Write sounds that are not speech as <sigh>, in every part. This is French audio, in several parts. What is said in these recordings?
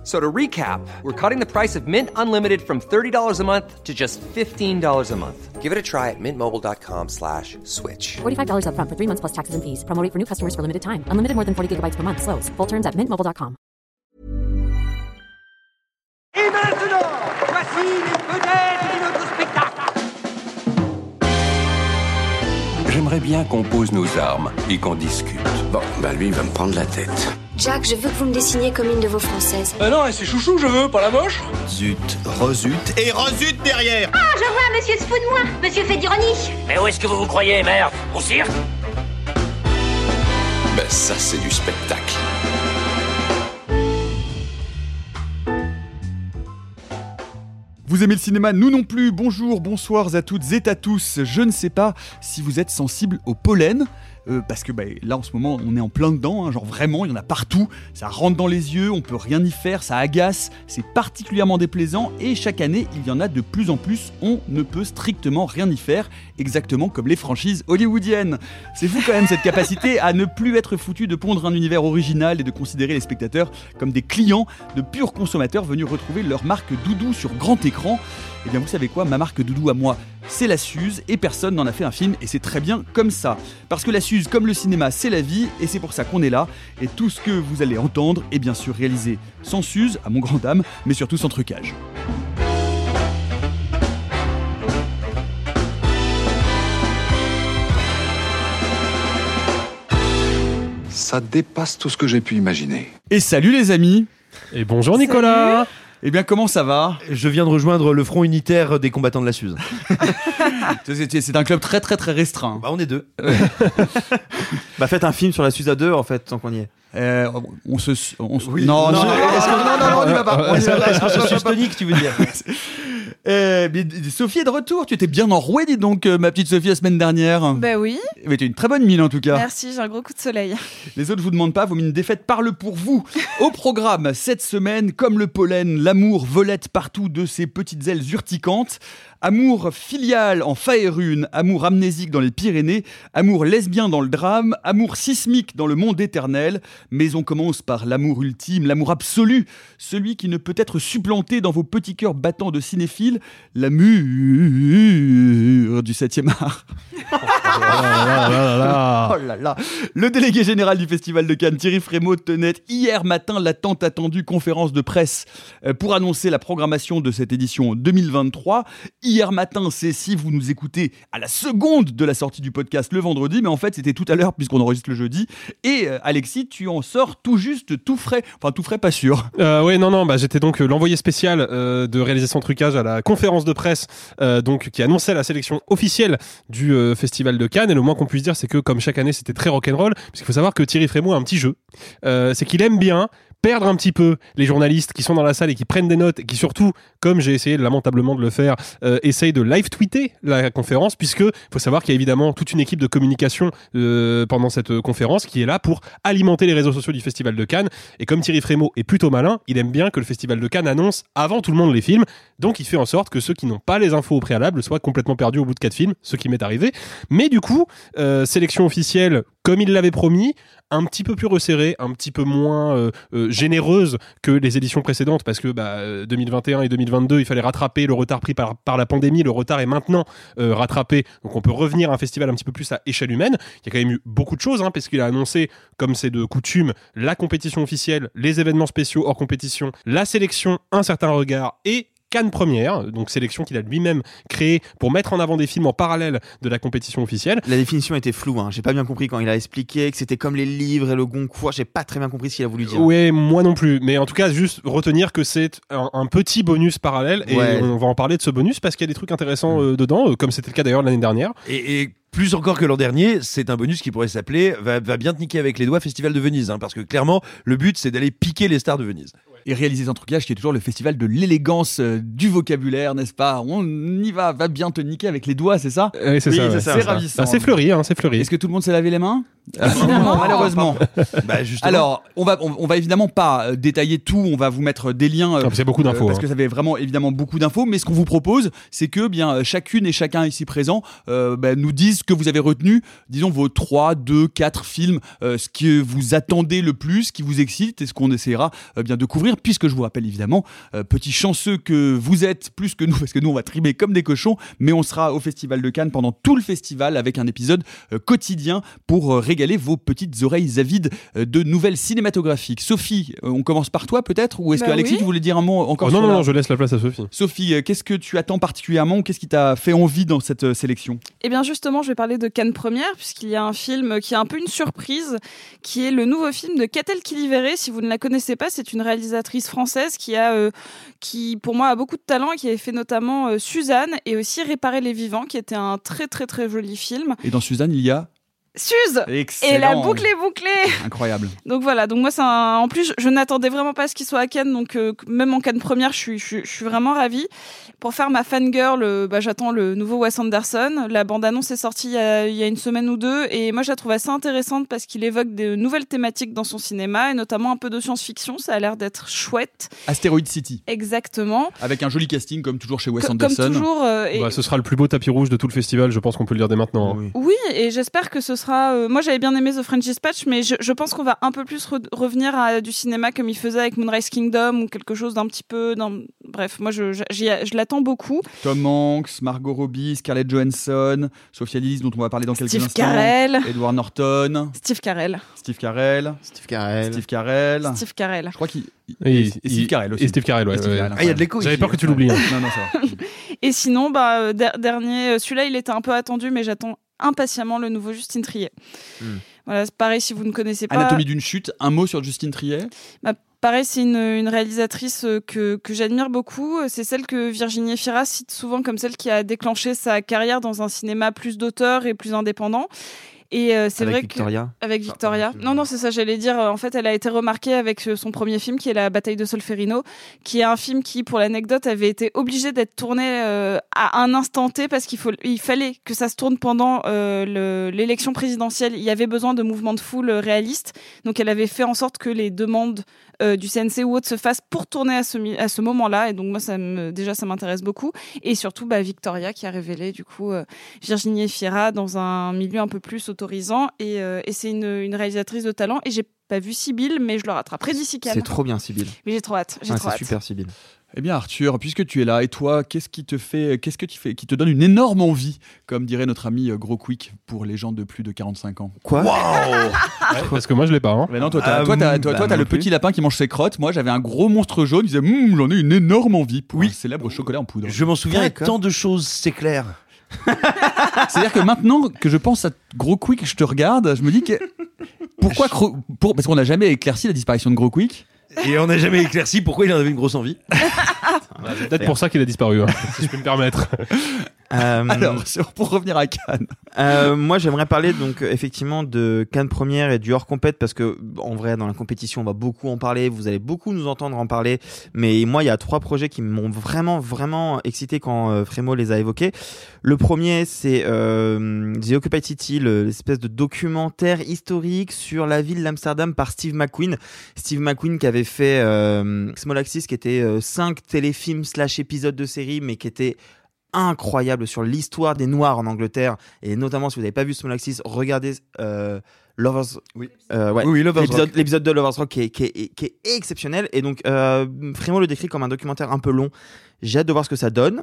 F- So to recap, we're cutting the price of Mint Unlimited from $30 a month to just $15 a month. Give it a try at mintmobile.com slash switch. $45 upfront for three months plus taxes and fees. Promo rate for new customers for limited time. Unlimited more than 40 gigabytes per month. Slows. Full terms at mintmobile.com. Et maintenant, voici les vedettes de notre spectacle. J'aimerais bien qu'on pose nos armes et qu'on discute. Bon, bah lui, il va me prendre la tête. Jack, je veux que vous me dessiniez comme une de vos françaises. Euh non, c'est chouchou, je veux, pas la moche. Zut, rezut et rezut derrière Ah, je vois, monsieur se fout de moi. Monsieur fait d'ironie. Mais où est-ce que vous vous croyez, merde? Au cirque? Ben ça, c'est du spectacle. Vous aimez le cinéma? Nous non plus. Bonjour, bonsoir à toutes et à tous. Je ne sais pas si vous êtes sensible au pollen. Euh, parce que bah, là en ce moment on est en plein dedans, hein, genre vraiment il y en a partout, ça rentre dans les yeux, on peut rien y faire, ça agace, c'est particulièrement déplaisant et chaque année il y en a de plus en plus, on ne peut strictement rien y faire, exactement comme les franchises hollywoodiennes. C'est fou quand même cette capacité à ne plus être foutu de pondre un univers original et de considérer les spectateurs comme des clients de purs consommateurs venus retrouver leur marque doudou sur grand écran. Et bien vous savez quoi, ma marque doudou à moi, c'est la Suze et personne n'en a fait un film et c'est très bien comme ça. Parce que la Suze, comme le cinéma, c'est la vie et c'est pour ça qu'on est là. Et tout ce que vous allez entendre est bien sûr réalisé sans Suze, à mon grand dame, mais surtout sans trucage. Ça dépasse tout ce que j'ai pu imaginer. Et salut les amis Et bonjour Nicolas Eh bien comment ça va Je viens de rejoindre le front unitaire des combattants de la Suze. C'est un club très très très restreint. Bah on est deux. bah faites un film sur la Suze à deux en fait, tant qu'on y est. Euh, on se... on se- Oui. Non, non, Non, non, non, non, on y va pas. on y va pas. Est-ce qu'on se suce tonique, tu veux dire Euh, Sophie est de retour, tu étais bien enrouée, dis donc, euh, ma petite Sophie, la semaine dernière. Bah oui, Mais tu as une très bonne mine en tout cas. merci, j'ai un gros coup de soleil. Les autres vous demandent pas, vos mines défaites parlent pour vous. Au programme, cette semaine, comme le pollen, l'amour volette partout de ses petites ailes urticantes. Amour filial en Faerune, amour amnésique dans les Pyrénées, amour lesbien dans le drame, amour sismique dans le monde éternel. Mais on commence par l'amour ultime, l'amour absolu, celui qui ne peut être supplanté dans vos petits cœurs battants de cinéphiles, l'amour du 7e art. <laughs> Oh là là Le délégué général du Festival de Cannes, Thierry Frémaux, tenait hier matin la tant attendue conférence de presse euh, pour annoncer la programmation de cette édition 2023. Hier matin, c'est si vous nous écoutez à la seconde de la sortie du podcast le vendredi, mais en fait c'était tout à l'heure puisqu'on enregistre le jeudi. Et euh, Alexis, tu en sors tout juste, tout frais. Enfin tout frais, pas sûr. euh, Ouais, non, non, bah, j'étais donc euh, l'envoyé spécial euh, de réalisation trucage à la conférence de presse euh, donc qui annonçait la sélection officielle du euh, Festival de Cannes. Et le moins qu'on puisse dire, c'est que comme chaque année, c'était très rock'n'roll. Parce qu'il faut savoir que Thierry Frémaux a un petit jeu. Euh, c'est qu'il aime bien perdre un petit peu les journalistes qui sont dans la salle et qui prennent des notes et qui surtout, comme j'ai essayé lamentablement de le faire, euh, essayent de live tweeter la conférence puisque faut savoir qu'il y a évidemment toute une équipe de communication euh, pendant cette euh, conférence qui est là pour alimenter les réseaux sociaux du Festival de Cannes et comme Thierry Frémaux est plutôt malin, il aime bien que le Festival de Cannes annonce avant tout le monde les films donc il fait en sorte que ceux qui n'ont pas les infos au préalable soient complètement perdus au bout de quatre films, ce qui m'est arrivé. Mais du coup, euh, sélection officielle comme il l'avait promis, un petit peu plus resserrée, un petit peu moins euh, euh, généreuse que les éditions précédentes, parce que bah, euh, 2021 et 2022, il fallait rattraper le retard pris par, la pandémie. Le retard est maintenant rattrapé, donc on peut revenir à un festival un petit peu plus à échelle humaine. Il y a quand même eu beaucoup de choses, hein, parce qu'il a annoncé, comme c'est de coutume, la compétition officielle, les événements spéciaux hors compétition, la sélection, un certain regard et Cannes Première, donc sélection qu'il a lui-même créée pour mettre en avant des films en parallèle de la compétition officielle. La définition était floue, hein. j'ai pas bien compris quand il a expliqué que c'était comme les livres et le Goncourt, j'ai pas très bien compris ce qu'il a voulu dire. Ouais, moi non plus. Mais en tout cas, juste retenir que c'est un, un petit bonus parallèle et Ouais. on va en parler de ce bonus parce qu'il y a des trucs intéressants euh, dedans, euh, comme c'était le cas d'ailleurs l'année dernière. Et, et plus encore que l'an dernier, c'est un bonus qui pourrait s'appeler va, va bien te niquer avec les doigts Festival de Venise. hein, parce que clairement, le but, c'est d'aller piquer les stars de Venise. Et réaliser sans trucage, qui est toujours le festival de l'élégance euh, du vocabulaire, n'est-ce pas? On y va, va bien te niquer avec les doigts, c'est ça? Euh, c'est Oui, ça, c'est ouais. ça, C'est ça. ravissant. Ah, c'est fleuri, hein, c'est fleuri. Est-ce que tout le monde s'est lavé les mains? Finalement. malheureusement. Bah, justement. Alors, on va, on, on va évidemment pas euh, détailler tout, on va vous mettre des liens. euh, Ah, c'est beaucoup d'infos, parce hein. que ça fait vraiment évidemment beaucoup d'infos, mais ce qu'on vous propose, c'est que bien euh, chacune et chacun ici présent euh, bah, nous dise ce que vous avez retenu, disons vos 3, 2, 4 films, euh, ce que vous attendez le plus, ce qui vous excite et ce qu'on essaiera euh, bien de couvrir, puisque je vous rappelle évidemment, euh, petit chanceux que vous êtes plus que nous, <laughs> parce que nous on va trimer comme des cochons, mais on sera au Festival de Cannes pendant tout le festival avec un épisode euh, quotidien pour euh, régaler vos petites oreilles avides euh, de nouvelles cinématographiques. Sophie, euh, on commence par toi peut-être Ou est-ce Bah que Alexis, oui. tu voulais dire un mot encore Oh, non, sur non, la- non, je laisse la place à Sophie. Sophie, euh, qu'est-ce que tu attends particulièrement? Ou qu'est-ce qui t'a fait envie dans cette euh, sélection? Eh bien justement, je vais parler de Cannes Première, puisqu'il y a un film qui est un peu une surprise, qui est le nouveau film de Catel Kiliveré. Si vous ne la connaissez pas, c'est une réalisatrice française qui a, euh, qui pour moi a beaucoup de talent et qui avait fait notamment euh, Suzanne et aussi Réparer les vivants, qui était un très très très joli film. Et dans Suzanne, il y a Suze Excellent. Et la boucle est bouclée Incroyable. Donc voilà, donc moi c'est un... en plus je, n'attendais vraiment pas à ce qu'il soit à Cannes, donc euh, même en Cannes première, je suis, je, suis- je suis vraiment ravie. Pour faire ma fangirl, euh, bah, j'attends le nouveau Wes Anderson. La bande-annonce est sortie il y, a, il y a une semaine ou deux, et moi je la trouve assez intéressante parce qu'il évoque de nouvelles thématiques dans son cinéma, et notamment un peu de science-fiction, ça a l'air d'être chouette. Asteroid City, Exactement. avec un joli casting comme toujours chez Wes Co- Comme Anderson. toujours. euh, et- Bah, ce sera le plus beau tapis rouge de tout le festival, je pense qu'on peut le dire dès maintenant. hein. Oui, et j'espère que ce sera. euh, moi, j'avais bien aimé The French Dispatch, mais je, je pense qu'on va un peu plus re- revenir à du cinéma comme il faisait avec Moonrise Kingdom ou quelque chose d'un petit peu. Bref, moi, je, je, j'y- je l'attends beaucoup. Tom Hanks, Margot Robbie, Scarlett Johansson, Sophia Lillis dont on va parler dans quelques Steve instants. Carell. Edward Norton, Steve Carell. Steve Carell, Steve Carell. Steve Carell. Steve Carell. Je crois qu'il il- Et, et Steve Carell aussi. Et Steve Carell, ouais. Steve. Carell, Ah, il y a de l'écho J'avais peur que tu l'oublies. hein. Non, non, ça va. <laughs> Et sinon, bah, euh, der- dernier, euh, celui-là, il était un peu attendu, mais j'attends impatiemment le nouveau Justine Triet. Hmm. Voilà, c'est pareil si vous ne connaissez pas. Anatomie d'une chute, un mot sur Justine Triet? Bah, pareil, c'est une, une réalisatrice euh, que, que j'admire beaucoup. C'est celle que Virginie Fira cite souvent comme celle qui a déclenché sa carrière dans un cinéma plus d'auteur et plus indépendant. Et euh, c'est vrai Victoria. que avec Victoria. Non non, c'est ça j'allais dire en fait, elle a été remarquée avec euh, son premier film qui est La bataille de Solferino, qui est un film qui pour l'anecdote avait été obligé d'être tourné euh, à un instant T parce qu'il faut il fallait que ça se tourne pendant euh, le- l'élection présidentielle, il y avait besoin de mouvements de foule euh, réalistes. Donc elle avait fait en sorte que les demandes euh, du CNC ou autres se fassent pour tourner à ce, à ce moment-là. Et donc moi, ça me, déjà, ça m'intéresse beaucoup. Et surtout, bah, Victoria qui a révélé du coup euh, Virginie Efira dans un milieu un peu plus autorisant. Et, euh, et c'est une, une réalisatrice de talent. Et j'ai pas vu Sibyl, mais je le rattraperai d'ici. C'est trop bien, Sibyl. Mais j'ai trop hâte. J'ai Ah, trop hâte. super, Sibyl. Eh bien Arthur, puisque tu es là, et toi, qu'est-ce qui te fait, qu'est-ce que tu fais, qui te donne une énorme envie, comme dirait notre ami euh, Gros Quick pour les gens de plus de 45 ans? Quoi? Waouh <laughs> Parce que moi, je l'ai pas. hein. Mais non, toi, t'as, Ah, toi, mm, toi, bah, toi, t'as moi le plus. petit lapin qui mange ses crottes. Moi, j'avais un gros monstre jaune. Il disait, Hum, j'en ai une énorme envie pour Oui. un célèbre chocolat en poudre. Je m'en souviens, tant de choses, c'est clair. <laughs> C'est-à-dire que maintenant que je pense à Gros Quick, je te regarde, je me dis que pourquoi pour, parce qu'on n'a jamais éclairci la disparition de Gros Quick. Et on n'a jamais éclairci pourquoi il en avait une grosse envie. Peut-être pour ça qu'il a disparu, hein, si je peux me permettre. <laughs> Euh, Alors, pour revenir à Cannes, Euh, moi, j'aimerais parler donc effectivement de Cannes première et du hors compète parce que en vrai, dans la compétition, on va beaucoup en parler. Vous allez beaucoup nous entendre en parler. Mais moi, il y a trois projets qui m'ont vraiment, vraiment excité quand euh, Frémo les a évoqués. Le premier, c'est euh, The Occupied City, le- l'espèce de documentaire historique sur la ville d'Amsterdam par Steve McQueen. Steve McQueen qui avait fait euh, Small Axis, qui était cinq téléfilms slash épisodes de série, mais qui était incroyable sur l'histoire des Noirs en Angleterre et notamment si vous n'avez pas vu Small Axis, regardez euh, Lovers. Oui. Euh, ouais. Oui, oui, Lovers L'épisode- de Lovers Rock qui est, qui est, qui est exceptionnel et donc euh, Frémo le décrit comme un documentaire un peu long. J'ai hâte de voir ce que ça donne.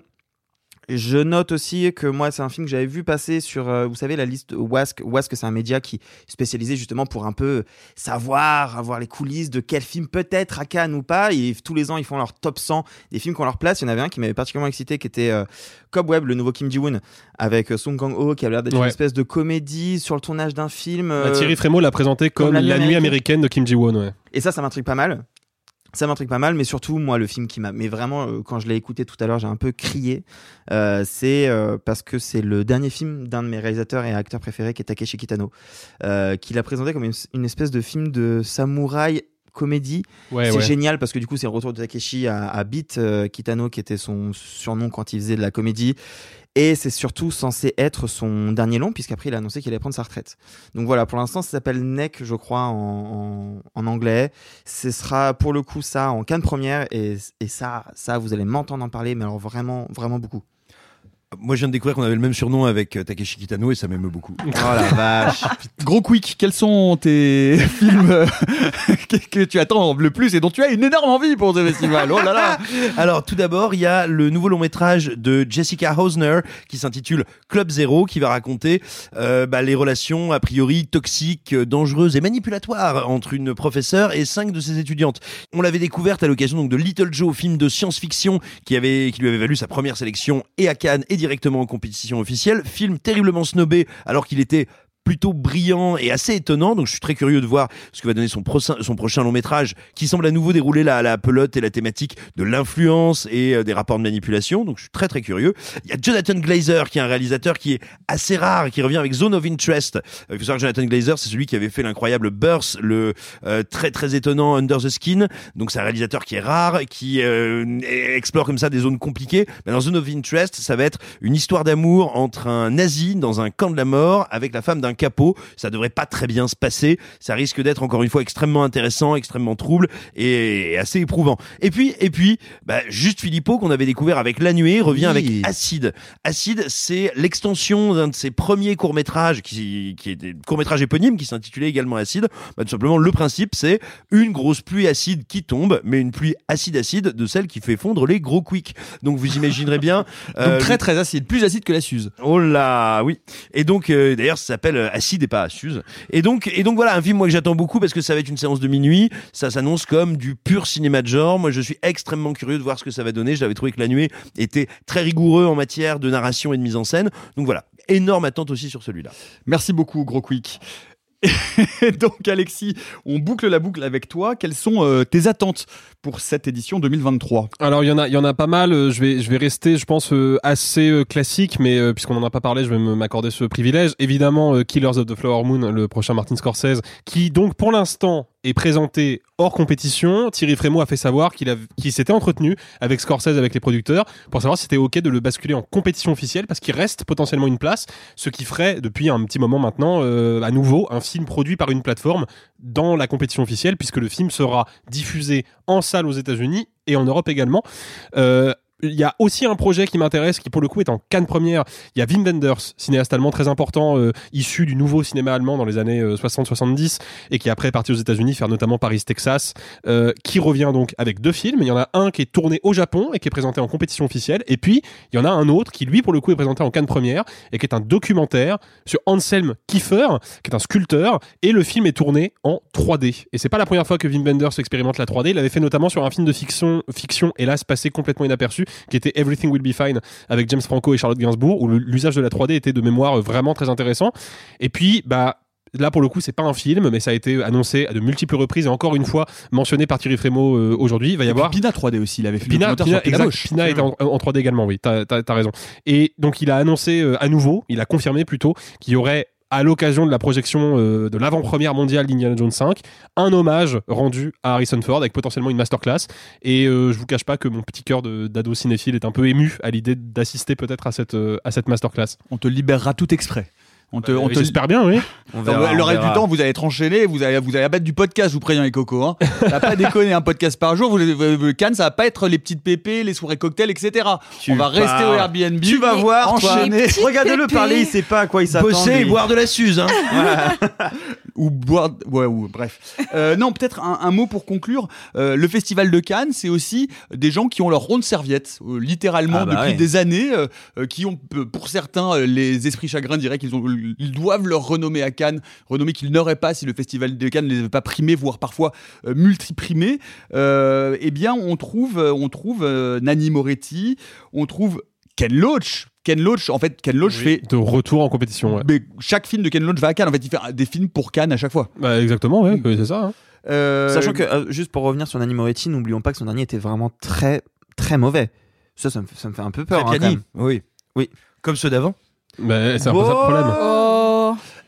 Je note aussi que moi, c'est un film que j'avais vu passer sur, euh, vous savez, la liste WASC. WASC, c'est un média qui est spécialisé justement pour un peu savoir, avoir les coulisses de quel film peut-être à Cannes ou pas. Et tous les ans, ils font leur top 100 des films qu'on leur place. Il y en avait un qui m'avait particulièrement excité, qui était euh, Cobweb, le nouveau Kim Ji-woon, avec euh, Song Kang-ho, qui a l'air d'être une espèce de comédie sur le tournage d'un film. Bah, euh, Thierry Frémaux l'a présenté comme, comme La Nuit américaine. américaine de Kim Ji-won. Ouais. Et ça, ça m'intrigue pas mal. Ça m'intrigue pas mal, mais surtout, moi, le film qui m'a. Mais vraiment, euh, quand je l'ai écouté tout à l'heure, j'ai un peu crié. Euh, c'est euh, parce que c'est le dernier film d'un de mes réalisateurs et acteurs préférés, qui est Takeshi Kitano, euh, qui l'a présenté comme une, une espèce de film de samouraï comédie. Ouais, c'est ouais. génial parce que du coup, c'est le retour de Takeshi à, à Beat euh, Kitano, qui était son surnom quand il faisait de la comédie. Et c'est surtout censé être son dernier long, puisqu'après il a annoncé qu'il allait prendre sa retraite. Donc voilà, pour l'instant, ça s'appelle Neck, je crois, en, en, en anglais. Ce sera pour le coup ça en Cannes première, et, et ça, ça, vous allez m'entendre en parler, mais alors vraiment, vraiment beaucoup. Moi, je viens de découvrir qu'on avait le même surnom avec euh, Takeshi Kitano et ça m'émeut beaucoup. <laughs> Oh la vache. Gros quick, quels sont tes <laughs> films euh, <laughs> que, que tu attends le plus et dont tu as une énorme envie pour ce festival? Oh là là Alors, tout d'abord, il y a le nouveau long métrage de Jessica Hausner qui s'intitule Club Zero, qui va raconter euh, bah, les relations a priori toxiques, dangereuses et manipulatoires entre une professeure et cinq de ses étudiantes. On l'avait découverte à l'occasion donc de Little Joe, film de science-fiction qui avait qui lui avait valu sa première sélection et à Cannes et directement en compétition officielle. Film terriblement snobé alors qu'il était plutôt brillant et assez étonnant. Donc je suis très curieux de voir ce que va donner son, prochain son prochain long métrage qui semble à nouveau dérouler la, la pelote et la thématique de l'influence et euh, des rapports de manipulation. Donc je suis très très curieux. Il y a Jonathan Glazer qui est un réalisateur qui est assez rare, qui revient avec Zone of Interest. Euh, il faut savoir que Jonathan Glazer c'est celui qui avait fait l'incroyable Burst, le euh, très très étonnant Under the Skin. Donc c'est un réalisateur qui est rare, qui explore comme ça des zones compliquées. Dans Zone of Interest, ça va être une histoire d'amour entre un nazi dans un camp de la mort avec la femme d'un capot. Ça devrait pas très bien se passer. Ça risque d'être encore une fois extrêmement intéressant, extrêmement trouble et assez éprouvant. Et puis, et puis, bah, juste Philippot qu'on avait découvert avec La Nuée revient Oui. avec Acide. Acide, c'est l'extension d'un de ses premiers courts métrages qui, qui était court métrage éponyme qui s'intitulait également Acide. Bah, tout simplement, le principe, c'est une grosse pluie acide qui tombe, mais une pluie acide-acide de celle qui fait fondre les gros quicks. Donc vous imaginerez bien. <laughs> euh, Donc très très acide, plus acide que la Suze. Oh là, oui. Et donc, euh, d'ailleurs, ça s'appelle euh, Acide et pas Suze. Et donc, et donc voilà, un film moi que j'attends beaucoup parce que ça va être une séance de minuit. Ça s'annonce comme du pur cinéma de genre. Moi, je suis extrêmement curieux de voir ce que ça va donner. J'avais trouvé que La Nuée était très rigoureux en matière de narration et de mise en scène. Donc voilà, énorme attente aussi sur celui-là. Merci beaucoup, gros quick. Et donc Alexis, on boucle la boucle avec toi. Quelles sont euh, tes attentes pour cette édition 2023 Alors il y en a, il y en a pas mal. Euh, Je vais, je vais rester, je pense, euh, assez classique, mais puisqu'on en a pas parlé, je vais m'accorder ce privilège. Évidemment, Killers of the Flower Moon, le prochain Martin Scorsese, qui donc pour l'instant est présenté hors compétition. Thierry Frémaux a fait savoir qu'il s'était entretenu avec Scorsese, avec les producteurs, pour savoir si c'était ok de le basculer en compétition officielle, parce qu'il reste potentiellement une place, ce qui ferait depuis un petit moment maintenant euh, à nouveau un film produit par une plateforme dans la compétition officielle, puisque le film sera diffusé en salle aux États-Unis et en Europe également. Euh, il y a aussi un projet qui m'intéresse, qui pour le coup est en Cannes première. Il y a Wim Wenders, cinéaste allemand très important, euh, issu du nouveau cinéma allemand dans les années euh, 60-70, et qui après est parti aux États-Unis faire notamment Paris-Texas, euh, qui revient donc avec deux films. Il y en a un qui est tourné au Japon et qui est présenté en compétition officielle, et puis il y en a un autre qui lui pour le coup est présenté en Cannes première et qui est un documentaire sur Anselm Kiefer, qui est un sculpteur, et le film est tourné en 3D. Et c'est pas la première fois que Wim Wenders expérimente la 3D. Il l'avait fait notamment sur un film de fiction, fiction hélas passé complètement inaperçu, qui était Everything Will Be Fine avec James Franco et Charlotte Gainsbourg, où l'usage de la 3D était de mémoire euh, vraiment très intéressant. Et puis, bah. Là, pour le coup, c'est pas un film, mais ça a été annoncé à de multiples reprises et encore une fois mentionné par Thierry Frémaux euh, aujourd'hui. Il va y Et avoir Pina 3D aussi, il avait fait Pina, Pina, exact. Pina en, en 3D également, oui, t'as as, raison. Et donc il a annoncé euh, à nouveau, il a confirmé plutôt qu'il y aurait à l'occasion de la projection euh, de l'avant-première mondiale d'Indiana Jones 5, un hommage rendu à Harrison Ford avec potentiellement une masterclass. Et euh, je vous cache pas que mon petit cœur d'ado cinéphile est un peu ému à l'idée d'assister peut-être à cette, euh, à cette masterclass. On te libérera tout exprès. On te, Euh, on te J'espère bien, oui. <laughs> On verra, le on reste verra. du temps, vous allez être enchaîné, vous allez, vous allez abattre du podcast, je vous préviens les cocos. Hein. Ça va pas <laughs> déconner un podcast par jour. Vous, vous- vous- Cannes, ça va pas être les petites pépées, les soirées cocktails, etc. Tu on va rester au Airbnb. Tu vas voir, enchaîner. Regardez-le parler, il sait pas à quoi il s'attend. Bosser et boire de la Suze, hein. <laughs> ou boire ouais ou bref. Euh, non peut-être un, un mot pour conclure. Euh, le festival de Cannes c'est aussi des gens qui ont leur ronde serviette euh, littéralement Ah bah depuis ouais. des années euh, euh, qui ont pour certains euh, les esprits chagrins diraient qu'ils ils doivent leur renommée à Cannes renommée qu'ils n'auraient pas si le festival de Cannes ne les avait pas primés voire parfois euh, multiprimés euh, eh bien on trouve on trouve euh, Nani Moretti on trouve Ken Loach Ken Loach en fait Ken Loach fait De retour en compétition, ouais. mais chaque film de Ken Loach va à Cannes. En fait, il fait des films pour Cannes à chaque fois. Bah, exactement, ouais, c'est ça. hein. Euh, Sachant que, euh, juste pour revenir sur Nanny Moretti, n'oublions pas que son dernier était vraiment très, très mauvais. Ça, ça me, ça me fait un peu peur. hein, quand même. oui. Oui. Comme ceux d'avant. Bah, c'est un peu ça le problème.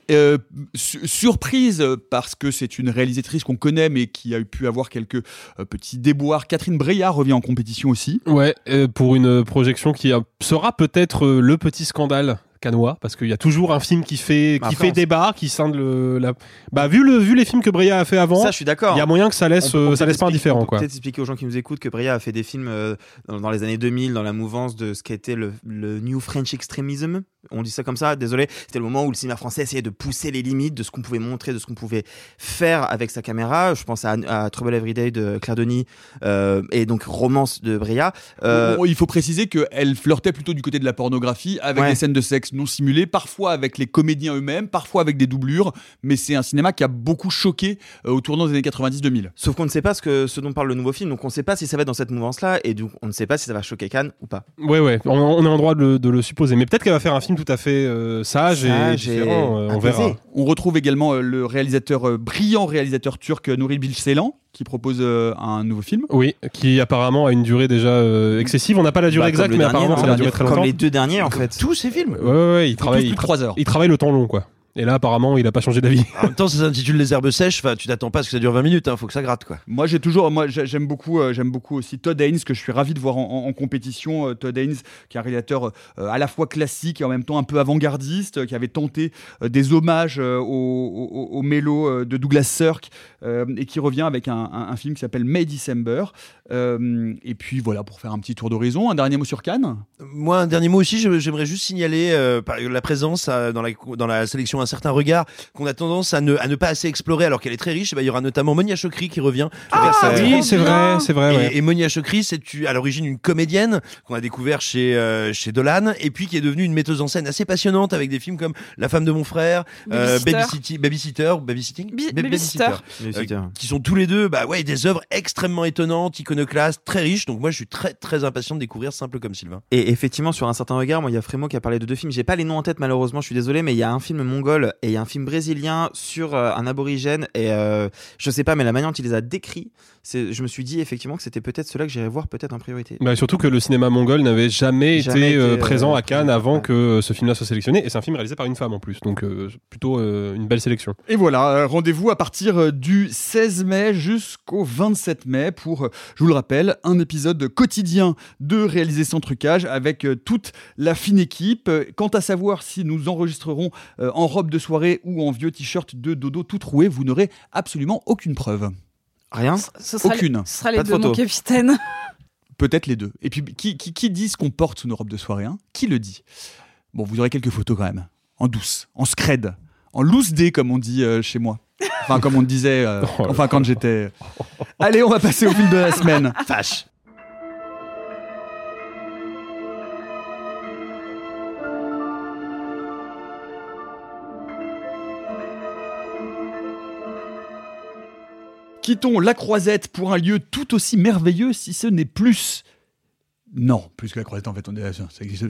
Euh, su- surprise parce que c'est une réalisatrice qu'on connaît mais qui a pu avoir quelques euh, petits déboires. Catherine Breillat revient en compétition aussi. Ouais, euh, pour une projection qui sera peut-être le petit scandale canois parce qu'il y a toujours un film qui fait qui Après, fait débat qui scinde le la... bah vu le vu les films que Breya a fait avant Ça, je suis d'accord. il y a moyen que ça laisse peut- euh, ça laisse pas indifférent on peut quoi Peut-être expliquer aux gens qui nous écoutent que Bria a fait des films euh, dans, dans les années 2000 dans la mouvance de ce qu'était le, le New French Extremism. On dit ça comme ça, désolé. C'était le moment où le cinéma français essayait de pousser les limites de ce qu'on pouvait montrer, de ce qu'on pouvait faire avec sa caméra. Je pense à, à Trouble Every Day de Claire Denis euh, et donc Romance de Bria. Euh, Bon, il faut préciser qu'elle flirtait plutôt du côté de la pornographie avec Ouais. des scènes de sexe non simulées, parfois avec les comédiens eux-mêmes, parfois avec des doublures, mais c'est un cinéma qui a beaucoup choqué euh, au tournant des années 90-2000. Sauf qu'on ne sait pas ce, que, ce dont parle le nouveau film, donc on ne sait pas si ça va être dans cette mouvance-là, et donc on ne sait pas si ça va choquer Cannes ou pas. ouais ouais. On, on est en droit de, le- de le supposer. Mais peut-être qu'elle va faire un film tout à fait euh, sage, Sage et et différent euh, on verra. On retrouve également euh, le réalisateur, euh, brillant réalisateur turc Nuri Bilgeselan, qui propose euh, un nouveau film. oui qui apparemment a une durée déjà euh, excessive on n'a pas la durée Bah, comme exacte mais dernier, apparemment non ça va durer très Comme longtemps les deux derniers en fait. Tous ces films. ouais ouais, ouais il Ils travaille plus il, de 3 heures. il travaille le temps long quoi et là apparemment il a pas changé d'avis En même temps, ça s'intitule Les herbes sèches. Enfin, tu t'attends pas à ce que ça dure 20 minutes. Hein. Faut que ça gratte, quoi. Moi, j'ai toujours, moi, j'ai- j'aime beaucoup, euh, j'aime beaucoup aussi Todd Haynes que je suis ravi de voir en, en- en compétition. Euh, Todd Haynes, qui est un réalisateur euh, à la fois classique et en même temps un peu avant-gardiste, euh, qui avait tenté euh, des hommages euh, au, au, au mélo euh, de Douglas Sirk euh, et qui revient avec un, un- un film qui s'appelle May December. Euh, et puis voilà, pour faire un petit tour d'horizon, un dernier mot sur Cannes? Moi, un dernier mot aussi, j'aimerais juste signaler euh, la présence euh, dans, la, dans la sélection un certain regard qu'on a tendance à ne, à ne pas assez explorer alors qu'elle est très riche. Ben, il y aura notamment Monia Chokri qui revient. sa- oui c'est vrai c'est vrai Et, ouais. et Monia Chokri, c'est à l'origine une comédienne qu'on a découvert chez euh, chez Dolan, et puis qui est devenue une metteuse en scène assez passionnante avec des films comme La femme de mon frère, euh, Babysitter. Babysitter, Babysitting, Bi- Babysitter. euh, qui sont tous les deux, bah ouais, des œuvres extrêmement étonnantes, iconoclastes, très riches. Donc moi, je suis très très impatient de découvrir Simple comme Sylvain. Et effectivement, sur un certain regard, moi, il y a Frémo qui a parlé de deux films. J'ai pas les noms en tête, malheureusement, je suis désolé, mais il y a un film mongol et il y a un film brésilien sur euh, un aborigène. Et euh, je sais pas, mais la manière dont il les a décrits, je me suis dit effectivement que c'était peut-être cela que j'irais voir peut-être en priorité. Bah, surtout que le cinéma mongol n'avait jamais, Jamais été, euh, été, présent euh, à Cannes avant ouais. que euh, ce film-là soit sélectionné. Et c'est un film réalisé par une femme en plus, donc euh, plutôt euh, une belle sélection. Et voilà, euh, rendez-vous à partir euh, du 16 mai jusqu'au 27 mai pour, euh, je vous le rappelle, un épisode quotidien de Réaliser sans trucage avec euh, toute la fine équipe. Euh, Quant à savoir si nous enregistrerons euh, en robe de soirée ou en vieux t-shirt de dodo tout troué, vous n'aurez absolument aucune preuve. Rien Ce sera Aucune. Les, ce sera les deux, mon capitaine. <laughs> Peut-être les deux. Et puis, qui, qui, qui dit ce qu'on porte sous nos robes de soirée hein Qui le dit Bon, vous aurez quelques photos quand même. En douce, en scred, en loose day, comme on dit euh, chez moi. Enfin, comme on disait, euh, <laughs> Oh enfin, quand j'étais. Allez, on va passer au film de la <laughs> semaine. Fâche. Quittons la croisette pour un lieu tout aussi merveilleux, si ce n'est plus. Non, plus que la croisette, en fait,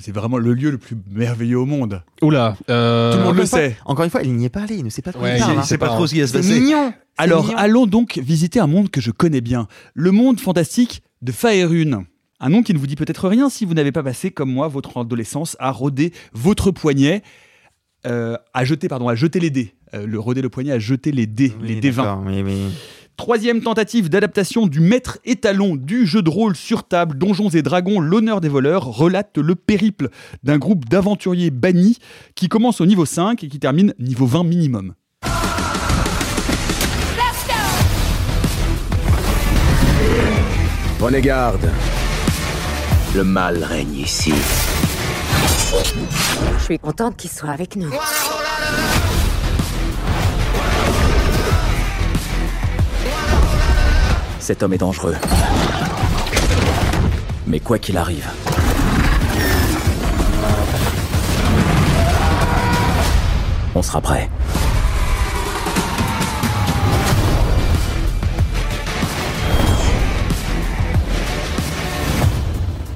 c'est vraiment le lieu le plus merveilleux au monde. Oula. euh, Tout le monde le fois- sait. Encore une fois, il n'y est pas allé, il ne sait pas quoi Ouais, il parle. il- hein. C'est pas pas trop ce qui va se C'est passer. mignon. Alors, mignon. allons donc visiter un monde que je connais bien. Le monde fantastique de Faerun. Un nom qui ne vous dit peut-être rien si vous n'avez pas passé, comme moi, votre adolescence à rôder votre poignet, euh, à jeter, pardon, à jeter les dés. Euh, le rôder le poignet, à jeter les dés, Oui, les dés 20. d'accord, oui, oui. Troisième tentative d'adaptation du maître étalon du jeu de rôle sur table Donjons et Dragons, l'honneur des voleurs, relate le périple d'un groupe d'aventuriers bannis qui commence au niveau 5 et qui termine niveau 20 minimum. Prenez garde. Le mal règne ici. Je suis contente qu'il soit avec nous. Cet homme est dangereux. Mais quoi qu'il arrive, on sera prêt.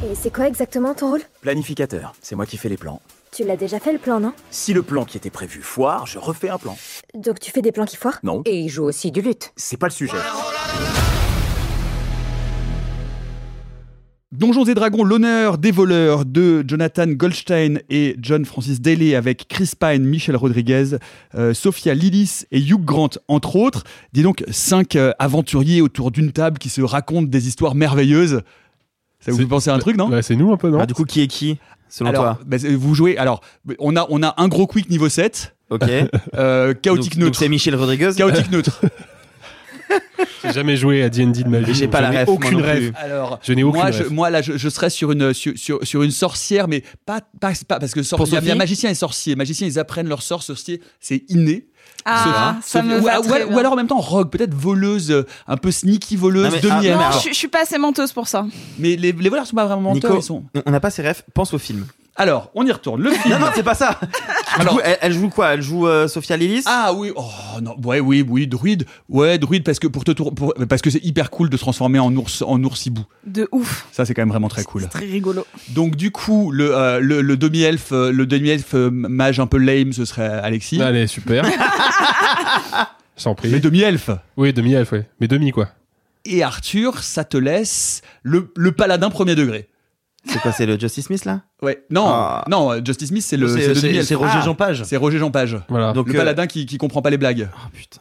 Et c'est quoi exactement ton rôle? Planificateur, c'est moi qui fais les plans. Tu l'as déjà fait le plan, non? Si le plan qui était prévu foire, je refais un plan. Donc tu fais des plans qui foirent? Non, Et il joue aussi du luth. c'est pas le sujet. Donjons et Dragons, l'honneur des voleurs de Jonathan Goldstein et John Francis Daly avec Chris Pine, Michel Rodriguez, euh, Sophia Lillis et Hugh Grant, entre autres. Dis donc, cinq euh, aventuriers autour d'une table qui se racontent des histoires merveilleuses. Ça vous fait penser à un truc, non Ouais, c'est nous un peu, non Ah, du coup, qui est qui selon alors, toi bah, vous jouez. Alors, on a, on a un gros quick niveau 7. Ok. Euh, chaotique Donc- donc neutre. c'est Michel Rodriguez. Chaotique neutre. <laughs> J'ai jamais joué à D&D de ma vie. J'ai pas Je la moi aucune rêve. Alors, Je n'ai aucune moi, je, ref. moi là, je, je serais sur une sur, sur, sur une sorcière, mais pas, pas, pas- parce que sor- Pour il y a- magicien et sorcier. Magicien, ils apprennent leur sort, sorcier, c'est inné. Ah, ça Sophie- me ou, va ou- très ou bien. alors en même temps rogue, peut-être voleuse, un peu sneaky voleuse, Non, mais- ah, non, je, je suis pas assez menteuse pour ça. mais les, les voleurs sont pas vraiment menteurs, Nico, ils sont. on- n'a pas ses refs, pense au film. Alors, on y retourne. Le film. Non, non, c'est pas ça. <laughs> Alors- coup, elle, elle joue quoi? Elle joue euh, Sophia Lillis? Ah oui, oh non, ouais, oui, oui, druide, ouais, druide parce que pour te tour- pour- parce que c'est hyper cool de se transformer en ours, en oursibou. De ouf. Ça, c'est quand même vraiment très cool. Très rigolo. Donc du coup, le, euh, le, le demi-elfe, euh, le demi-elfe euh, mage un peu lame, ce serait Alexis. Allez, super. <laughs> Sans prie. Mais demi-elfe. Oui, demi-elfe, ouais. Mais demi, quoi. Et Arthur, ça te laisse le, le paladin premier degré. C'est quoi C'est le Justice Smith là? Ouais. Non, Ah. non, euh, Justice Smith, c'est le, C'est- Roger Ah. Jean Page. C'est Roger Jean Page. Voilà. Donc, le euh, paladin qui, qui comprend pas les blagues. Oh putain.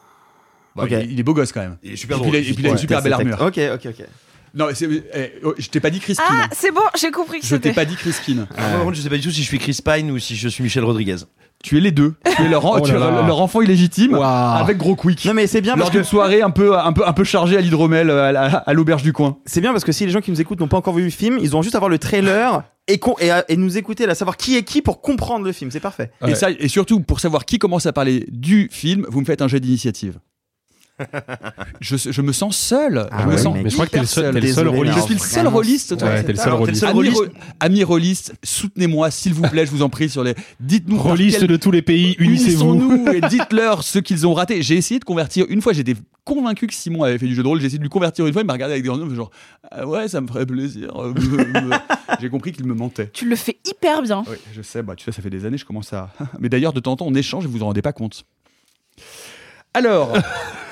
Bon, Ok. il, il est beau gosse quand même. Il est super et puis, drôle. il a, et puis il a une Ouais, super belle armure. Ok, ok, ok. Non, eh, oh, je t'ai pas dit Crispin. Ah, c'est bon, j'ai compris que je t'ai pas dit Crispin. Ah, moi, par contre, je sais pas du tout si je suis Chris Pine ou si je suis Michel Rodriguez. Tu es les deux. Tu es leur, en- <laughs> Oh tu es là là. leur enfant illégitime avec gros quick. Non mais c'est bien Lors parce que d'une soirée un peu, un peu, un peu chargée à l'hydromel euh, à, la- à l'auberge du coin. c'est bien parce que si les gens qui nous écoutent n'ont pas encore vu le film, ils ont juste à voir le trailer et, con- et, à- et nous écouter là, savoir qui est qui pour comprendre le film. C'est parfait. Et, ça, et surtout, pour savoir qui commence à parler du film, vous me faites un jet d'initiative. Je, je me sens seul. Ah je me ouais, sens mec. Mais je crois que t'es le seul, seul Désolé, rôliste. Je suis le seul Vraiment, rôliste. toi. Ouais, t'es le seul rôliste. seul Amis, rôlistes, soutenez-moi, s'il vous plaît, je vous en prie, sur les. Dites-nous. par Rôliste quel- de tous les pays, unissez-vous. Unissons-nous et dites-leur ce qu'ils ont raté. J'ai essayé de convertir une fois, j'étais convaincu que Simon avait fait du jeu de rôle. J'ai essayé de lui convertir une fois, il m'a regardé avec des grands yeux, genre ah ouais, ça me ferait plaisir. J'ai compris qu'il me mentait. Tu le fais hyper bien. Oui, je sais, bah, tu sais, ça fait des années, je commence à. <laughs> Mais d'ailleurs, de temps en temps, on échange et vous vous en rendez pas compte. Alors,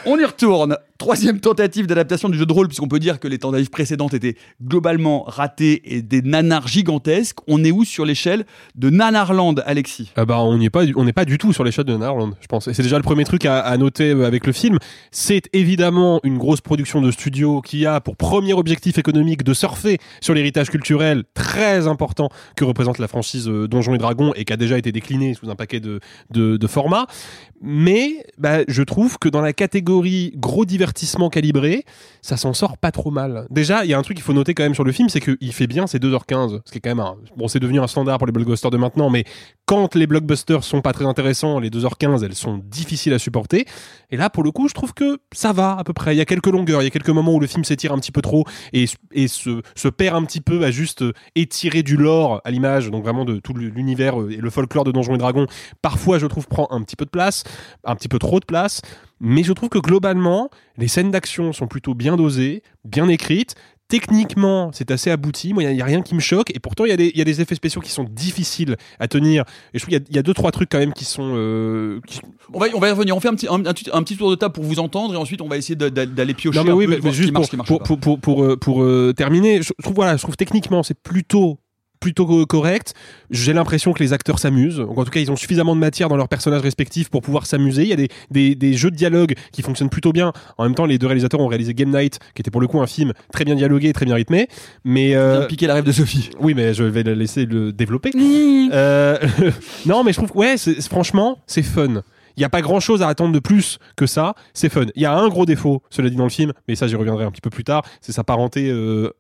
on y retourne. Troisième tentative d'adaptation du jeu de rôle, puisqu'on peut dire que les tentatives précédentes étaient globalement ratées et des nanars gigantesques. On est où sur l'échelle de Nanarland, Alexis? Ah bah on n'y est pas, n'est pas du tout sur shots de Narland, je pense. C'est déjà le premier truc à, noter euh, avec le film. C'est évidemment une grosse production de studio qui a pour premier objectif économique de surfer sur l'héritage culturel très important que représente la franchise euh, Donjons et Dragons et qui a déjà été décliné sous un paquet de formats. Mais bah, je trouve que dans la catégorie gros divertissement calibré, ça s'en sort pas trop mal. Déjà, il y a un truc qu'il faut noter quand même sur le film, c'est qu'il fait bien ses 2h15, ce qui est quand même un... Bon, c'est devenu un standard pour les blockbusters de maintenant, mais quand les blockbusters sont pas très intéressants, les 2h15, elles sont difficiles à supporter. Et là, pour le coup, je trouve que ça va à peu près. Il y a quelques longueurs, il y a quelques moments où le film s'étire un petit peu trop et, se, perd un petit peu à juste étirer du lore à l'image, donc vraiment de tout l'univers et le folklore de Donjons et Dragons. Parfois, je trouve, prend un petit peu de place, un petit peu trop de place. Mais je trouve que globalement, les scènes d'action sont plutôt bien dosées, bien écrites. Techniquement, c'est assez abouti. Moi, il n'y a, rien qui me choque. Et pourtant, il y, a des- il y a des effets spéciaux qui sont difficiles à tenir. Et je trouve qu'il y a- il y, a deux, trois trucs quand même qui sont. euh, qui- on va, on va y revenir. On fait un petit, un, un petit- tour de table pour vous entendre et ensuite on va essayer d'aller piocher Non, mais un oui, peu, mais, juste marche, pour, marche pour, pour, pour, pour, euh, pour, euh, terminer, je trouve, voilà, je trouve techniquement, c'est plutôt plutôt co- correct. J'ai l'impression que les acteurs s'amusent. Donc, En tout cas, ils ont suffisamment de matière dans leurs personnages respectifs pour pouvoir s'amuser. Il y a des, des, des jeux de dialogue qui fonctionnent plutôt bien. En même temps, les deux réalisateurs ont réalisé Game Night, qui était pour le coup un film très bien dialogué, très bien rythmé. Mais euh, piquer la rêve de Sophie. oui, mais je vais le laisser le développer. Euh, <laughs> non, mais je trouve, ouais, franchement, c'est fun. Il n'y a pas grand chose à attendre de plus que ça. C'est fun. Il y a un gros défaut, cela dit dans le film, mais ça j'y reviendrai un petit peu plus tard. C'est sa parenté euh,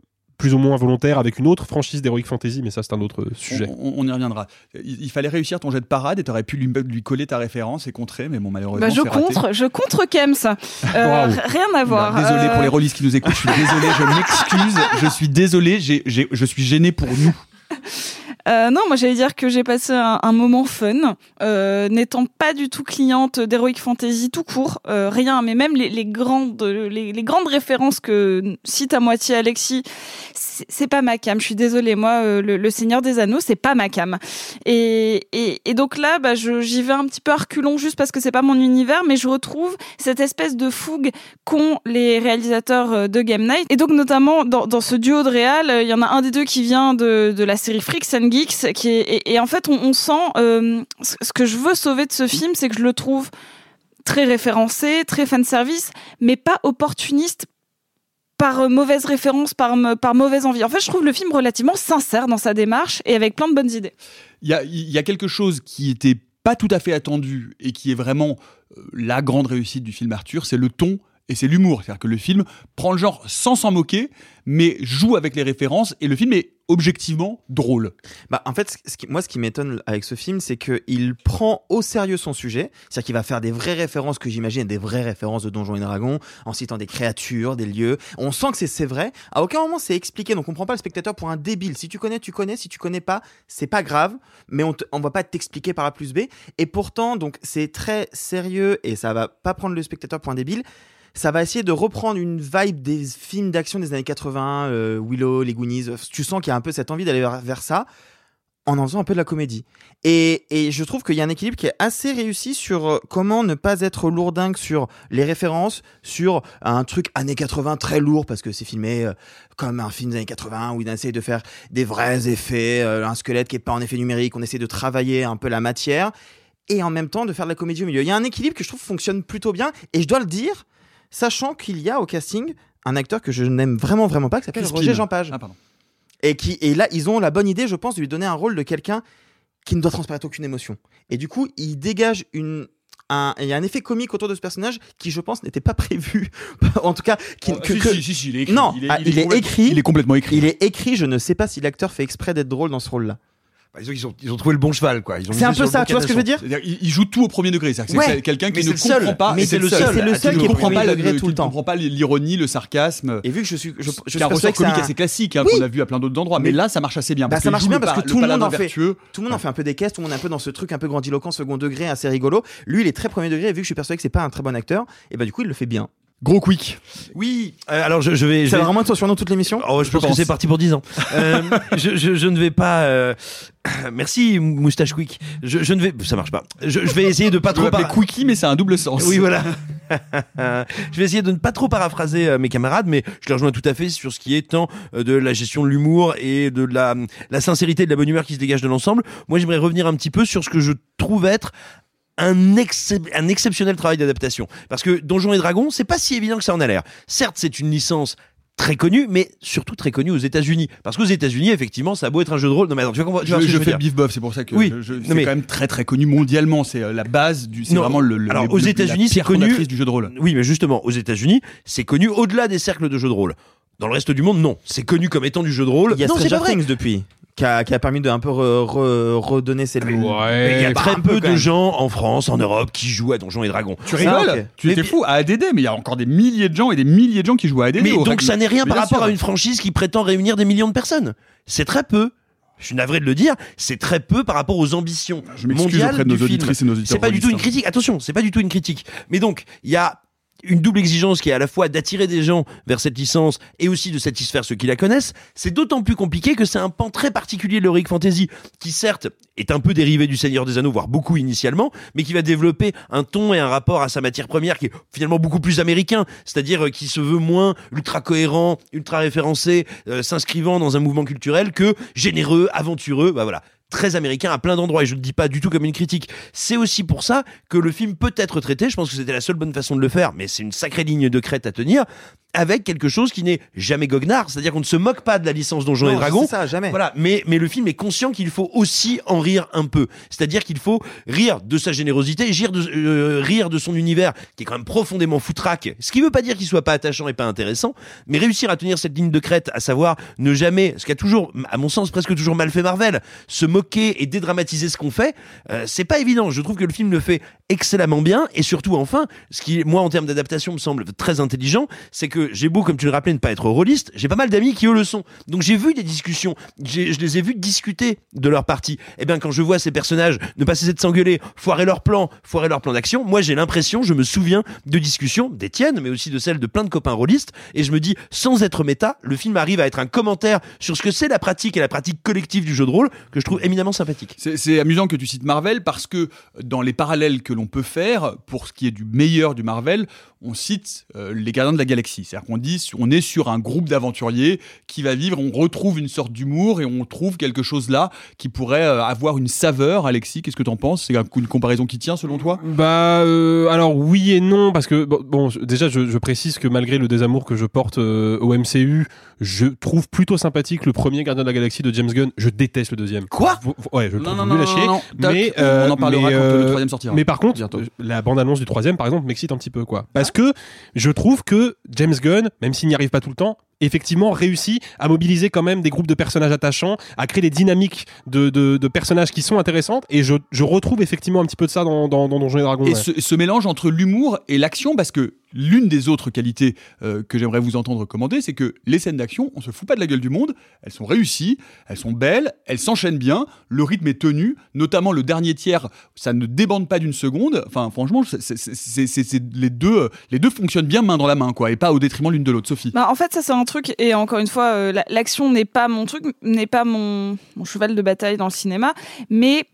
plus ou moins volontaire avec une autre franchise d'Heroic Fantasy, mais ça c'est un autre sujet. On, on y reviendra. Il, il fallait réussir ton jet de parade et t'aurais pu lui, lui coller ta référence et contrer, mais bon, malheureusement. Bah, je raté. contre, je contre Kems. Euh, rien à voir. Bah, désolé Euh, pour les rôlistes qui nous écoutent, je suis désolé, je m'excuse, je suis désolé, je suis gêné pour nous. <laughs> Euh, non, moi j'allais dire que j'ai passé un, moment fun, euh, n'étant pas du tout cliente d'Heroic Fantasy tout court, euh, rien, mais même les, les grandes, les, les grandes références que cite à moitié Alexis, c'est pas ma cam. Je suis désolée, moi, euh, le, le Seigneur des Anneaux, c'est pas ma cam. Et, et, et donc là, bah, j'y vais un petit peu reculons juste parce que c'est pas mon univers, mais je retrouve cette espèce de fougue qu'ont les réalisateurs euh, de Game Night. Et donc notamment dans, dans ce duo de réal, il y en a un des deux qui vient de, de la série Freaks and Geeks, qui est, et, en fait on, sent euh, ce que je veux sauver de ce film, c'est que je le trouve très référencé, très fan service, mais pas opportuniste par euh, mauvaise référence, par, par mauvaise envie. En fait, je trouve le film relativement sincère dans sa démarche et avec plein de bonnes idées. Il y a, y a quelque chose qui était pas tout à fait attendu et qui est vraiment euh, la grande réussite du film Arthur, c'est le ton et c'est l'humour. C'est-à-dire que le film prend le genre sans s'en moquer, mais joue avec les références et le film est objectivement drôle. Bah, en fait, moi, ce qui m'étonne avec ce film, c'est qu'il prend au sérieux son sujet. C'est-à-dire qu'il va faire des vraies références que j'imagine, des vraies références de Donjons et Dragons, en citant des créatures, des lieux. On sent que c'est- vrai. À aucun moment c'est expliqué, donc on prend pas le spectateur pour un débile. Si tu connais, tu connais. Si tu connais pas, c'est pas grave. Mais on, on va pas t'expliquer par A plus B. Et pourtant, donc, c'est très sérieux et ça va pas prendre le spectateur pour un débile. Ça va essayer de reprendre une vibe des films d'action des années 80, euh, Willow, les Goonies. Tu sens qu'il y a un peu cette envie d'aller vers, ça en en faisant un peu de la comédie. Et, je trouve qu'il y a un équilibre qui est assez réussi sur euh, comment ne pas être lourdingue sur les références, sur un truc années 80 très lourd parce que c'est filmé euh, comme un film des années 80 où il essaie de faire des vrais effets, euh, un squelette qui est pas en effet numérique, on essaie de travailler un peu la matière et en même temps de faire de la comédie au milieu. Il y a un équilibre que je trouve fonctionne plutôt bien et je dois le dire, sachant qu'il y a au casting un acteur que je n'aime vraiment vraiment pas qui s'appelle. Roger Jean Page. Ah, pardon. Et, qui, et là, ils ont la bonne idée, je pense, de lui donner un rôle de quelqu'un qui ne doit transparaître aucune émotion. Et du coup, il dégage une. Un, il y a un effet comique autour de ce personnage qui, je pense, n'était pas prévu. <laughs> en tout cas, qui, Oh, que- si, que- si, si, il est écrit. Non, Il est- ah, il est il est complètement- écrit. il est complètement écrit. Il est écrit. Je ne sais pas si l'acteur fait exprès d'être drôle dans ce rôle-là. Bah, ils, ont, ils, ont, ils ont trouvé le bon cheval, quoi. C'est un peu ça, bon tu vois ce que je veux dire C'est-à-dire, il, joue tout au premier degré. C'est-à-dire que Ouais, c'est quelqu'un qui ne c'est le seul. comprend pas. Mais c'est le seul. C'est le Qui seul ne qui est comprend pas, degré le- tout le qui temps. ne comprend pas l'ironie, le sarcasme. Et vu que je suis, je, je suis ressort que c'est comique un- assez classique hein, Oui. qu'on a vu à plein d'autres endroits. Mais, Mais- là, ça marche assez bien. Bah, parce ça marche bien parce par- que tout le monde en fait. Tout le monde en fait un peu des caisses, tout le monde est un peu dans ce truc un peu grandiloquent, second degré, assez rigolo. Lui, il est très premier degré, et vu que je suis persuadé que c'est pas un très bon acteur, et bah du coup, il le fait bien. Gros quick. Oui, euh, alors je, je vais. je vais- va vraiment être sur nous toute l'émission Oh, je, pense, pense. que c'est parti pour 10 ans. Euh, je, je, je ne vais pas. euh, <coughs> Merci, moustache quick. Je, je ne vais. Ça marche pas. Je, je vais essayer de pas Je trop. par- quickie, mais c'est un double sens. Oui, voilà. <laughs> je vais essayer de ne pas trop paraphraser euh, mes camarades, mais je les rejoins tout à fait sur ce qui est tant euh, de la gestion de l'humour et de la, la sincérité et de la bonne humeur qui se dégage de l'ensemble. Moi, j'aimerais revenir un petit peu sur ce que je trouve être un, excep- un exceptionnel travail d'adaptation. Parce que Donjons et Dragons, c'est pas si évident que ça en a l'air. Certes, c'est une licence très connue, mais surtout très connue aux États-Unis. Parce qu'aux États-Unis, effectivement, ça a beau être un jeu de rôle. Non, mais attends, tu Je, vois ce que je veux fais le beef bof, c'est pour ça que Oui. je- je- c'est mais- quand même très très connu mondialement. C'est euh, la base du, c'est vraiment le. le- alors, le- aux États-Unis, c'est connu- du jeu de rôle. Oui, mais justement, aux États-Unis, c'est connu au-delà des cercles de jeux de rôle. Dans le reste du monde, non. C'est connu comme étant du jeu de rôle. Il y a non, c'est Stranger. Things depuis, qui a, qui a permis de un peu re- re- redonner cette. Mais il y a très peu, de gens en France, en Europe, qui jouent à Donjons et Dragons. Tu Ça, rigoles. Tu étais fou à ADD, mais il y a encore des milliers de gens et des milliers de gens qui jouent à ADD. Mais donc ça n'est rien par rapport sûr. à une franchise qui prétend réunir des millions de personnes. C'est très peu. Je suis navré de le dire, c'est très peu par rapport aux ambitions Je m'excuse mondiales auprès de nos du film. auditrices et nos auditeurs C'est pas du tout une critique. Attention, c'est pas du tout une critique. Mais donc, il y a une double exigence qui est à la fois d'attirer des gens vers cette licence et aussi de satisfaire ceux qui la connaissent. C'est d'autant plus compliqué que c'est un pan très particulier de l'heroic fantasy qui certes est un peu dérivé du Seigneur des Anneaux, voire beaucoup initialement, mais qui va développer un ton et un rapport à sa matière première qui est finalement beaucoup plus américain, c'est-à-dire euh, qui se veut moins ultra cohérent, ultra référencé, euh, s'inscrivant dans un mouvement culturel que généreux, aventureux, bah voilà très américain à plein d'endroits et je ne le dis pas du tout comme une critique. C'est aussi pour ça que le film peut être traité, je pense que c'était la seule bonne façon de le faire, mais c'est une sacrée ligne de crête à tenir, avec quelque chose qui n'est jamais goguenard, c'est-à-dire qu'on ne se moque pas de la licence Donjons Non, et Dragons. ça, jamais. Voilà, mais, mais le film est conscient qu'il faut aussi en rire un peu. C'est-à-dire qu'il faut rire de sa générosité, rire de, euh, rire de son univers, qui est quand même profondément foutraque. Ce qui veut pas dire qu'il soit pas attachant et pas intéressant, mais réussir à tenir cette ligne de crête, à savoir ne jamais, ce qui a toujours, à mon sens, presque toujours mal fait Marvel, se moquer et dédramatiser ce qu'on fait, euh, c'est pas évident. Je trouve que le film le fait excellemment bien, et surtout, enfin, ce qui, moi, en termes d'adaptation, me semble très intelligent, c'est que j'ai beau, comme tu le rappelais, ne pas être rôliste, j'ai pas mal d'amis qui eux le sont. Donc j'ai vu des discussions, je les ai vus discuter de leur partie. Et bien quand je vois ces personnages ne pas cesser de s'engueuler, foirer leur plan, foirer leur plan d'action, moi j'ai l'impression, je me souviens de discussions, des tiennes, mais aussi de celles de plein de copains rôlistes, et je me dis, sans être méta, le film arrive à être un commentaire sur ce que c'est la pratique et la pratique collective du jeu de rôle, que je trouve éminemment sympathique. C'est amusant que tu cites Marvel parce que dans les parallèles que l'on peut faire, pour ce qui est du meilleur du Marvel, on cite euh, les Gardiens de la Galaxie. C'est-à-dire qu'on dit, on est sur un groupe d'aventuriers qui va vivre, on retrouve une sorte d'humour et on trouve quelque chose là qui pourrait euh, avoir une saveur. Alexis, qu'est-ce que t'en penses? C'est un- une comparaison qui tient selon toi? Bah euh, alors oui et non parce que bon, déjà je, je précise que malgré le désamour que je porte au MCU, je trouve plutôt sympathique le premier Gardien de la Galaxie de James Gunn. Je déteste le deuxième. Quoi? Ouais, je le trouve non, nul non, à chier. non, mais on en parlera mais, quand le troisième sortira. Mais par contre, Bientôt. la bande annonce du troisième par exemple m'excite un petit peu quoi. Parce que je trouve que James Gunn, même s'il n'y arrive pas tout le temps, effectivement réussit à mobiliser quand même des groupes de personnages attachants, à créer des dynamiques de, de, de personnages qui sont intéressantes et je, je retrouve effectivement un petit peu de ça dans, dans, dans Donjons et Dragons. Et ouais. ce, ce mélange entre l'humour et l'action, parce que l'une des autres qualités euh, que j'aimerais vous entendre commander, c'est que les scènes d'action, on se fout pas de la gueule du monde, elles sont réussies, elles sont belles, elles s'enchaînent bien, le rythme est tenu, notamment le dernier tiers, ça ne débande pas d'une seconde. Enfin, franchement, c'est- les deux, euh, les deux fonctionnent bien main dans la main, quoi, et pas au détriment l'une de l'autre. Sophie. Bah, en fait, ça c'est un truc, et encore une fois, euh, la- l'action n'est pas mon truc, n'est pas mon, mon cheval de bataille dans le cinéma, mais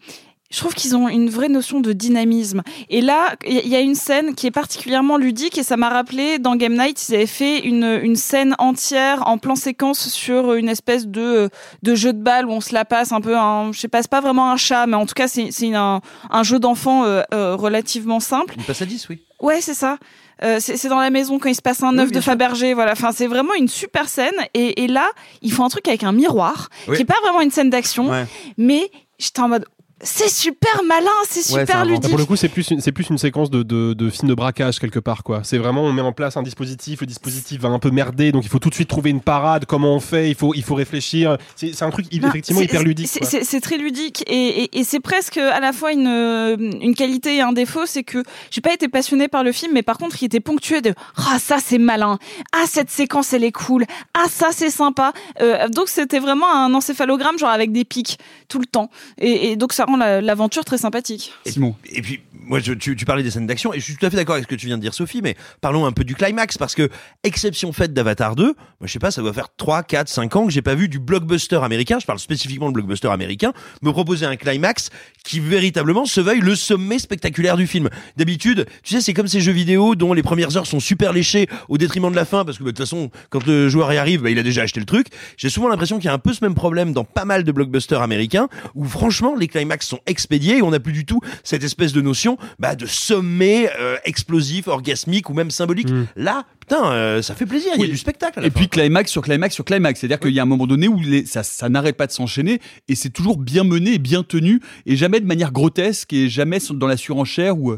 je trouve qu'ils ont une vraie notion de dynamisme. Et là, il y- a une scène qui est particulièrement ludique, et ça m'a rappelé, dans Game Night, ils avaient fait une, une scène entière en plan séquence sur une espèce de, de jeu de balle où on se la passe un peu, un, je sais pas, c'est pas vraiment un chat, mais en tout cas, c'est c'est un, un jeu d'enfant euh, euh, relativement simple. Une passe à 10, oui. Ouais, c'est ça. Euh, c'est dans la maison quand il se passe un œuf de. Fabergé, voilà. Enfin, c'est vraiment une super scène. Et, et là, ils font un truc avec un miroir, Oui. qui est pas vraiment une scène d'action, Ouais. mais j'étais en mode, c'est super malin, c'est super ludique. Pour le coup, c'est plus une, c'est plus une séquence de, de, de film de braquage quelque part quoi. C'est vraiment on met en place un dispositif, le dispositif va un peu merder, donc il faut tout de suite trouver une parade. Comment on fait Il faut il faut réfléchir. C'est c'est un truc Non, effectivement hyper ludique. c'est- très ludique et, et, et c'est presque à la fois une, euh, une qualité et un défaut, c'est que j'ai pas été passionnée par le film, mais par contre il était ponctué de ah ça c'est malin, ah cette séquence elle est cool, ah ça c'est sympa. Euh, donc c'était vraiment un encéphalogramme genre avec des pics tout le temps et, et donc ça rend la- l'aventure très sympathique. Simon. Et puis, moi, je- tu, tu parlais des scènes d'action, et je suis tout à fait d'accord avec ce que tu viens de dire, Sophie, mais parlons un peu du climax, parce que, exception faite d'Avatar 2, moi, je sais pas, ça doit faire 3, 4, 5 ans que j'ai pas vu du blockbuster américain, je parle spécifiquement de blockbuster américain, me proposer un climax qui véritablement se veuille le sommet spectaculaire du film. D'habitude, tu sais, c'est comme ces jeux vidéo dont les premières heures sont super léchées au détriment de la fin, parce que, bah, de toute façon, quand le joueur y arrive, bah, il a déjà acheté le truc. J'ai souvent l'impression qu'il y a un peu ce même problème dans pas mal de blockbusters américains, où franchement, les climax sont expédiés et on n'a plus du tout cette espèce de notion bah, de sommet euh, explosif, orgasmique ou même symbolique. Là, putain, euh, ça fait plaisir, il y a du spectacle. Et fin. puis climax sur climax sur climax. C'est-à-dire qu'il y a un moment donné où les- ça, ça n'arrête pas de s'enchaîner et c'est toujours bien mené et bien tenu et jamais de manière grotesque et jamais dans la surenchère ou.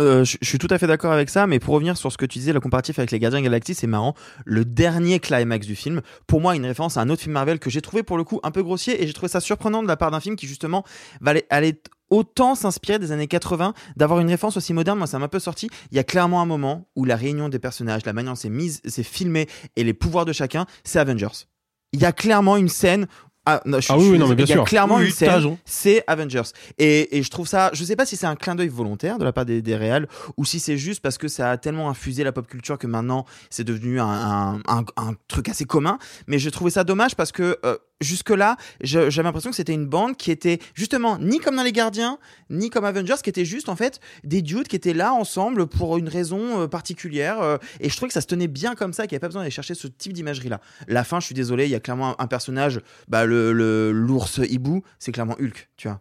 Euh, je, suis tout à fait d'accord avec ça, mais pour revenir sur ce que tu disais, le comparatif avec les Gardiens Galaxie, c'est marrant. Le dernier climax du film, pour moi, une référence à un autre film Marvel que j'ai trouvé pour le coup un peu grossier et j'ai trouvé ça surprenant de la part d'un film qui justement va aller, aller autant s'inspirer des années 80, d'avoir une référence aussi moderne. Moi, ça m'a un peu sorti. Il y a clairement un moment où la réunion des personnages, la manière dont c'est mise, c'est filmé et les pouvoirs de chacun, c'est Avengers. Il y a clairement une scène. Ah, non, je, Ah oui, non, mais bien il y a sûr. clairement Oui, une t'as raison. scène c'est Avengers. Et, et je trouve ça, je sais pas si c'est un clin d'œil volontaire de la part des, des réals ou si c'est juste parce que ça a tellement infusé la pop culture que maintenant c'est devenu un, un, un- un truc assez commun. Mais j'ai trouvé ça dommage parce que euh, jusque-là, j'avais l'impression que c'était une bande qui était justement ni comme dans Les Gardiens, ni comme Avengers, qui était juste en fait des dudes qui étaient là ensemble pour une raison euh, particulière. euh, et je trouvais que ça se tenait bien comme ça, qu'il n'y avait pas besoin d'aller chercher ce type d'imagerie-là. La fin, je suis désolé, il y a clairement un, un personnage, bah, le- l'ours hibou, c'est clairement Hulk, tu vois.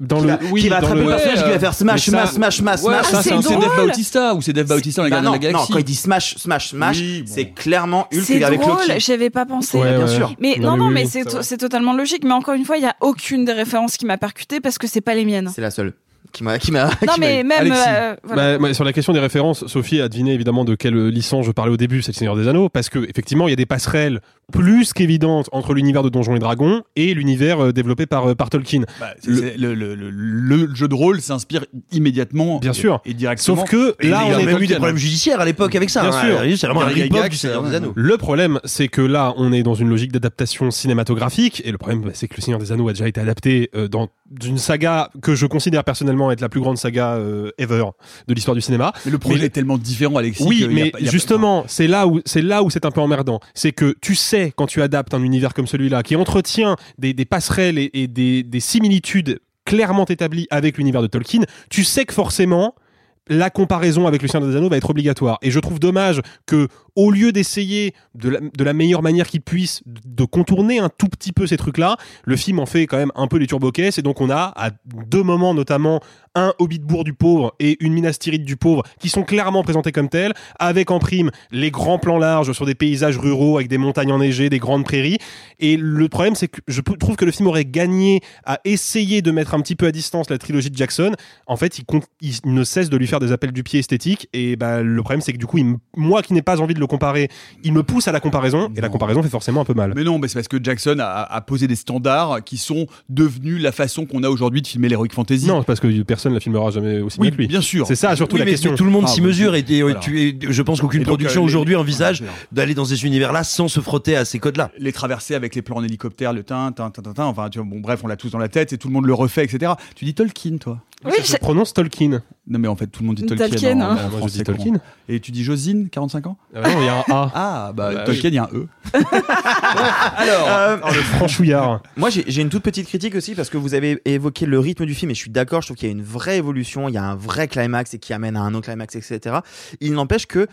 Dans qui le va, oui, qui va attraper le- le personnage, Ouais, qui va faire smash, ça- smash, smash, smash, Ouais, smash. ça, c'est c'est c'est. Dave Bautista ou c'est Dave Bautista dans les Bah non, de la non, Galaxie. quand il dit smash, smash, smash, Oui, bon. c'est clairement Hulk C'est avec drôle, Loki. j'y avais pas pensé. Ouais, bien ouais. sûr. Mais Non, non, mais non, oui, mais c'est c'est c'est totalement logique. Mais encore une fois, il y a aucune des références qui m'a percuté parce que c'est pas les miennes. C'est la seule. Qui m'a qui m'a Non, <laughs> mais même. Euh, voilà. Bah, ouais, sur la question des références, Sophie a deviné évidemment de quelle licence je parlais au début, c'est le Seigneur des Anneaux, parce que effectivement il y a des passerelles plus qu'évidentes entre l'univers de Donjons et Dragons et l'univers euh, développé par, euh, par Tolkien. Bah, le, le- le- le jeu de rôle s'inspire immédiatement Bien et- sûr. et directement. Sauf que Et là on a est même eu des problèmes judiciaires à l'époque avec ça. Bien hein. sûr. C'est vraiment un du Seigneur des. Anneaux. Le problème, c'est que là, on est dans une logique d'adaptation cinématographique, et le problème, bah, c'est que Le Seigneur des Anneaux a déjà été adapté euh, dans une saga que je considère personnellement être la plus grande saga euh, ever de l'histoire du cinéma. Mais le projet Mais- est tellement différent, Alexis. Oui, mais a justement, c'est là où c'est là où c'est un peu emmerdant. C'est que tu sais quand tu adaptes un univers comme celui-là, qui entretient des, des passerelles et, et des, des similitudes clairement établies avec l'univers de Tolkien, tu sais que forcément la comparaison avec le Seigneur des Anneaux va être obligatoire. Et je trouve dommage que, au lieu d'essayer de la, meilleure manière qu'il puisse de contourner un tout petit peu ces trucs-là, le film en fait quand même un peu les turbocaisses. Et donc on a à deux moments notamment un Hobbitbourg du pauvre et une Minas Tirith du pauvre qui sont clairement présentés comme tels, avec en prime les grands plans larges sur des paysages ruraux avec des montagnes enneigées, des grandes prairies. Et le problème, c'est que je trouve que le film aurait gagné à essayer de mettre un petit peu à distance la trilogie de Jackson. En fait, il, compte, il ne cesse de lui faire des appels du pied esthétiques. Et bah, le problème, c'est que du coup, moi qui n'ai pas envie de le comparer, il me pousse à la comparaison. Et la comparaison fait forcément un peu mal. Mais non, mais c'est parce que Jackson a, a posé des standards qui sont devenus la façon qu'on a aujourd'hui de filmer l'heroic fantasy. Non, parce que personne la filmera jamais aussi Oui, bien que lui. bien sûr. C'est ça surtout Oui, la mais question. tout le monde Ah, s'y oui. mesure et, et, Voilà. tu es- je pense qu'aucune production euh, aujourd'hui envisage Voilà. d'aller dans ces univers-là sans se frotter à ces codes-là. les traversées avec les plans en hélicoptère, le tin, tin, tin, tin, tin, enfin, tu vois, bon, bref, on l'a tous dans la tête et tout le monde le refait, etc. Tu dis Tolkien, toi Oui, Ça se prononce Tolkien. Non, mais en fait, tout le monde dit Tolkien. Tolkien, en- hein. en Ah, moi, je français dis. Tolkien. Et tu dis Josine, 45 ans Ah non, il y a un A. Ah, bah, Bah, Tolkien, il y a un E. <laughs> Alors, Oh, le franchouillard. Moi, j'ai j'ai une toute petite critique aussi parce que vous avez évoqué le rythme du film et je suis d'accord. Je trouve qu'il y a une vraie évolution, il y a un vrai climax et qui amène à un autre climax, etc. Il n'empêche que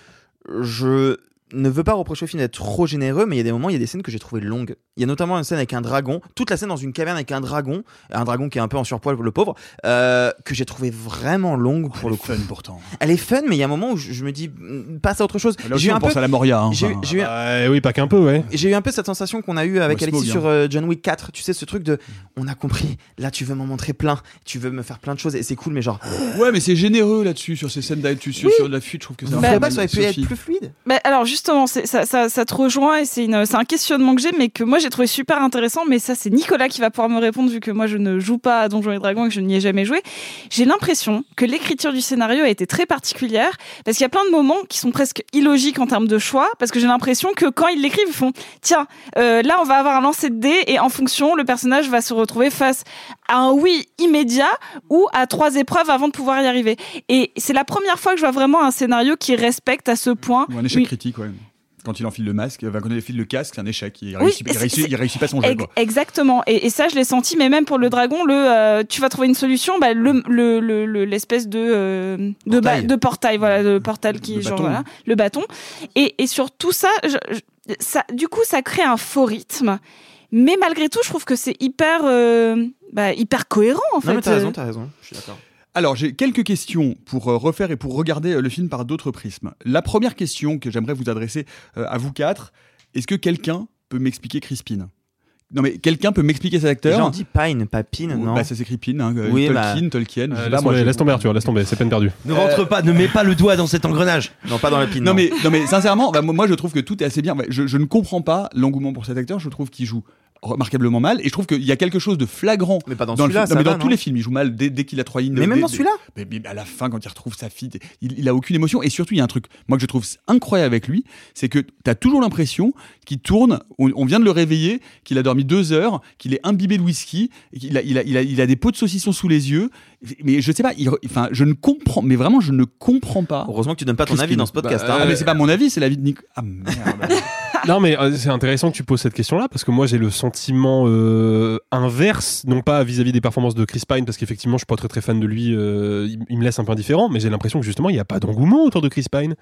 je ne veux pas reprocher au film d'être trop généreux, mais il y a des moments, il y a des scènes que j'ai trouvé longues. Il y a notamment une scène avec un dragon, toute la scène dans une caverne avec un dragon, un dragon qui est un peu en surpoids, le pauvre, euh, que j'ai trouvé vraiment longue pour le coup. Fun pourtant. Elle est fun, mais il y a un moment où je, je me dis, mm, passe à autre chose. Là aussi, J'ai eu on un pense peu- à la Moria. hein, j'ai eu- enfin. j'ai eu un- Euh, oui, pas qu'un peu, ouais. j'ai eu un peu cette sensation qu'on a eu avec Ouais, Alexis Smog, sur euh, John Wick 4. Tu sais, ce truc de on a compris, là tu veux m'en montrer plein, tu veux me faire plein de choses et c'est cool, mais genre, Ouais, mais c'est généreux là-dessus, sur ces scènes là-dessus, sur, sur la fuite, je trouve que c'est vous un trouvez peu pas que ça aurait pu être plus fluide Bah, alors justement, ça, ça, ça te rejoint et c'est un questionnement que j'ai, mais que moi j'ai trouvé super intéressant. Mais ça, c'est Nicolas qui va pouvoir me répondre vu que moi je ne joue pas à Donjons et Dragons et que je n'y ai jamais joué. J'ai l'impression que l'écriture du scénario a été très particulière parce qu'il y a plein de moments qui sont presque illogiques en termes de choix. Parce que j'ai l'impression que quand ils l'écrivent, ils font tiens, euh, là on va avoir un lancer de dés et en fonction, le personnage va se retrouver face à un oui immédiat ou à trois épreuves avant de pouvoir y arriver. Et c'est la première fois que je vois vraiment un scénario qui respecte à ce point. Ou un échec critique, ouais. Quand il enfile le masque, enfin, quand il enfile le casque, c'est un échec. Il Oui, réussit, il c'est- réussit, c'est- il réussit pas son jeu. Ex- Quoi. Exactement. Et, et ça, je l'ai senti, mais même pour le dragon, le, euh, tu vas trouver une solution, bah, le, le, le- le- l'espèce de, euh, de, ba- Portail. de portail, voilà, de portal qui Le genre, bâton. voilà, le bâton. Et, et sur tout ça, je- je- ça, du coup, ça crée un faux rythme. Mais malgré tout, je trouve que c'est hyper, euh, bah, hyper cohérent, en fait. Non, mais t'as raison, t'as raison, je suis d'accord. Alors, j'ai quelques questions pour euh, refaire et pour regarder euh, le film par d'autres prismes. La première question que j'aimerais vous adresser euh, à vous quatre, est-ce que quelqu'un peut m'expliquer Crispin? Non, mais quelqu'un peut m'expliquer cet acteur? On dit Pine, pas Pine, non Bah, ça s'écrit Pin, hein, Oui, Tolkien, bah- Tolkien. Euh, laisse, tomber, je- laisse tomber, Arthur, laisse tomber, c'est peine perdue. Ne rentre pas, ne mets pas le doigt dans cet engrenage. Non, pas dans la Pine. Non mais, non mais sincèrement, bah, moi je trouve que tout est assez bien. Je, je ne comprends pas l'engouement pour cet acteur. Je trouve qu'il joue remarquablement mal et je trouve qu'il y a quelque chose de flagrant Mais pas dans le film. Non, va, tous les films il joue mal dès, dès qu'il a trois lignes Mais même dès- dans celui-là mais à la fin quand il retrouve sa fille il, il a aucune émotion et surtout il y a un truc moi que je trouve incroyable avec lui c'est que tu as toujours l'impression qu'il tourne on, on vient de le réveiller qu'il a dormi deux heures qu'il est imbibé de whisky qu'il a, il a, il a, il a des pots de saucisson sous les yeux mais je sais pas il- enfin je ne comprends mais vraiment je ne comprends pas Heureusement que tu donnes pas ton avis dans ce podcast. Bah, hein. ah mais c'est pas mon avis c'est l'avis de Nick ah merde <laughs> Non, mais euh, c'est intéressant que tu poses cette question-là parce que moi j'ai le sentiment euh, inverse, non pas vis-à-vis des performances de Chris Pine parce qu'effectivement je suis pas très très fan de lui, euh, il, il me laisse un peu indifférent, mais j'ai l'impression que justement il n'y a pas d'engouement autour de Chris Pine.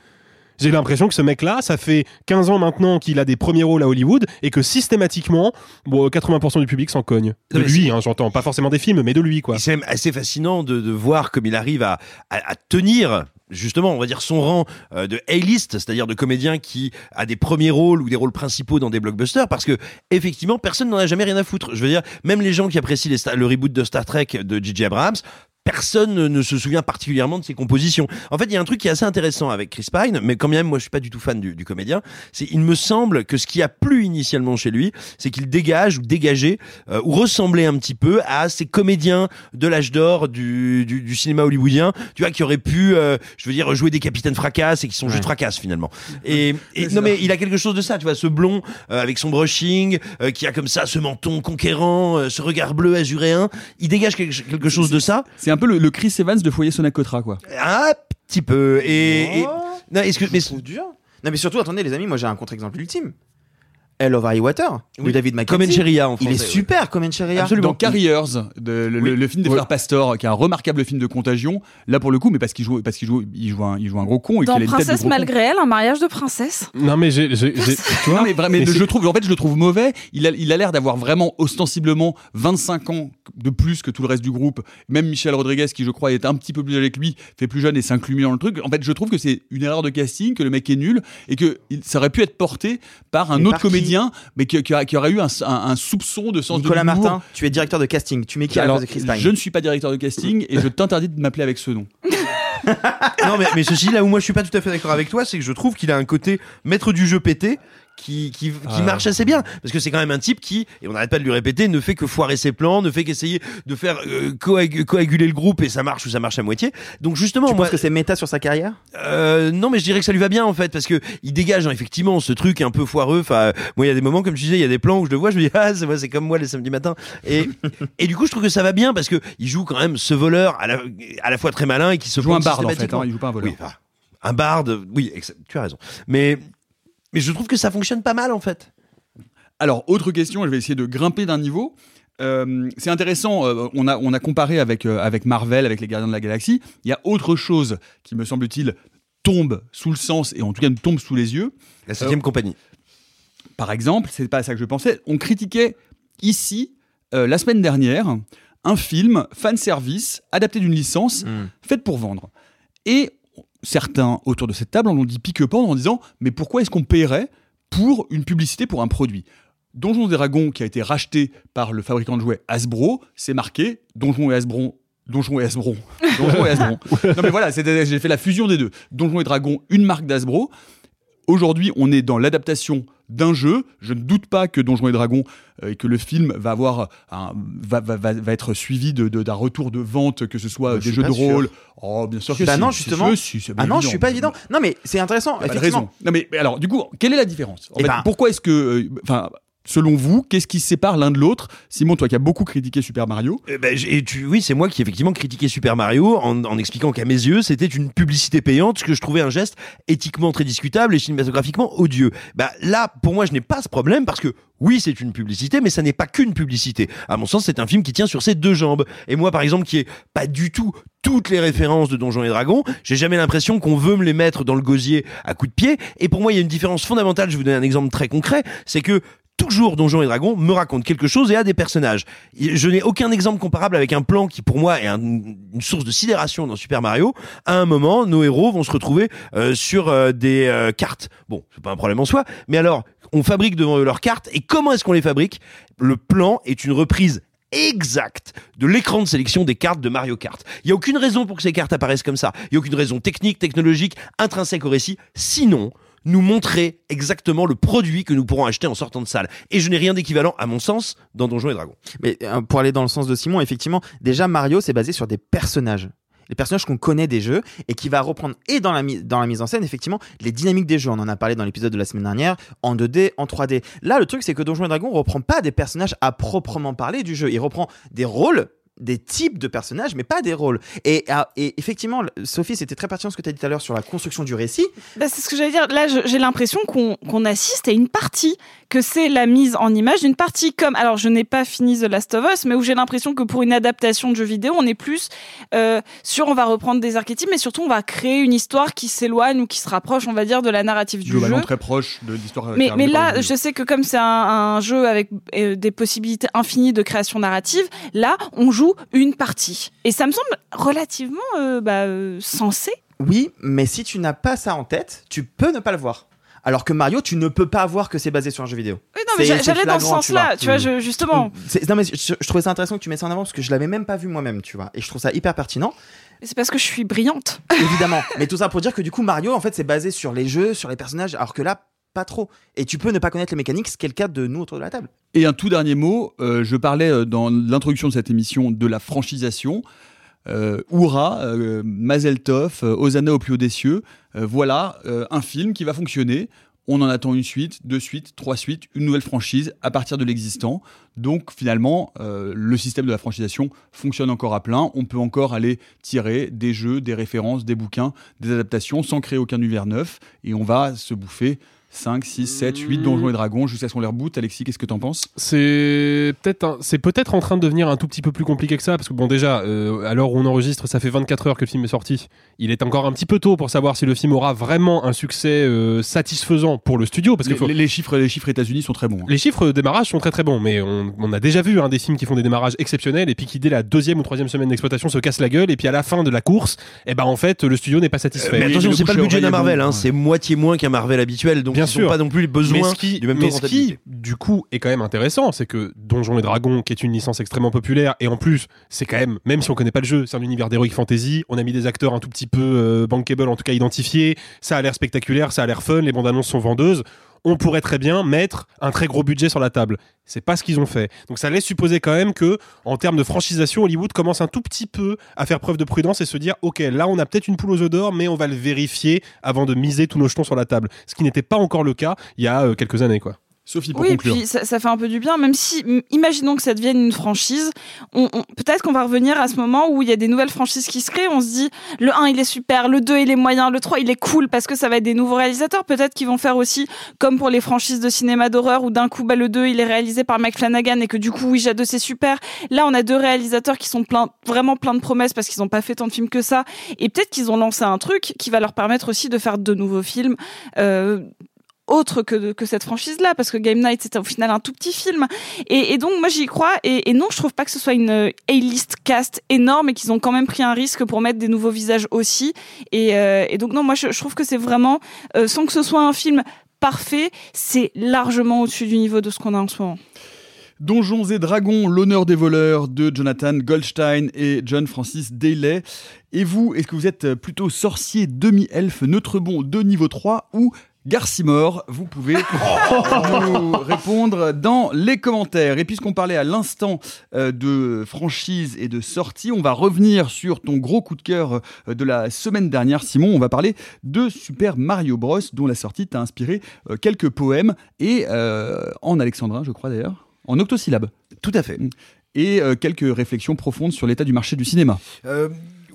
J'ai l'impression que ce mec-là, ça fait 15 ans maintenant qu'il a des premiers rôles à Hollywood et que systématiquement, bon, 80% du public s'en cogne. De Non, lui, hein, j'entends, pas forcément des films, mais de lui, quoi. C'est même assez fascinant de, de voir comme il arrive à, à- à tenir justement, on va dire son rang euh, de A-list, c'est-à-dire de comédien qui a des premiers rôles ou des rôles principaux dans des blockbusters, parce que effectivement, personne n'en a jamais rien à foutre. Je veux dire, même les gens qui apprécient les le reboot de Star Trek de J.J. Abrams, personne ne se souvient particulièrement de ses compositions. En fait, il y a un truc qui est assez intéressant avec Chris Pine, mais quand même, moi, je suis pas du tout fan du, du comédien. C'est, il me semble que ce qui a plu initialement chez lui, c'est qu'il dégage ou dégageait euh, ou ressemblait un petit peu à ces comédiens de l'âge d'or du, du, du cinéma hollywoodien, tu vois, qui auraient pu, euh, je veux dire, jouer des capitaines fracasses et qui sont juste fracasses finalement. <laughs> Et, et non, mais il a quelque chose de ça, tu vois, ce blond euh, avec son brushing, euh, qui a comme ça ce menton conquérant, euh, ce regard bleu azuréen, il dégage quelque, quelque chose de ça. C'est un peu le, le Chris Evans de Foyer Sonacotra, quoi. Un petit peu. Et, et- non, mais dur. Non, mais surtout, attendez, les amis, moi j'ai un contre-exemple ultime. Hell of High Water, de Oui. David Comme Mackenzie. Encheria en Il est français, super, comme Encheria. Dans Carriers, de- le, le- le film des frères Pastor, qui est un remarquable film de contagion. Là, pour le coup, mais parce qu'il joue, parce qu'il joue, il joue un, il joue un gros con et Dans a une tête de Princesse gros con. malgré elle, un mariage de princesse. Non, mais j'ai. j'ai- j'ai- <laughs> tu vois, Non, mais, mais mais je trouve, en fait, je le trouve mauvais. Il a, il a l'air d'avoir vraiment ostensiblement 25 ans de plus que tout le reste du groupe. Même Michel Rodriguez, qui je crois est un petit peu plus âgé que lui, fait plus jeune et s'inclut mieux dans le truc. En fait, je trouve que c'est une erreur de casting, que le mec est nul et que il, ça aurait pu être porté par un Mais autre par qui comédien, mais qui, qui, a- qui aurait eu un, un- un soupçon de sens Nicolas de l'humour. Martin, tu es directeur de casting. Tu mets qui à la Alors, place de Chris Pine je ne suis pas directeur de casting et je t'interdis de m'appeler avec ce nom. <laughs> non, mais, mais ceci, là où moi je suis pas tout à fait d'accord avec toi, c'est que je trouve qu'il a un côté maître du jeu pété. Qui, qui, qui Ah. marche assez bien parce que c'est quand même un type qui et on n'arrête pas de lui répéter ne fait que foirer ses plans ne fait qu'essayer de faire euh, coag- coaguler le groupe et ça marche ou ça marche à moitié donc justement Tu moi penses que c'est méta sur sa carrière? Euh, non, mais je dirais que ça lui va bien en fait parce que il dégage hein, effectivement ce truc un peu foireux. Enfin, moi il y a des moments comme tu disais, il y a des plans où je le vois, je me dis <laughs> ah c'est moi, c'est comme moi les samedis matins. Et <laughs> et du coup je trouve que ça va bien parce que il joue quand même ce voleur à la, à la fois très malin et qui se joue un barde en fait, hein, il joue pas un voleur. Oui, enfin, un barde, oui, tu as raison. Mais mais je trouve que ça fonctionne pas mal en fait. Alors, autre question, je vais essayer de grimper d'un niveau. Euh, c'est intéressant, euh, on, a, on a comparé avec, euh, avec Marvel, avec les Gardiens de la Galaxie. Il y a autre chose qui, me semble-t-il, tombe sous le sens et en tout cas nous tombe sous les yeux. La septième Euh, compagnie. Par exemple, c'est pas à ça que je pensais, on critiquait ici, euh, la semaine dernière, un film fan service adapté d'une licence faite pour vendre. Et certains autour de cette table en ont dit pique-pendre en disant mais pourquoi est-ce qu'on paierait pour une publicité pour un produit? Donjons et Dragons qui a été racheté par le fabricant de jouets Hasbro, c'est marqué Donjons et Hasbro. Donjons et Hasbro. <laughs> Donjons et Hasbro. non mais voilà, j'ai fait la fusion des deux. Donjons et Dragons, une marque d'Hasbro. Aujourd'hui, on est dans l'adaptation d'un jeu. Je ne doute pas que Donjons et Dragons euh, et que le film va avoir un- va, va, va, va être suivi de- de- d'un retour de vente, que ce soit Bah, je des jeux de sûr. rôle. Oh, bien sûr que Bah si, non, justement. si, Ah non, je suis pas évident. Non, mais c'est intéressant. Effectivement. raison. Non mais alors, du coup, quelle est la différence? En Eh fait, ben- Pourquoi est-ce que, euh, enfin, selon vous, qu'est-ce qui sépare l'un de l'autre? Simon, toi qui as beaucoup critiqué Super Mario. Eh ben, et tu, oui, c'est moi qui effectivement critiquais Super Mario en, en expliquant qu'à mes yeux, c'était une publicité payante, ce que je trouvais un geste éthiquement très discutable et cinématographiquement odieux. Bah là, pour moi, je n'ai pas ce problème parce que oui, c'est une publicité, mais ça n'est pas qu'une publicité. À mon sens, c'est un film qui tient sur ses deux jambes. Et moi, par exemple, qui est pas du tout toutes les références de Donjons et Dragons, j'ai jamais l'impression qu'on veut me les mettre dans le gosier à coups de pied. Et pour moi, il y a une différence fondamentale. Je vais vous donner un exemple très concret, c'est que toujours Donjons et Dragons me raconte quelque chose et a des personnages. Je n'ai aucun exemple comparable avec un plan qui pour moi est un- une source de sidération dans Super Mario. À un moment, nos héros vont se retrouver euh, sur euh, des euh, cartes. Bon, c'est pas un problème en soi, mais alors on fabrique devant eux leurs cartes et comment est-ce qu'on les fabrique? Le plan est une reprise exacte de l'écran de sélection des cartes de Mario Kart. Il y a aucune raison pour que ces cartes apparaissent comme ça. Il y a aucune raison technique, technologique, intrinsèque au récit. Sinon, nous montrer exactement le produit que nous pourrons acheter en sortant de salle. Et je n'ai rien d'équivalent, à mon sens, dans Donjons et Dragons. Mais euh, pour aller dans le sens de Simon, effectivement, déjà Mario, c'est basé sur des personnages. Les personnages qu'on connaît des jeux et qui va reprendre et dans la, mise en scène, effectivement, les dynamiques des jeux. On en a parlé dans l'épisode de la semaine dernière, en 2D, en 3D. Là, le truc, c'est que Donjons et Dragons reprend pas des personnages à proprement parler du jeu. Il reprend des rôles des types de personnages, mais pas des rôles. Et, ah, et effectivement, Sophie, c'était très pertinent ce que tu as dit tout à l'heure sur la construction du récit. Bah, c'est ce que j'allais dire. Là, j'ai l'impression qu'on qu'on assiste à une partie, que c'est la mise en image d'une partie comme. Alors, je n'ai pas fini The Last of Us, mais où j'ai l'impression que pour une adaptation de jeu vidéo, on est plus euh, sur on va reprendre des archétypes, mais surtout on va créer une histoire qui s'éloigne ou qui se rapproche, on va dire, de la narrative du Globalement jeu. très proche de l'histoire. Mais, mais là, je sais que comme c'est un, un jeu avec euh, des possibilités infinies de création narrative, là, on joue une partie. Et ça me semble relativement euh, bah, euh, sensé. Oui, mais si tu n'as pas ça en tête, tu peux ne pas le voir. Alors que Mario, tu ne peux pas voir que c'est basé sur un jeu vidéo. Oui, non, mais j'allais dans ce sens-là, tu vois, je- justement. Non mais je, je trouvais ça intéressant que tu mettes ça en avant parce que je l'avais même pas vu moi-même, tu vois. Et je trouve ça hyper pertinent. C'est parce que je suis brillante. Évidemment. mais tout ça pour dire que du coup Mario en fait c'est basé sur les jeux, sur les personnages, alors que là pas trop. Et tu peux ne pas connaître les mécaniques, ce qui est le cas de nous autour de la table. Et un tout dernier mot, euh, je parlais euh, dans l'introduction de cette émission de la franchisation. Euh, Oura, euh, Mazel Tov, euh, au plus haut des cieux. Voilà un film qui va fonctionner. On en attend une suite, deux suites, trois suites, une nouvelle franchise à partir de l'existant. Donc finalement, le système de la franchisation fonctionne encore à plein. On peut encore aller tirer des jeux, des références, des bouquins, des adaptations sans créer aucun univers neuf. Et on va se bouffer 5, 6, 7, 8 Donjons et Dragons jusqu'à ce qu'on les reboot. Alexis, qu'est-ce que t'en penses? C'est peut-être un- c'est peut-être en train de devenir un tout petit peu plus compliqué que ça parce que bon déjà euh, à l'heure où on enregistre ça fait 24 heures que le film est sorti. Il est encore un petit peu tôt pour savoir si le film aura vraiment un succès euh, satisfaisant pour le studio parce que les, faut- les- les chiffres, les chiffres États-Unis sont très bons. hein. les chiffres de démarrage sont très très bons, mais on, on a déjà vu hein, des films qui font des démarrages exceptionnels et puis qui dès la deuxième ou troisième semaine d'exploitation se cassent la gueule et puis à la fin de la course, eh ben en fait le studio n'est pas satisfait. mais attention, c'est pas le budget d'un Marvel, hein, c'est moitié moins qu'un Marvel habituel, donc Bien ils sûr. pas non plus les besoins mais ce qui, du même mais ce qui, du coup, est quand même intéressant, c'est que Donjons et Dragons, qui est une licence extrêmement populaire, et en plus, c'est quand même, même si on connaît pas le jeu, c'est un univers d'heroic fantasy, on a mis des acteurs un tout petit peu euh, bankable, en tout cas identifiés, ça a l'air spectaculaire, ça a l'air fun, les bandes annonces sont vendeuses. On pourrait très bien mettre un très gros budget sur la table. C'est pas ce qu'ils ont fait. Donc ça laisse supposer quand même que, en termes de franchisation, Hollywood commence un tout petit peu à faire preuve de prudence et se dire, ok, là on a peut-être une poule aux œufs d'or, mais on va le vérifier avant de miser tous nos jetons sur la table. Ce qui n'était pas encore le cas il y a euh, quelques années, quoi. Sophie, Oui, puis ça, ça fait un peu du bien, même si, imaginons que ça devienne une franchise, on, on- peut-être qu'on va revenir à ce moment où il y a des nouvelles franchises qui se créent, on se dit, le 1 il est super, le 2 il est moyen, le 3 il est cool parce que ça va être des nouveaux réalisateurs, peut-être qu'ils vont faire aussi comme pour les franchises de cinéma d'horreur où d'un coup bah, le 2 il est réalisé par Mike Flanagan et que du coup Ouija 2 c'est super. Là on a deux réalisateurs qui sont plein, vraiment plein de promesses parce qu'ils n'ont pas fait tant de films que ça et peut-être qu'ils ont lancé un truc qui va leur permettre aussi de faire de nouveaux films. Euh, autre que, que cette franchise-là, parce que Game Night, c'était au final un tout petit film. Et, donc, moi, j'y crois. Et, non, je trouve pas que ce soit une euh, A-list cast énorme et qu'ils ont quand même pris un risque pour mettre des nouveaux visages aussi. Et, euh, donc, non, moi, je, je trouve que c'est vraiment, euh, sans que ce soit un film parfait, c'est largement au-dessus du niveau de ce qu'on a en ce moment. Donjons et Dragons, l'honneur des voleurs de Jonathan Goldstein et John Francis Daley. Et vous, est-ce que vous êtes plutôt sorcier, demi-elfe, neutre bon de niveau 3 ou Garcimore Vous pouvez <laughs> nous répondre dans les commentaires. Et puisqu'on parlait à l'instant euh, de franchise et de sortie, on va revenir sur ton gros coup de cœur euh, de la semaine dernière, Simon. On va parler de Super Mario Bros, dont la sortie t'a inspiré euh, quelques poèmes et euh, en alexandrin, je crois d'ailleurs, en octosyllabes. Tout à fait. Et euh, quelques réflexions profondes sur l'état du marché du cinéma. Euh,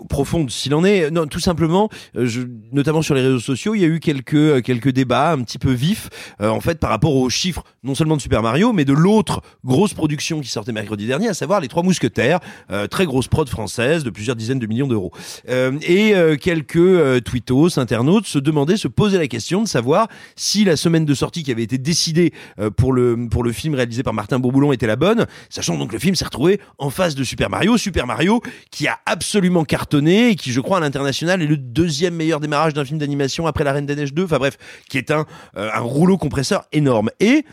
profonde s'il en est. Non, tout simplement, euh, je, notamment sur les réseaux sociaux, il y a eu quelques euh, quelques débats un petit peu vifs euh, en fait par rapport aux chiffres non seulement de Super Mario, mais de l'autre grosse production qui sortait mercredi dernier, à savoir les Trois Mousquetaires, euh, très grosse prod française de plusieurs dizaines de millions d'euros. Euh, et euh, quelques tweetos, internautes se demandaient, se posaient la question de savoir si la semaine de sortie qui avait été décidée pour le pour le film réalisé par Martin Bourboulon était la bonne, sachant donc le film s'est retrouvé en face de Super Mario, Super Mario qui a absolument cartonné et qui, je crois, à l'international est le deuxième meilleur démarrage d'un film d'animation après La Reine des Neiges 2. Enfin bref, qui est un, euh, un rouleau compresseur énorme. Et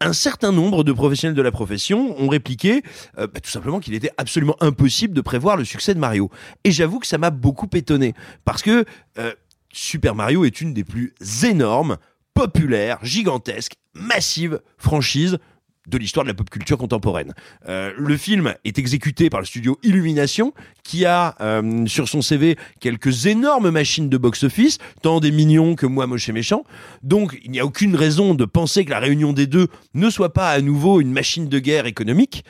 un certain nombre de professionnels de la profession ont répliqué euh, bah, tout simplement qu'il était absolument impossible de prévoir le succès de Mario. Et j'avoue que ça m'a beaucoup étonné parce que euh, Super Mario est une des plus énormes, populaires, gigantesques, massives franchises de l'histoire de la pop culture contemporaine. Euh, le film est exécuté par le studio Illumination, qui a euh, sur son CV quelques énormes machines de box-office, tant des mignons que moi moche et méchant. Donc il n'y a aucune raison de penser que la réunion des deux ne soit pas à nouveau une machine de guerre économique.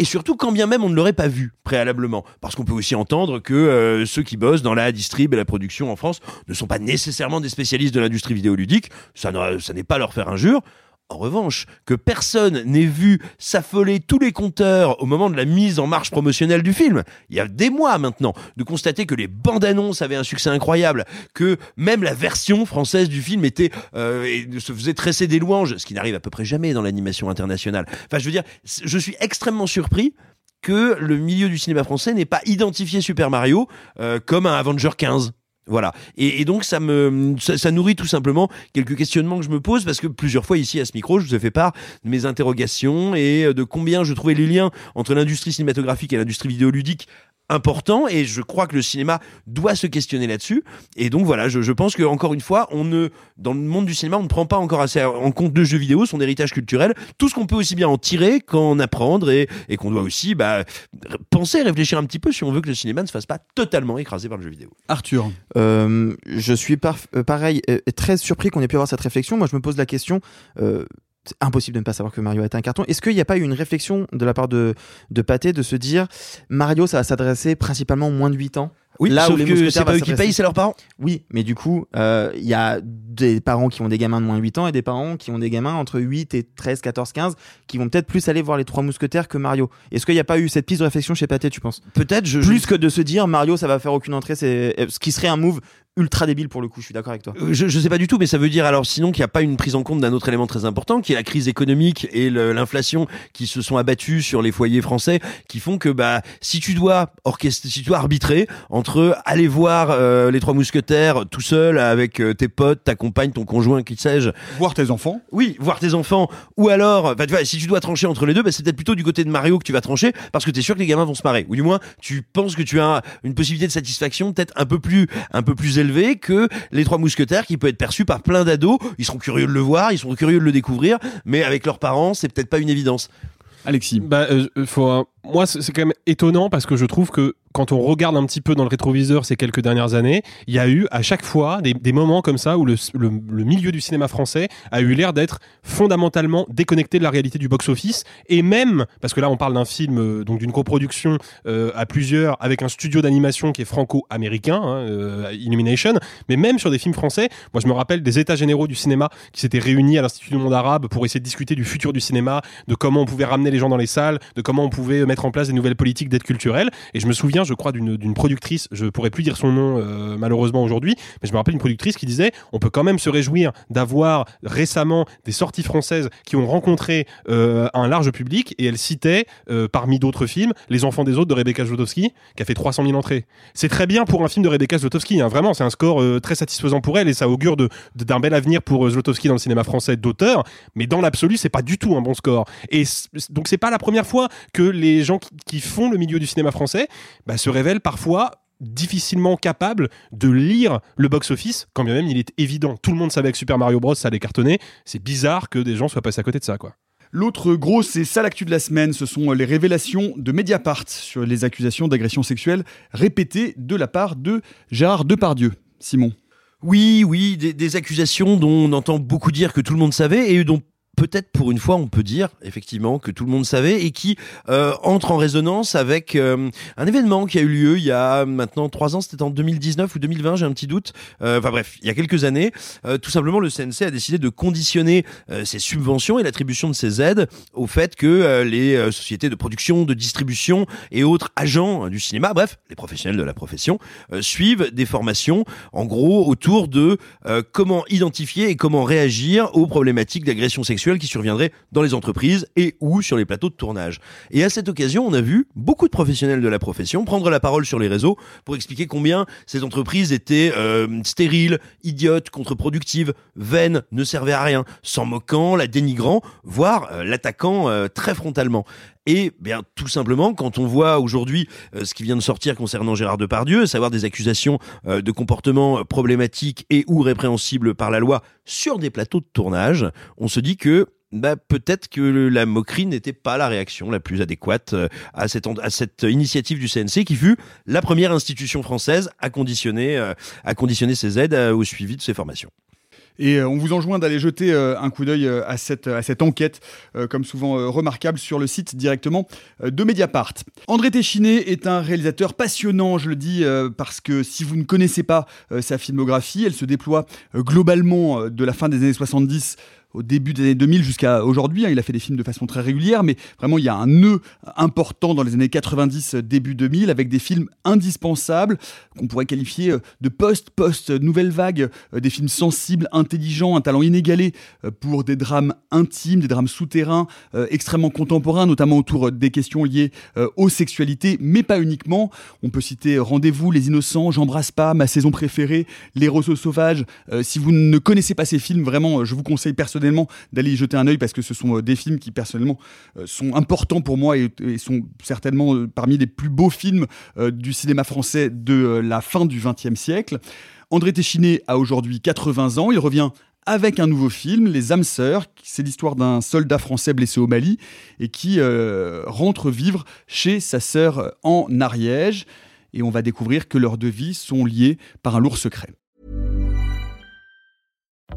Et surtout, quand bien même on ne l'aurait pas vu préalablement, parce qu'on peut aussi entendre que euh, ceux qui bossent dans la distrib et la production en France ne sont pas nécessairement des spécialistes de l'industrie vidéoludique, ça, ne- ça n'est pas leur faire injure. En revanche, que personne n'ait vu s'affoler tous les compteurs au moment de la mise en marche promotionnelle du film, il y a des mois maintenant, de constater que les bandes annonces avaient un succès incroyable, que même la version française du film était euh, se faisait tresser des louanges, ce qui n'arrive à peu près jamais dans l'animation internationale. Enfin, je veux dire, je suis extrêmement surpris que le milieu du cinéma français n'ait pas identifié Super Mario euh, comme un Avenger 15. Voilà. Et, donc ça me ça nourrit tout simplement quelques questionnements que je me pose parce que plusieurs fois ici à ce micro, je vous ai fait part de mes interrogations et de combien je trouvais les liens entre l'industrie cinématographique et l'industrie vidéoludique important et je crois que le cinéma doit se questionner là-dessus et donc voilà je, je pense que encore une fois on ne dans le monde du cinéma on ne prend pas encore assez en compte le jeu vidéo son héritage culturel tout ce qu'on peut aussi bien en tirer qu'en apprendre et, et qu'on doit aussi bah, penser réfléchir un petit peu si on veut que le cinéma ne se fasse pas totalement écrasé par le jeu vidéo Arthur Euh, je suis par- euh, pareil, euh, très surpris qu'on ait pu avoir cette réflexion. Moi, je me pose la question. euh, impossible de ne pas savoir que Mario est un carton. Est-ce qu'il n'y a pas eu une réflexion de la part de, de Pathé de se dire Mario, ça va s'adresser principalement aux moins de 8 ans? Oui, Là sauf où les que mousquetaires c'est va pas eux qui s'adresser- payent, c'est leurs parents. Oui, mais du coup, euh, il y a des parents qui ont des gamins de moins de 8 ans et des parents qui ont des gamins entre 8 et 13, 14, 15 qui vont peut-être plus aller voir les trois mousquetaires que Mario. Est-ce qu'il n'y a pas eu cette piste de réflexion chez Pathé, tu penses? Peut-être, je, Plus que de se dire Mario, ça va faire aucune entrée, c'est ce qui serait un move ultra débile pour le coup, je suis d'accord avec toi. Euh, Je, je sais pas du tout, mais ça veut dire alors sinon qu'il n'y a pas une prise en compte d'un autre élément très important, qui est la crise économique et l'inflation qui se sont abattus sur les foyers français, qui font que bah si tu dois orchestrer, si tu dois arbitrer entre aller voir euh, les trois mousquetaires tout seul avec euh, tes potes, ta compagne, ton conjoint, qui sais-je, voir tes enfants, oui, voir tes enfants, ou alors, bah, tu vois, si tu dois trancher entre les deux, bah, c'est peut-être plutôt du côté de Mario que tu vas trancher, parce que tu es sûr que les gamins vont se marrer, ou du moins tu penses que tu as une possibilité de satisfaction peut-être un peu plus un peu plus élevée que les trois mousquetaires qui peut être perçu par plein d'ados. Ils seront curieux de le voir, ils seront curieux de le découvrir, mais avec leurs parents, c'est peut-être pas une évidence. Alexis. Bah, euh, faut, un- moi, c'est c'est quand même étonnant parce que je trouve que quand on regarde un petit peu dans le rétroviseur ces quelques dernières années, il y a eu à chaque fois des, moments comme ça où le milieu du cinéma français a eu l'air d'être fondamentalement déconnecté de la réalité du box-office et même parce que là on parle d'un film euh, donc d'une coproduction euh, à plusieurs avec un studio d'animation qui est franco-américain, hein, euh, Illumination, mais même sur des films français, moi je me rappelle des états généraux du cinéma qui s'étaient réunis à l'Institut du monde arabe pour essayer de discuter du futur du cinéma, de comment on pouvait ramener les gens dans les salles, de comment on pouvait mettre en place des nouvelles politiques d'aide culturelle. Et je me souviens, je crois, d'une productrice, je pourrais plus dire son nom euh, malheureusement aujourd'hui, mais je me rappelle une productrice qui disait on peut quand même se réjouir d'avoir récemment des sorties françaises qui ont rencontré euh, un large public et elle citait euh, parmi d'autres films Les Enfants des autres de Rebecca Zlotowski qui a fait 300 000 entrées. C'est très bien pour un film de Rebecca Zlotowski, hein, vraiment, c'est un score très satisfaisant pour elle et ça augure de- de- d'un bel avenir pour Zlotowski dans le cinéma français d'auteur, mais dans l'absolu, c'est pas du tout un bon score. Et donc c'est pas la première fois que les gens qui font le milieu du cinéma français bah, se révèlent parfois difficilement capables de lire le box-office, quand bien même il est évident. Tout le monde savait que Super Mario Bros ça allait cartonner. C'est bizarre que des gens soient passés à côté de ça, quoi. L'autre grosse et sale actu de la semaine, ce sont les révélations de Mediapart sur les accusations d'agression sexuelle répétées de la part de Gérard Depardieu. Simon. Oui, oui, des, des accusations dont on entend beaucoup dire que tout le monde savait et dont peut-être pour une fois on peut dire effectivement que tout le monde savait et qui euh, entre en résonance avec euh, un événement qui a eu lieu il y a maintenant trois ans, c'était en 2019 ou 2020, j'ai un petit doute. Euh, Enfin bref, il y a quelques années, euh, tout simplement le CNC a décidé de conditionner euh, ses subventions et l'attribution de ses aides au fait que euh, les sociétés de production, de distribution et autres agents euh, du cinéma, bref, les professionnels de la profession, suivent des formations en gros autour de comment identifier et comment réagir aux problématiques d'agression sexuelle qui surviendraient dans les entreprises et ou sur les plateaux de tournage. Et à cette occasion, on a vu beaucoup de professionnels de la profession prendre la parole sur les réseaux pour expliquer combien ces entreprises étaient euh, stériles, idiotes, contre-productives, vaines, ne servaient à rien, s'en moquant, la dénigrant, voire euh, l'attaquant euh, très frontalement. Et bien tout simplement, quand on voit aujourd'hui euh, ce qui vient de sortir concernant Gérard Depardieu, savoir des accusations euh, de comportements euh, problématiques et ou répréhensibles par la loi sur des plateaux de tournage, on se dit que bah, peut-être que la moquerie n'était pas la réaction la plus adéquate à cette, initiative du CNC qui fut la première institution française à conditionner, à conditionner ses aides au suivi de ses formations. Et euh, on vous enjoint d'aller jeter euh, un coup d'œil euh, à cette, enquête, comme souvent remarquable, sur le site directement de Mediapart. André Téchiné est un réalisateur passionnant, je le dis, parce que si vous ne connaissez pas sa filmographie, elle se déploie globalement de la fin des années 70 au début des années 2000 jusqu'à aujourd'hui. hein. Il a fait des films de façon très régulière, mais vraiment il y a un nœud important dans les années 90, euh, début 2000, avec des films indispensables qu'on pourrait qualifier euh, de post-post nouvelle vague, euh, des films sensibles, intelligents, un talent inégalé pour des drames intimes, des drames souterrains, extrêmement contemporains, notamment autour des questions liées aux sexualités, mais pas uniquement. On peut citer Rendez-vous, Les Innocents, J'embrasse pas, ma saison préférée, Les Roseaux Sauvages. Si vous ne connaissez pas ces films, vraiment, je vous conseille personnellement d'aller y jeter un œil parce que ce sont euh, des films qui personnellement euh, sont importants pour moi et, sont certainement euh, parmi les plus beaux films du cinéma français de la fin du XXe siècle. André Téchiné a aujourd'hui 80 ans. Il revient avec un nouveau film, Les âmes sœurs. C'est l'histoire d'un soldat français blessé au Mali et qui rentre vivre chez sa sœur en Ariège. Et on va découvrir que leurs deux vies sont liées par un lourd secret.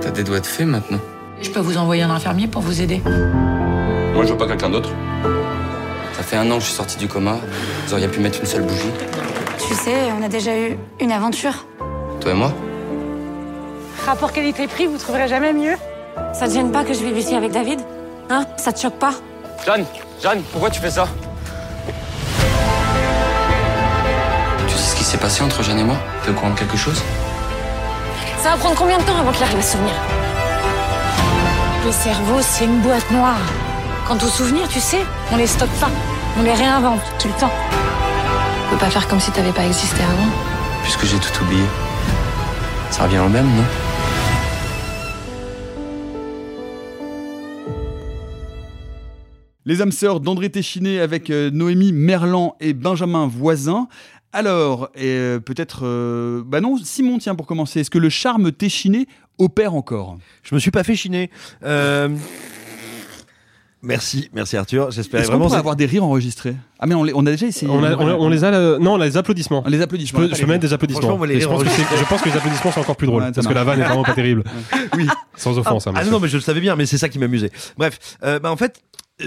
T'as des doigts de fée maintenant. Je peux vous envoyer un infirmier pour vous aider. Moi, je veux pas quelqu'un d'autre. Ça fait un an que je suis sorti du coma. Vous auriez pu mettre une seule bougie. Tu sais, on a déjà eu une aventure. Toi et moi Rapport qualité-prix, vous trouverez jamais mieux. Ça te gêne pas que je vive ici avec David? Hein? Ça te choque pas? Jeanne Jeanne, pourquoi tu fais ça? Tu sais ce qui s'est passé entre Jeanne et moi? T'es au courant de quelque chose? Ça va prendre combien de temps avant qu'il arrive à se souvenir Le cerveau, c'est une boîte noire. Quant aux souvenirs, tu sais, on les stocke pas. On les réinvente tout le temps. On peut pas faire comme si t'avais pas existé avant. Puisque j'ai tout oublié. Ça revient au même, non? Les âmes sœurs d'André Téchiné avec euh, Noémie Merlan et Benjamin Voisin. Alors, euh, peut-être... euh, bah non, Simon, tiens, pour commencer, est-ce que le charme Téchiné opère encore? Je me suis pas fait chiner. Euh, Merci, merci Arthur. Qu'on vraiment. c'est- avoir des rires enregistrés? Ah mais on, les- on a déjà essayé. On, a- on a- on les a, là- non, on a les applaudissements. Les applaudissements. Je on peux, je mettre des applaudissements. Les je, pense que je pense que les applaudissements sont encore plus drôles. Ouais, parce que la vanne est vraiment pas <laughs> terrible. Oui. Sans offense, hein, Ah monsieur. non, mais je le savais bien, mais c'est ça qui m'amusait. Bref, euh, bah en fait.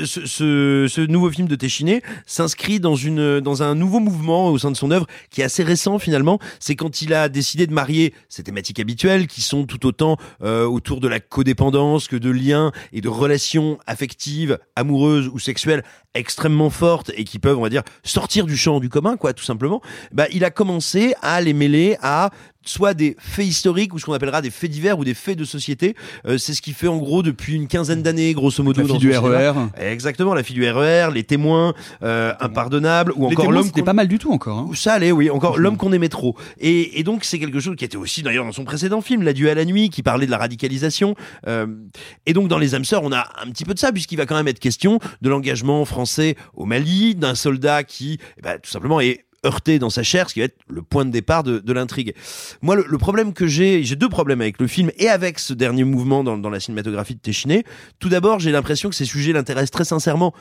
Ce, ce, nouveau film de Téchiné s'inscrit dans une dans un nouveau mouvement au sein de son œuvre qui est assez récent finalement. C'est quand il a décidé de marier ses thématiques habituelles qui sont tout autant euh, autour de la codépendance que de liens et de relations affectives, amoureuses ou sexuelles extrêmement fortes et qui peuvent on va dire sortir du champ du commun quoi tout simplement. Bah il a commencé à les mêler à soit des faits historiques ou ce qu'on appellera des faits divers ou des faits de société. Euh, c'est ce qu'il fait en gros depuis une quinzaine d'années, grosso modo. La fille dans du. RER. Exactement, la fille du RER, les témoins, euh, impardonnables ou Les encore l'homme. c'était pas mal du tout encore. hein. Ça allait, oui. Encore l'homme qu'on aimait trop. Et, et donc c'est quelque chose qui était aussi d'ailleurs dans son précédent film, La Duel à la nuit, qui parlait de la radicalisation. Euh, et donc dans Les âmes sœurs, on a un petit peu de ça puisqu'il va quand même être question de l'engagement français au Mali, d'un soldat qui, eh ben, tout simplement, est heurté dans sa chair, ce qui va être le point de départ de, l'intrigue. Moi, le, le problème que j'ai, j'ai deux problèmes avec le film et avec ce dernier mouvement dans, dans la cinématographie de Téchiné. Tout d'abord, j'ai l'impression que ces sujets l'intéressent très sincèrement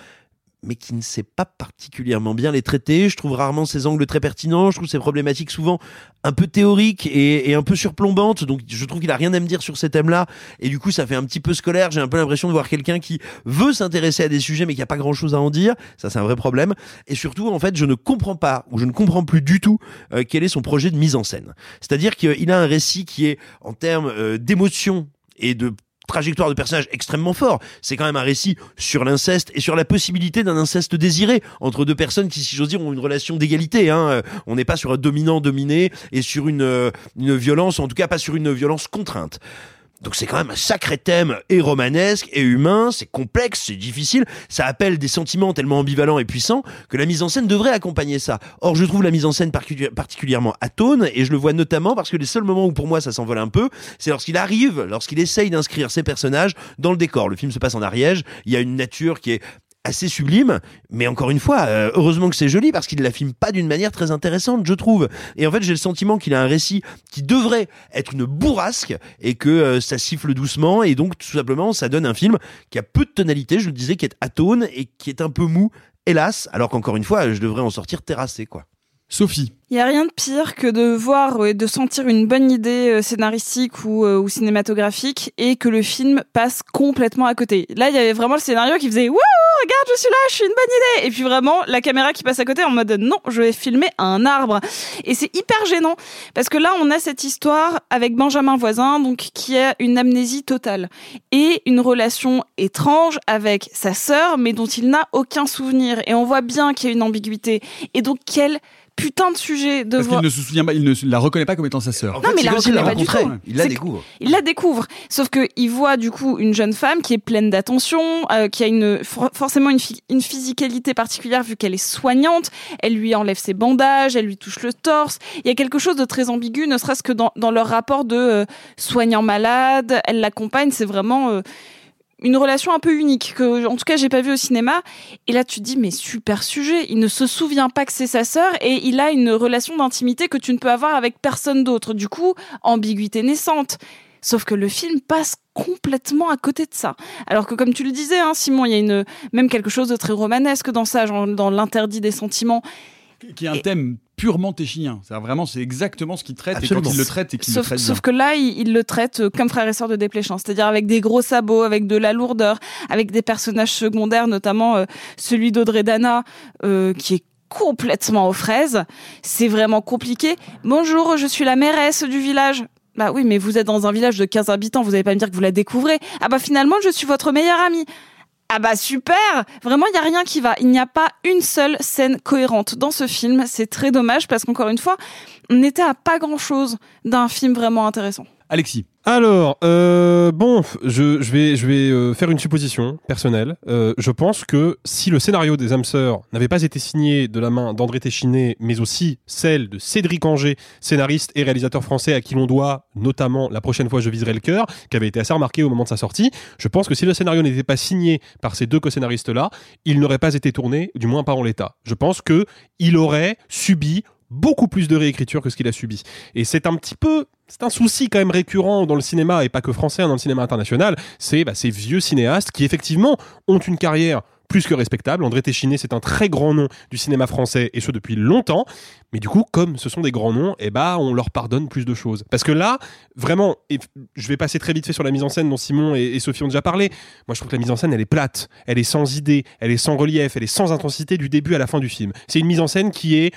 mais qui ne sait pas particulièrement bien les traiter. Je trouve rarement ses angles très pertinents. Je trouve ses problématiques souvent un peu théoriques et, un peu surplombantes. Donc, je trouve qu'il a rien à me dire sur ces thèmes-là. Et du coup, ça fait un petit peu scolaire. J'ai un peu l'impression de voir quelqu'un qui veut s'intéresser à des sujets, mais qui a pas grand-chose à en dire. Ça, c'est un vrai problème. Et surtout, en fait, je ne comprends pas ou je ne comprends plus du tout euh, quel est son projet de mise en scène. C'est-à-dire qu'il a un récit qui est en termes euh, d'émotion et de trajectoire de personnage extrêmement fort. C'est quand même un récit sur l'inceste et sur la possibilité d'un inceste désiré entre deux personnes qui, si j'ose dire, ont une relation d'égalité. Hein. Euh, On n'est pas sur un dominant-dominé et sur une, euh, une violence, en tout cas pas sur une violence contrainte. Donc c'est quand même un sacré thème et romanesque et humain, c'est complexe, c'est difficile, ça appelle des sentiments tellement ambivalents et puissants que la mise en scène devrait accompagner ça. Or je trouve la mise en scène particu- particulièrement atone et je le vois notamment parce que les seuls moments où pour moi ça s'envole un peu, c'est lorsqu'il arrive, lorsqu'il essaye d'inscrire ses personnages dans le décor. Le film se passe en Ariège, il y a une nature qui est assez sublime, mais encore une fois, euh, heureusement que c'est joli parce qu'il la filme pas d'une manière très intéressante, je trouve. Et en fait, j'ai le sentiment qu'il a un récit qui devrait être une bourrasque et que euh, ça siffle doucement et donc tout simplement ça donne un film qui a peu de tonalité, je le disais, qui est atone et qui est un peu mou, hélas, alors qu'encore une fois, je devrais en sortir terrassé, quoi. Sophie. Il y a rien de pire que de voir et de sentir une bonne idée euh, scénaristique ou, euh, ou cinématographique et que le film passe complètement à côté. Là, il y avait vraiment le scénario qui faisait Wouh, regarde, je suis là, je suis une bonne idée. Et puis vraiment, la caméra qui passe à côté en mode non, je vais filmer un arbre. Et c'est hyper gênant parce que là, on a cette histoire avec Benjamin Voisin, donc qui a une amnésie totale et une relation étrange avec sa sœur, mais dont il n'a aucun souvenir. Et on voit bien qu'il y a une ambiguïté. Et donc, quel putain de sujet de Parce voir. qu'il ne se souvient pas, il ne la reconnaît pas comme étant sa sœur. Non, mais il la reconnaît la pas du rencontrait. tout. Il la découvre. Il la découvre. Sauf que il voit du coup une jeune femme qui est pleine d'attention, euh, qui a une for- forcément une, une physicalité particulière vu qu'elle est soignante. Elle lui enlève ses bandages, elle lui touche le torse. Il y a quelque chose de très ambigu, ne serait-ce que dans, dans leur rapport de euh, soignant malade. Elle l'accompagne. C'est vraiment euh, une relation un peu unique que en tout cas j'ai pas vu au cinéma. Et là tu te dis mais super sujet. Il ne se souvient pas que c'est sa sœur et il a une relation d'intimité que tu ne peux avoir avec personne d'autre. Du coup ambiguïté naissante. Sauf que le film passe complètement à côté de ça. Alors que comme tu le disais hein, Simon il y a une même quelque chose de très romanesque dans ça genre dans l'interdit des sentiments Qui est un thème purement téchinien. C'est vraiment, c'est exactement ce qu'il traite et quand il le traite et qu'il le Sauf, traite bien. sauf que là, il, il le traite euh, comme frère et sœur de Desplechin, c'est-à-dire avec des gros sabots, avec de la lourdeur, avec des personnages secondaires, notamment euh, celui d'Audrey Dana, euh, qui est complètement aux fraises. C'est vraiment compliqué. Bonjour, je suis la mairesse du village. Bah oui, mais vous êtes dans un village de 15 habitants, vous allez pas me dire que vous la découvrez. Ah bah finalement, je suis votre meilleure amie. Ah bah super Vraiment, il y a rien qui va. Il n'y a pas une seule scène cohérente dans ce film. C'est très dommage parce qu'encore une fois, on n'était à pas grand-chose d'un film vraiment intéressant. Alexis. Alors, euh, bon, je, vais, euh, faire une supposition personnelle. Euh, je pense que si le scénario des âmes n'avait pas été signé de la main d'André Téchiné, mais aussi celle de Cédric Anger, scénariste et réalisateur français à qui l'on doit notamment La prochaine fois je viserai le cœur, qui avait été assez remarqué au moment de sa sortie, je pense que si le scénario n'était pas signé par ces deux co-scénaristes-là, il n'aurait pas été tourné, du moins pas en l'état. Je pense que il aurait subi beaucoup plus de réécriture que ce qu'il a subi. Et c'est un petit peu, c'est un souci quand même récurrent dans le cinéma et pas que français, hein, dans le cinéma international. C'est bah, ces vieux cinéastes qui effectivement ont une carrière plus que respectable. André Téchiné, c'est un très grand nom du cinéma français et ce depuis longtemps. Mais du coup, comme ce sont des grands noms, eh bah, on leur pardonne plus de choses. Parce que là, vraiment, je vais passer très vite fait sur la mise en scène dont Simon et, et Sophie ont déjà parlé. Moi, je trouve que la mise en scène, elle est plate, elle est sans idée, elle est sans relief, elle est sans intensité du début à la fin du film. C'est une mise en scène qui est,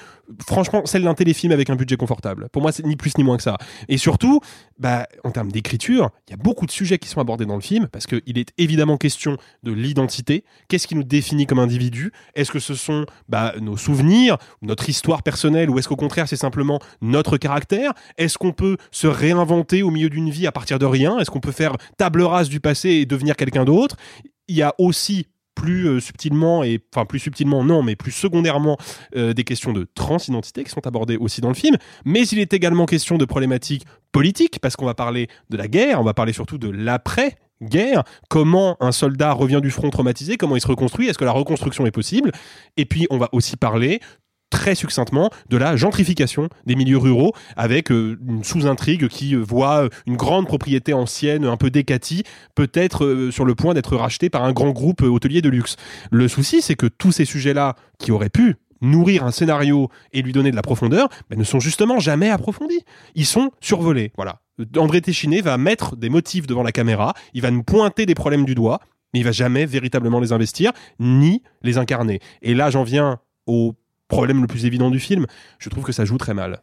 franchement, celle d'un téléfilm avec un budget confortable. Pour moi, c'est ni plus ni moins que ça. Et surtout, bah, en termes d'écriture, il y a beaucoup de sujets qui sont abordés dans le film parce qu'il est évidemment question de l'identité. Qu'est-ce qui nous définit comme individu? Est-ce que ce sont bah, nos souvenirs, notre histoire personnelle, ou est-ce qu'au contraire c'est simplement notre caractère? Est-ce qu'on peut se réinventer au milieu d'une vie à partir de rien? Est-ce qu'on peut faire table rase du passé et devenir quelqu'un d'autre? Il y a aussi plus euh, subtilement et enfin plus subtilement non mais plus secondairement euh, des questions de transidentité qui sont abordées aussi dans le film. Mais il est également question de problématiques politiques parce qu'on va parler de la guerre on va parler surtout de l'après guerre, comment un soldat revient du front traumatisé, comment il se reconstruit, est-ce que la reconstruction est possible? Et puis on va aussi parler très succinctement de la gentrification des milieux ruraux avec euh, une sous-intrigue qui euh, voit euh, une grande propriété ancienne un peu décatie peut-être sur le point d'être rachetée par un grand groupe hôtelier de luxe. Le souci c'est que tous ces sujets-là qui auraient pu nourrir un scénario et lui donner de la profondeur, ben, ne sont justement jamais approfondis. Ils sont survolés. Voilà. André Téchiné va mettre des motifs devant la caméra, il va nous pointer des problèmes du doigt, mais il va jamais véritablement les investir ni les incarner. Et là, j'en viens au problème le plus évident du film. Je trouve que ça joue très mal.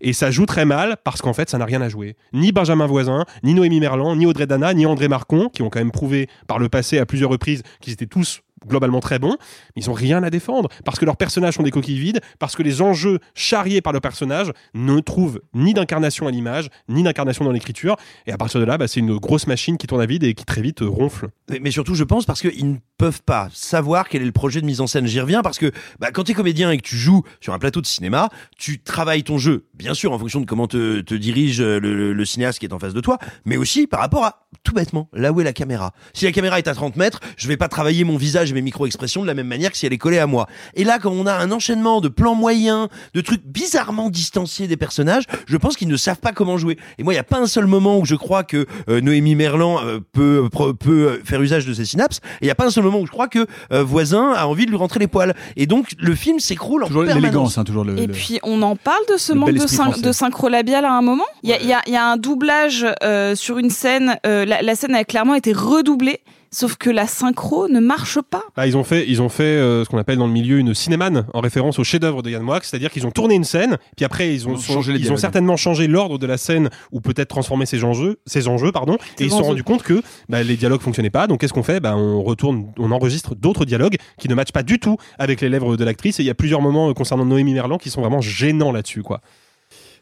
Et ça joue très mal parce qu'en fait, ça n'a rien à jouer. Ni Benjamin Voisin, ni Noémie Merlan, ni Audrey Dana, ni André Marcon, qui ont quand même prouvé par le passé à plusieurs reprises qu'ils étaient tous globalement très bons, mais ils ont rien à défendre parce que leurs personnages sont des coquilles vides, parce que les enjeux charriés par leurs personnages ne trouvent ni d'incarnation à l'image, ni d'incarnation dans l'écriture, et à partir de là, bah, c'est une grosse machine qui tourne à vide et qui très vite euh, ronfle. Mais, surtout, je pense parce qu'ils ne peuvent pas savoir quel est le projet de mise en scène. J'y reviens parce que bah, quand tu es comédien et que tu joues sur un plateau de cinéma, tu travailles ton jeu, bien sûr, en fonction de comment te, dirige euh, le cinéaste qui est en face de toi, mais aussi par rapport à, tout bêtement, là où est la caméra. Si la caméra est à 30 mètres, je vais pas travailler mon visage et mes micro-expressions de la même manière que si elle est collée à moi. Et là, quand on a un enchaînement de plans moyens, de trucs bizarrement distanciés des personnages, je pense qu'ils ne savent pas comment jouer. Et moi, il n'y a pas un seul moment où je crois que euh, Noémie Merlan euh, peut, peut euh, faire usage de ses synapses. Et il n'y a pas un seul moment où je crois que euh, Voisin a envie de lui rentrer les poils. Et donc, le film s'écroule en Toujours permanence. l'élégance, hein, toujours le. Et le- puis on en parle de ce le manque de, esprit syn- français. de synchro labial à un moment? Il y a, il y a- y a un doublage euh, sur une scène. euh, la, la scène a clairement été redoublée, sauf que la synchro ne marche pas. Bah, ils ont fait, ils ont fait euh, ce qu'on appelle dans le milieu une cinémane en référence au chef-d'œuvre de Yann Moix, c'est-à-dire qu'ils ont tourné une scène, puis après ils ont, Ils ont sont- changé les ils ont dialogues. certainement changé l'ordre de la scène ou peut-être transformé ses enjeux, ses enjeux pardon, et ils se sont rendus compte que bah, les dialogues fonctionnaient pas. Donc qu'est-ce qu'on fait? Bah, on retourne, on enregistre d'autres dialogues qui ne matchent pas du tout avec les lèvres de l'actrice. Et il y a plusieurs moments euh, concernant Noémie Merlan qui sont vraiment gênants là-dessus, quoi.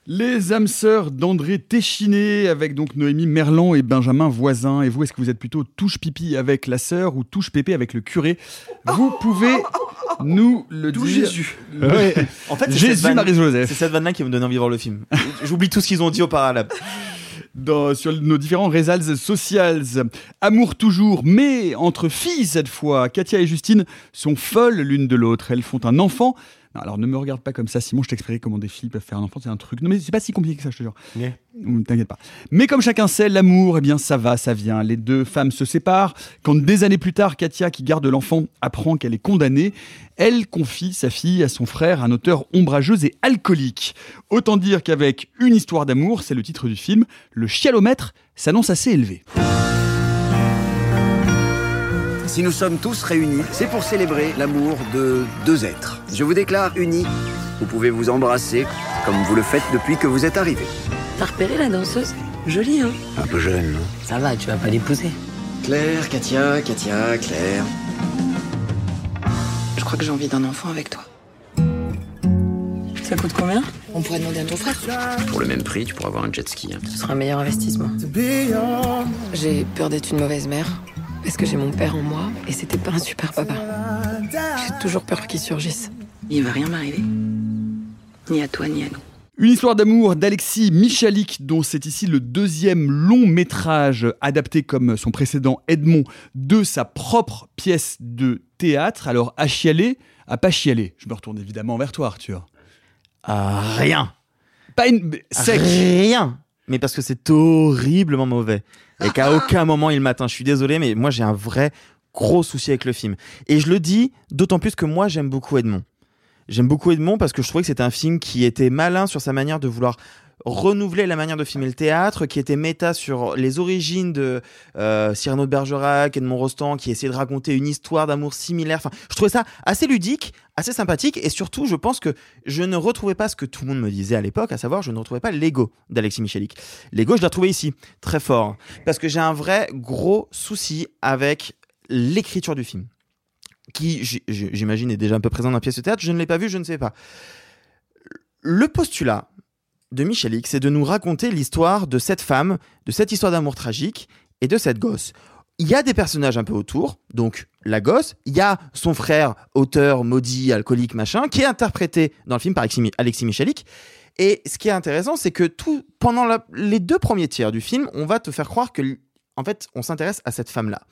Les âmes sœurs d'André Téchiné avec donc Noémie Merlan et Benjamin Voisin. Et vous, est-ce que vous êtes plutôt touche pipi avec la sœur ou touche pépé avec le curé? Vous pouvez nous le D'où dire. Jésus. Ouais. En fait, c'est cette Jésus Marie-Joseph. C'est cette vanne-là qui me donne envie de voir le film. J'oublie tout ce qu'ils ont dit au parallèle. dans- sur nos différents réseaux socials. Amour toujours, mais entre filles cette fois. Katia et Justine sont folles l'une de l'autre. Elles font un enfant. Non, alors ne me regarde pas comme ça, Simon, je t'expliquerai comment des filles peuvent faire un enfant, c'est un truc. Non mais c'est pas si compliqué que ça, je te jure. Hum, T'inquiète pas. Mais comme chacun sait, l'amour, eh bien ça va, ça vient. Les deux femmes se séparent. Quand des années plus tard, Katia, qui garde l'enfant, apprend qu'elle est condamnée, elle confie sa fille à son frère, un auteur ombrageux et alcoolique. Autant dire qu'avec Une histoire d'amour, c'est le titre du film, le chialomètre s'annonce assez élevé. Si nous sommes tous réunis, c'est pour célébrer l'amour de deux êtres. Je vous déclare unis. Vous pouvez vous embrasser comme vous le faites depuis que vous êtes arrivés. T'as repéré la danseuse Jolie, hein Un peu jeune, non Ça va, tu vas pas l'épouser. Claire, Katia, Katia, Claire. Je crois que j'ai envie d'un enfant avec toi. Ça coûte combien On pourrait demander à ton frère. Pour le même prix, tu pourras avoir un jet ski. hein. Ce sera un meilleur investissement. J'ai peur d'être une mauvaise mère. Parce que j'ai mon père en moi et c'était pas un super papa. J'ai toujours peur qu'il surgisse. Il va rien m'arriver. Ni à toi, ni à nous. Une histoire d'amour d'Alexis Michalik, dont c'est ici le deuxième long métrage adapté comme son précédent Edmond de sa propre pièce de théâtre. Alors à chialer, à pas chialer. Je me retourne évidemment vers toi, Arthur. Ah, rien. Pas une sec. Rien. Mais parce que c'est horriblement mauvais. Et qu'à <laughs> aucun moment il m'atteint. Je suis désolé, mais moi j'ai un vrai gros souci avec le film. Et je le dis d'autant plus que moi j'aime beaucoup Edmond. J'aime beaucoup Edmond parce que je trouvais que c'était un film qui était malin sur sa manière de vouloir renouveler la manière de filmer le théâtre, qui était méta sur les origines de euh, Cyrano de Bergerac, Edmond Rostand, qui essayait de raconter une histoire d'amour similaire. Enfin, je trouvais ça assez ludique, assez sympathique, et surtout, je pense que je ne retrouvais pas ce que tout le monde me disait à l'époque, à savoir, je ne retrouvais pas l'ego d'Alexis Michalik. L'ego, je l'ai retrouvé ici, très fort, parce que j'ai un vrai gros souci avec l'écriture du film qui, j'imagine, est déjà un peu présent dans la pièce de théâtre. Je ne l'ai pas vu, je ne sais pas. Le postulat de Michalik, c'est de nous raconter l'histoire de cette femme, de cette histoire d'amour tragique et de cette gosse. Il y a des personnages un peu autour, donc la gosse, il y a son frère, auteur, maudit, alcoolique, machin, qui est interprété dans le film par Alexis Mi- Alexis Michalik. Et ce qui est intéressant, c'est que tout, pendant les deux premiers tiers du film, on va te faire croire que, en fait, on s'intéresse à cette femme-là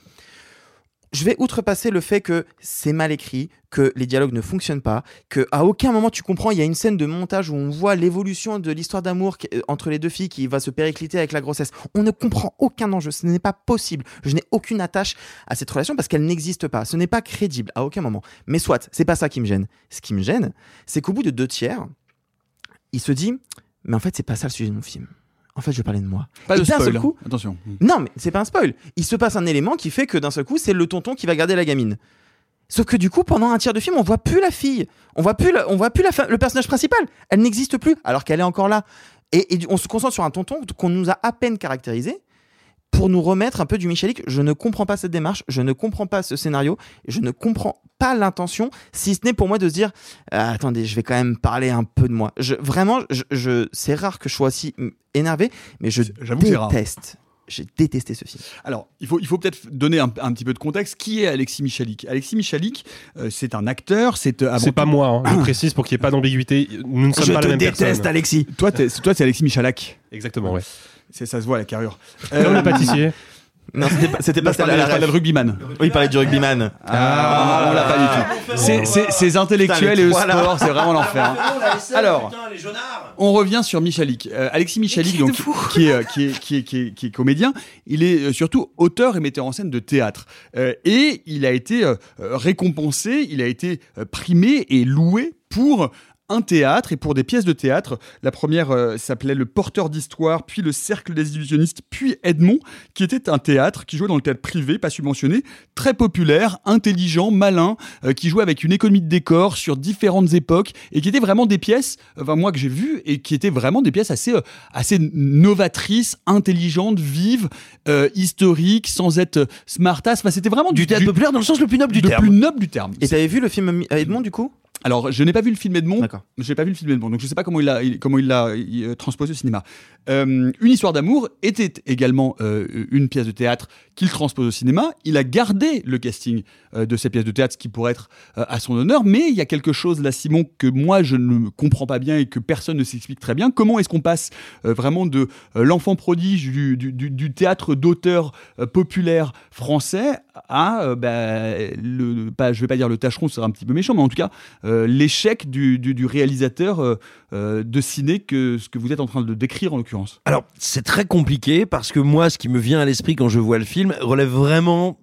je vais outrepasser le fait que c'est mal écrit, que les dialogues ne fonctionnent pas, que à aucun moment tu comprends, il y a une scène de montage où on voit l'évolution de l'histoire d'amour euh, entre les deux filles qui va se péricliter avec la grossesse. On ne comprend aucun enjeu, ce n'est pas possible. Je n'ai aucune attache à cette relation parce qu'elle n'existe pas. Ce n'est pas crédible à aucun moment. Mais soit, c'est pas ça qui me gêne. Ce qui me gêne, c'est qu'au bout de deux tiers, il se dit, mais en fait, c'est pas ça le sujet de mon film. En fait, je parler de moi. Pas Et de spoil. seul coup, hein. Attention. non, mais c'est pas un spoil. Il se passe un élément qui fait que d'un seul coup, c'est le tonton qui va garder la gamine. Sauf que du coup, pendant un tiers de film, on voit plus la fille. On voit plus, la- on voit plus la le personnage principal. Elle n'existe plus, alors qu'elle est encore là. Et, et on se concentre sur un tonton qu'on nous a à peine caractérisé. Pour nous remettre un peu du Michalik. Je ne comprends pas cette démarche, je ne comprends pas ce scénario, je ne comprends pas l'intention, si ce n'est pour moi de se dire Ah, attendez, je vais quand même parler un peu de moi. Je, vraiment, je, je- c'est rare que je sois aussi mm, énervé, mais je déteste. J'ai détesté ce film. Alors, il faut, il faut peut-être donner un, un petit peu de contexte. Qui est Alexis Michalik? Alexis Michalik, euh, c'est un acteur, c'est euh, C'est pas moi, hein, je <coughs> précise pour qu'il n'y ait pas d'ambiguïté. Nous ne sommes Je pas la même déteste, personne. Alexis. Toi, toi, c'est Alexis Michalak. Exactement, ouais. C'est, ça se voit la carrure. <laughs> Comme le pâtissier. Non, c'était pas, c'était pas je parlais ref. rugbyman. Oui, il parlait du rugbyman. Ah, on l'a pas du tout. C'est, c'est, ces intellectuels Putain, et le là. sport, c'est vraiment l'enfer. hein. Alors, on revient sur Michalik. Euh, Alexis Michalik, donc, <laughs> qui est, euh, qui, est, qui, est, qui, est, qui est comédien, il est euh, surtout auteur et metteur en scène de théâtre. Euh, et il a été euh, euh, récompensé, il a été euh, primé et loué pour un théâtre et pour des pièces de théâtre. La première euh, s'appelait Le Porteur d'Histoire, puis Le Cercle des Illusionnistes, puis Edmond, qui était un théâtre qui jouait dans le théâtre privé, pas subventionné, très populaire, intelligent, malin, euh, qui jouait avec une économie de décor sur différentes époques et qui étaient vraiment des pièces, euh, enfin, moi que j'ai vues, et qui étaient vraiment des pièces assez, euh, assez novatrices, intelligentes, vives, euh, historiques, sans être smartass. Enfin, c'était vraiment du, théâtre populaire dans le sens le plus noble du le terme. plus noble du terme. Et t'avais vu le film Edmond du coup? Alors, je n'ai pas vu le film Edmond. Je n'ai pas vu le film Edmond, donc je ne sais pas comment il l'a comment il l'a euh, transposé au cinéma. Euh, une histoire d'amour était également euh, une pièce de théâtre qu'il transpose au cinéma. Il a gardé le casting euh, de ces pièces de théâtre, ce qui pourrait être à son honneur. Mais il y a quelque chose là, Simon, que moi je ne comprends pas bien et que personne ne s'explique très bien. Comment est-ce qu'on passe vraiment de l'enfant prodige du, du- du- du théâtre d'auteur populaire français à, bah, le, pas, je vais pas dire le tâcheron, ce serait un petit peu méchant, mais en tout cas euh, l'échec du, du- réalisateur euh, euh, de ciné que ce que vous êtes en train de décrire en l'occurrence? Alors, c'est très compliqué parce que moi, ce qui me vient à l'esprit quand je vois le film relève vraiment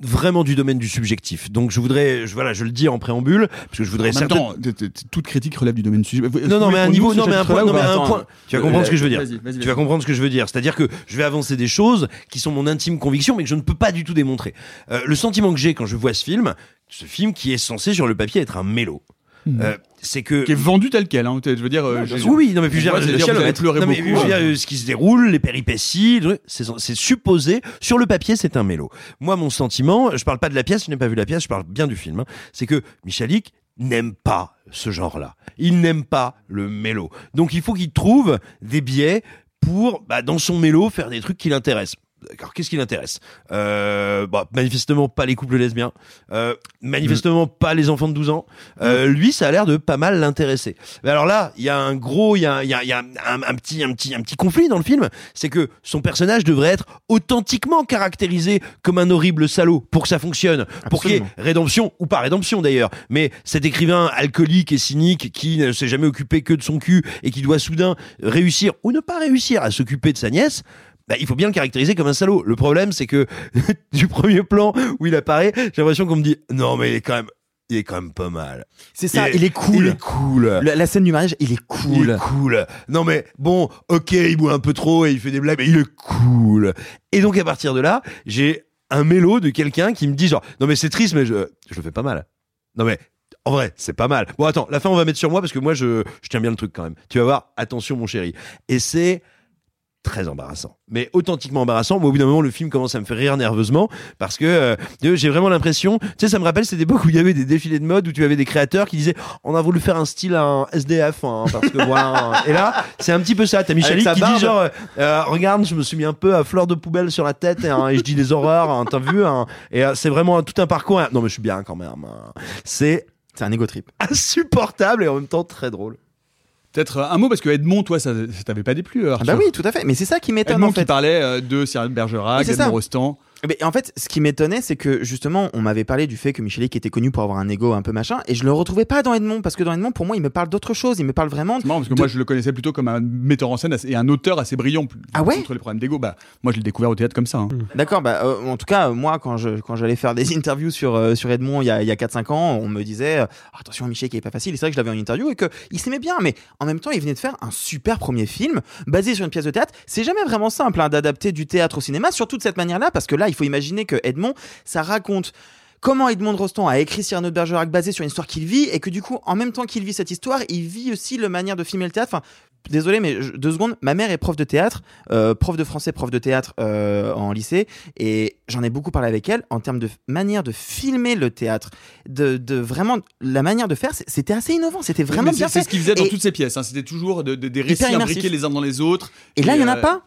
vraiment du domaine du subjectif. Donc je voudrais, je, voilà, je le dis en préambule parce que je voudrais En même certainement- temps, toute critique relève du domaine du sujet. Non, non, mais à un niveau, non, mais un point, non, mais à un point. Tu vas comprendre ce que je veux dire. Tu vas comprendre ce que je veux dire. C'est-à-dire que je vais avancer des choses qui sont mon intime conviction, mais que je ne peux pas du tout démontrer. Euh, le sentiment que j'ai quand je vois ce film, ce film qui est censé sur le papier être un mélo. Euh, c'est que Qui est vendu tel quel, hein, je veux dire. euh, oui, oui, non mais puis je veux dire, dire, Non, mais beaucoup, je veux dire, hein. euh, ce qui se déroule, les péripéties, c'est supposé. Sur le papier, c'est un mélo. Moi, mon sentiment, je parle pas de la pièce, je n'ai pas vu la pièce, je parle bien du film. hein, c'est que Michalik n'aime pas ce genre-là. Il n'aime pas le mélo. Donc, il faut qu'il trouve des biais pour, bah, dans son mélo, faire des trucs qui l'intéressent. D'accord, qu'est-ce qui l'intéresse? Euh, bah, Manifestement pas les couples lesbiens, euh, manifestement pas les enfants de 12 ans. Euh, Lui, ça a l'air de pas mal l'intéresser. Mais alors là, il y a un gros, il y a, y a, il y a un, un petit, un petit, un petit conflit dans le film, c'est que son personnage devrait être authentiquement caractérisé comme un horrible salaud pour que ça fonctionne, pour qu'il y ait rédemption ou pas rédemption d'ailleurs. Mais cet écrivain alcoolique et cynique qui ne s'est jamais occupé que de son cul et qui doit soudain réussir ou ne pas réussir à s'occuper de sa nièce. Bah, il faut bien le caractériser comme un salaud. Le problème, c'est que <laughs> du premier plan où il apparaît, j'ai l'impression qu'on me dit non, mais il est quand même, il est quand même pas mal. C'est ça, il est cool. Il est cool. La, la scène du mariage, il est Il cool. est cool. Non mais bon, ok, il boit un peu trop et il fait des blagues, mais il est cool. Et donc à partir de là, j'ai un mélo de quelqu'un qui me dit genre, non mais c'est triste, mais je, je le fais pas mal. Non mais en vrai, c'est pas mal. Bon attends, la fin on va mettre sur moi parce que moi je, je tiens bien le truc quand même. Tu vas voir, attention mon chéri. Et c'est très embarrassant, mais authentiquement embarrassant. Moi, au bout d'un moment, le film commence à me faire rire nerveusement parce que euh, j'ai vraiment l'impression, tu sais, ça me rappelle cette époque où il y avait des défilés de mode où tu avais des créateurs qui disaient, on a voulu faire un style un SDF, hein, parce que voilà. Et là, c'est un petit peu ça. T'as Michalik sa qui barbe. dit genre, euh, euh, regarde, je me suis mis un peu à fleur de poubelle sur la tête et, hein, et je dis des horreurs. hein, T'as vu hein, Et euh, c'est vraiment tout un parcours. hein. Non, mais je suis bien quand même. hein. C'est C'est un ego trip. insupportable et en même temps très drôle. Peut-être un mot parce que Edmond, toi, ça, ça t'avait pas déplu. euh, Ah bah oui, tout à fait. Mais c'est ça qui m'étonne Edmond en fait. qui parlait euh, de Cyril Bergerac. Edmond Rostand. Mais en fait, ce qui m'étonnait, c'est que justement, on m'avait parlé du fait que Michalik était connu pour avoir un ego un peu machin, et je le retrouvais pas dans Edmond, parce que dans Edmond, pour moi, il me parle d'autre chose. Il me parle vraiment. C'est marrant parce que de- moi je le connaissais plutôt comme un metteur en scène et un auteur assez brillant. Ah ouais? Contre les problèmes d'ego, bah moi je l'ai découvert au théâtre comme ça. hein. D'accord, bah, euh, en tout cas, euh, moi, quand je quand j'allais faire des <laughs> interviews sur euh, sur Edmond il y a, il y a 4-5 ans, on me disait euh, attention, Michel qui est pas facile. Et c'est vrai que je l'avais en interview et que il s'aimait bien, mais en même temps, il venait de faire un super premier film basé sur une pièce de théâtre. C'est jamais vraiment simple hein, d'adapter du théâtre au cinéma, surtout de cette manière-là, parce que là, il faut imaginer que Edmond, ça raconte. Comment Edmond de Rostand a écrit Cyrano de Bergerac basé sur une histoire qu'il vit et que du coup, en même temps qu'il vit cette histoire, il vit aussi le manière de filmer le théâtre. Enfin, désolé, mais je- deux secondes. Ma mère est prof de théâtre, euh, prof de français, prof de théâtre euh, en lycée, et j'en ai beaucoup parlé avec elle en termes de manière de filmer le théâtre, de, de vraiment la manière de faire. C'était assez innovant, c'était vraiment bien fait. C'est ce qu'il faisait dans Et- toutes ses pièces. hein. C'était toujours de- de- des récits imbriqués les uns dans les autres. Et là, il n'y en a euh, pas.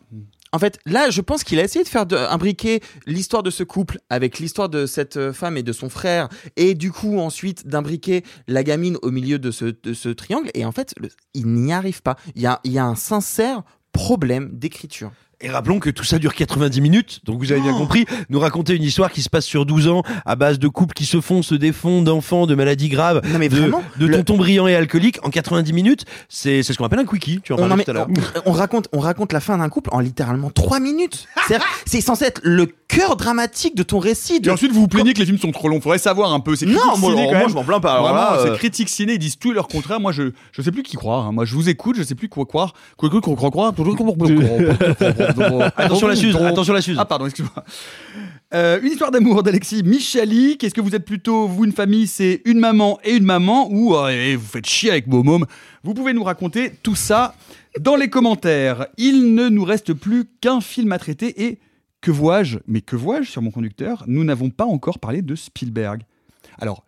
En fait, là, je pense qu'il a essayé de faire imbriquer l'histoire de ce couple avec l'histoire de cette euh, femme et de son frère, et du coup ensuite d'imbriquer la gamine au milieu de ce, triangle. Et en fait, il n'y arrive pas. Il y a un sincère problème d'écriture. Et rappelons que tout ça dure 90 minutes, donc vous avez bien compris, nous raconter une histoire qui se passe sur 12 ans, à base de couples qui se font, se défont, d'enfants, de maladies graves, mais de, vraiment, de le- tontons brillants et alcooliques, en 90 minutes, c'est c'est ce qu'on appelle un quickie, tu en On, tout à l'heure. on- on raconte, on raconte la fin d'un couple en littéralement trois minutes. C'est-à-dire, C'est censé être le cœur dramatique de ton récit. Et ensuite, vous vous plaignez que les films sont trop longs. Faudrait savoir un peu. C'est Non, critiques moi, ciné, moi, je m'en plains pas. Vraiment, là, c'est euh, critiques ciné, ils disent tout et leur contraire. Moi, je, je sais plus qui croire. hein. Moi, je vous écoute, je sais plus quoi croire. Quoi, quoi, quoi, quoi, <laughs> Attention la Suze, attention la Suze. Ah, pardon, excuse-moi. Euh, une histoire d'amour d'Alexis Michali. Qu'est-ce que vous êtes plutôt, vous, une famille, c'est une maman et une maman, ou euh, eh, vous faites chier avec vos mômes Vous pouvez nous raconter tout ça dans les commentaires. Il ne nous reste plus qu'un film à traiter et que vois-je Mais que vois-je sur mon conducteur? Nous n'avons pas encore parlé de Spielberg. Alors,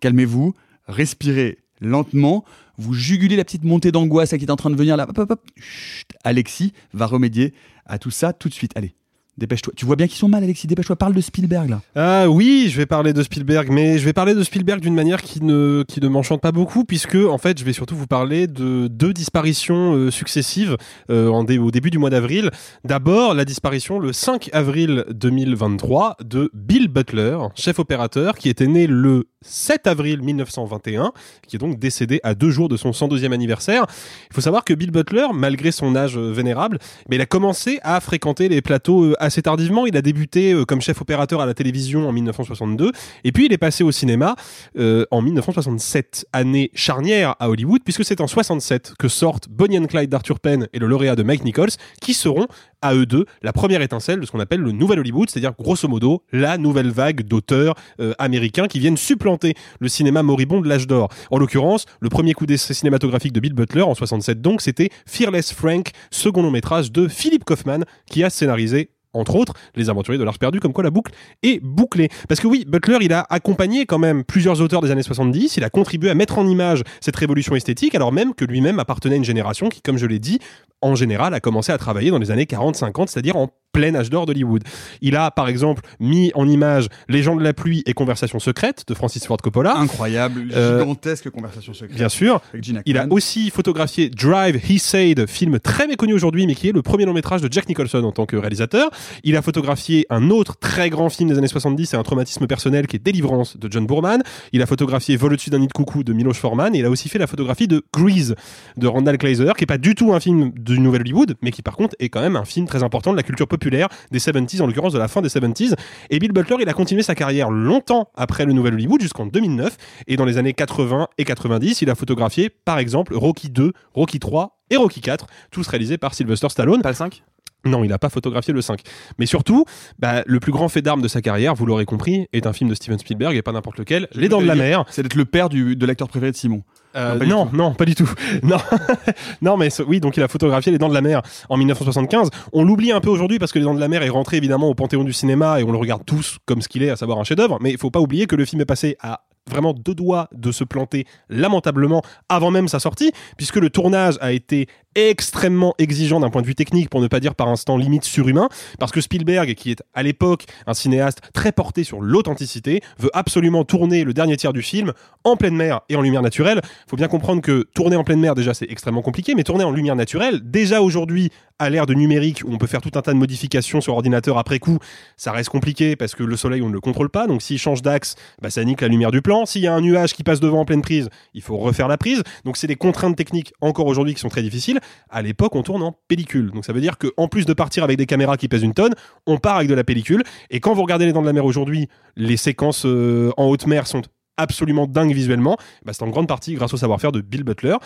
calmez-vous, respirez lentement, vous jugulez la petite montée d'angoisse qui est en train de venir là. Hop, hop, hop. Chut, Alexis va remédier à tout ça tout de suite. Allez, dépêche-toi. Tu vois bien qu'ils sont mal, Alexis, dépêche-toi. Parle de Spielberg là. Ah oui, je vais parler de Spielberg, mais je vais parler de Spielberg d'une manière qui ne, qui ne m'enchante pas beaucoup, puisque en fait, je vais surtout vous parler de deux disparitions euh, successives euh, au début du mois d'avril. D'abord, la disparition le 5 avril 2023 de Bill Butler, chef opérateur, qui était né le 7 avril 1921, qui est donc décédé à deux jours de son 102e anniversaire. Il faut savoir que Bill Butler, malgré son âge euh, vénérable, mais il a commencé à fréquenter les plateaux assez tardivement. Il a débuté euh, comme chef opérateur à la télévision en 1962, et puis il est passé au cinéma euh, en 1967, année charnière à Hollywood, puisque c'est en 67 que sortent Bonnie and Clyde d'Arthur Penn et le lauréat de Mike Nichols, qui seront à eux deux la première étincelle de ce qu'on appelle le nouvel Hollywood, c'est-à-dire grosso modo la nouvelle vague d'auteurs euh, américains qui viennent supplanter le cinéma moribond de l'âge d'or. En l'occurrence, le premier coup d'essai cinématographique de Bill Butler en 67 donc, c'était Fearless Frank, second long métrage de Philip Kaufman qui a scénarisé entre autres, les aventuriers de l'Arche perdu, comme quoi la boucle est bouclée. Parce que oui, Butler, il a accompagné quand même plusieurs auteurs des années 70, il a contribué à mettre en image cette révolution esthétique, alors même que lui-même appartenait à une génération qui, comme je l'ai dit, en général, a commencé à travailler dans les années 40-50, c'est-à-dire en plein âge d'or d'Hollywood. Il a, par exemple, mis en image Les gens de la pluie et Conversations secrètes de Francis Ford Coppola. Incroyable, Euh, gigantesque conversation secrète. Bien sûr. Il a aussi photographié Drive, He Said, film très méconnu aujourd'hui, mais qui est le premier long métrage de Jack Nicholson en tant que réalisateur. Il a photographié un autre très grand film des années 70 et un traumatisme personnel qui est Délivrance de John Boorman. Il a photographié Vol au-dessus d'un nid de coucou de Miloš Forman. Et il a aussi fait la photographie de Grease de Randall Kleiser, qui est pas du tout un film du Nouvel Hollywood, mais qui par contre est quand même un film très important de la culture populaire des 70s, en l'occurrence de la fin des 70s. Et Bill Butler, il a continué sa carrière longtemps après le Nouvel Hollywood, jusqu'en 2009. Et dans les années 80 et 90, il a photographié, par exemple, Rocky 2, Rocky 3 et Rocky 4, tous réalisés par Sylvester Stallone. Pas le 5 non, il n'a pas photographié le 5. Mais surtout, bah, le plus grand fait d'armes de sa carrière, vous l'aurez compris, est un film de Steven Spielberg et pas n'importe lequel, Les Dents de la Mer. C'est d'être le père du, de l'acteur préféré de Simon. Euh, Non, non, pas du tout. <laughs> Non, <laughs> non, mais oui, donc il a photographié Les Dents de la Mer en 1975. On l'oublie un peu aujourd'hui parce que Les Dents de la Mer est rentré évidemment au panthéon du cinéma et on le regarde tous comme ce qu'il est, à savoir un chef-d'œuvre. Mais il faut pas oublier que le film est passé à vraiment deux doigts de se planter lamentablement avant même sa sortie, puisque le tournage a été extrêmement exigeant d'un point de vue technique, pour ne pas dire par instant limite surhumain, parce que Spielberg, qui est à l'époque un cinéaste très porté sur l'authenticité, veut absolument tourner le dernier tiers du film en pleine mer et en lumière naturelle. faut bien comprendre que tourner en pleine mer, déjà, c'est extrêmement compliqué, mais tourner en lumière naturelle, déjà aujourd'hui, à l'ère de numérique, où on peut faire tout un tas de modifications sur ordinateur après coup, ça reste compliqué parce que le soleil, on ne le contrôle pas, donc s'il change d'axe, bah, ça nique la lumière du plan. S'il y a un nuage qui passe devant en pleine prise, il faut refaire la prise. Donc c'est des contraintes techniques encore aujourd'hui qui sont très difficiles. À l'époque, on tourne en pellicule. Donc ça veut dire qu'en plus de partir avec des caméras qui pèsent une tonne, on part avec de la pellicule. Et quand vous regardez les dents de la mer aujourd'hui, les séquences euh, en haute mer sont absolument dingues visuellement, bah, c'est en grande partie grâce au savoir-faire de Bill Butler.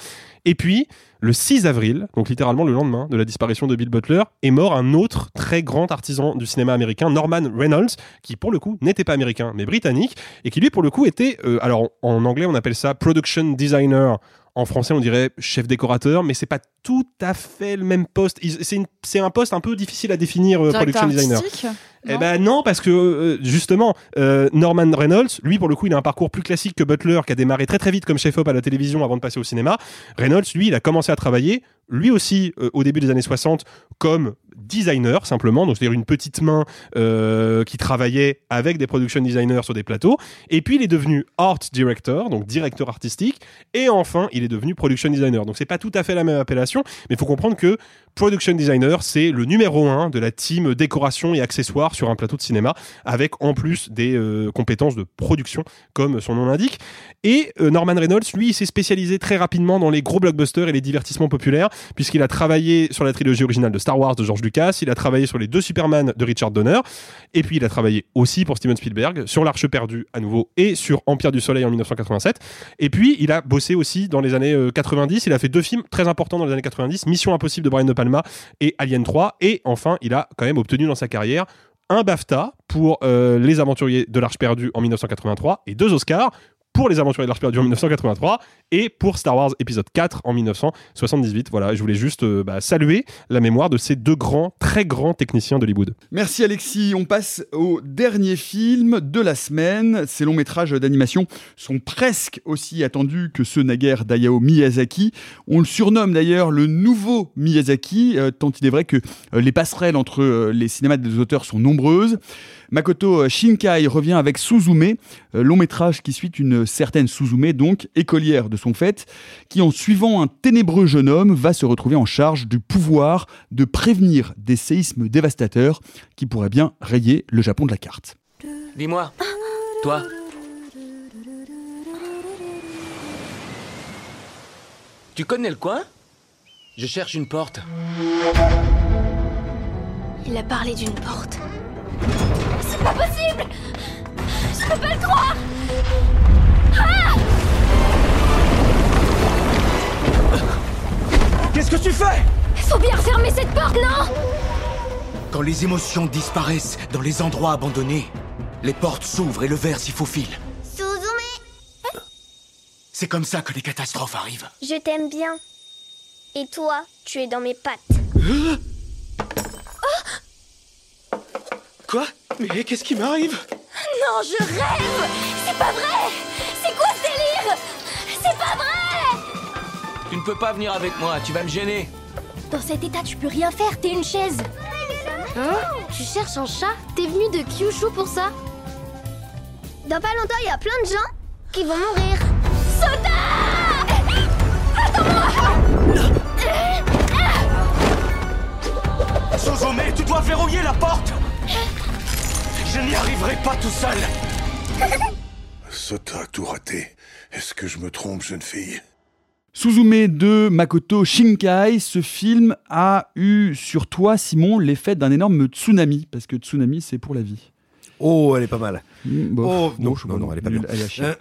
Et puis, le 6 avril, donc littéralement le lendemain de la disparition de Bill Butler, est mort un autre très grand artisan du cinéma américain, Norman Reynolds, qui pour le coup n'était pas américain, mais britannique, et qui lui pour le coup était, euh, alors en anglais on appelle ça production designer, en français on dirait chef décorateur, mais c'est pas tout à fait le même poste. C'est un poste un peu difficile à définir, euh, production designer. Eh ben non, parce que euh, justement, euh, Norman Reynolds, lui pour le coup, il a un parcours plus classique que Butler, qui a démarré très très vite comme chef-op à la télévision avant de passer au cinéma. Reynolds, lui, il a commencé à travailler, lui aussi, euh, au début des années 60, comme designer simplement, donc c'est-à-dire une petite main euh, qui travaillait avec des production designers sur des plateaux. Et puis il est devenu art director, donc directeur artistique. Et enfin, il est devenu production designer. Donc c'est pas tout à fait la même appellation, mais il faut comprendre que production designer, c'est le numéro un de la team décoration et accessoires sur un plateau de cinéma, avec en plus des euh, compétences de production, comme son nom l'indique. Et euh, Norman Reynolds, lui, il s'est spécialisé très rapidement dans les gros blockbusters et les divertissements populaires, puisqu'il a travaillé sur la trilogie originale de Star Wars de George Lucas, il a travaillé sur les deux Superman de Richard Donner, et puis il a travaillé aussi pour Steven Spielberg sur L'Arche perdue à nouveau et sur Empire du Soleil en 1987. Et puis il a bossé aussi dans les années euh, 90, il a fait deux films très importants dans les années 90, Mission Impossible de Brian De Palma et Alien 3, et enfin il a quand même obtenu dans sa carrière un BAFTA pour euh, Les Aventuriers de l'Arche perdue en 1983 et deux Oscars pour Les Aventuriers de l'Arche perdue en 1983 et pour Star Wars épisode 4 en 1978. Voilà, je voulais juste euh, bah, saluer la mémoire de ces deux grands, très grands techniciens d'Hollywood. Merci Alexis. On passe au dernier film de la semaine. Ces longs métrages d'animation sont presque aussi attendus que ceux naguère d'Ayao Miyazaki. On le surnomme d'ailleurs le nouveau Miyazaki, euh, tant il est vrai que euh, les passerelles entre les cinémas des auteurs sont nombreuses. Makoto Shinkai revient avec Suzume, euh, long métrage qui suit une certaine Suzume, donc écolière de son fait, qui en suivant un ténébreux jeune homme va se retrouver en charge du pouvoir de prévenir des séismes dévastateurs qui pourraient bien rayer le Japon de la carte. Dis-moi, toi, tu connais le coin? Je cherche une porte. Il a parlé d'une porte. C'est pas possible Je peux pas le croire Ah Qu'est-ce que tu fais? Faut bien refermer cette porte, non? Quand les émotions disparaissent dans les endroits abandonnés, les portes s'ouvrent et le verre s'y faufile. Suzume C'est comme ça que les catastrophes arrivent. Je t'aime bien. Et toi, tu es dans mes pattes. Quoi? Mais qu'est-ce qui m'arrive Non, je rêve C'est pas vrai C'est quoi ce délire C'est pas vrai Tu ne peux pas venir avec moi, tu vas me gêner. Dans cet état, tu peux rien faire, t'es une chaise. Hein Tu cherches un chat T'es venu de Kyushu pour ça Dans pas longtemps, il y a plein de gens qui vont mourir. Suzume, tu dois verrouiller la porte Je n'y arriverai pas tout seul Sota a tout raté. Est-ce que je me trompe, jeune fille? Suzume de Makoto Shinkai, ce film a eu sur toi, Simon, l'effet d'un énorme tsunami, parce que tsunami, c'est pour la vie. Oh, elle est pas mal. bon, oh, non, je- non, non, elle est pas bien. Euh,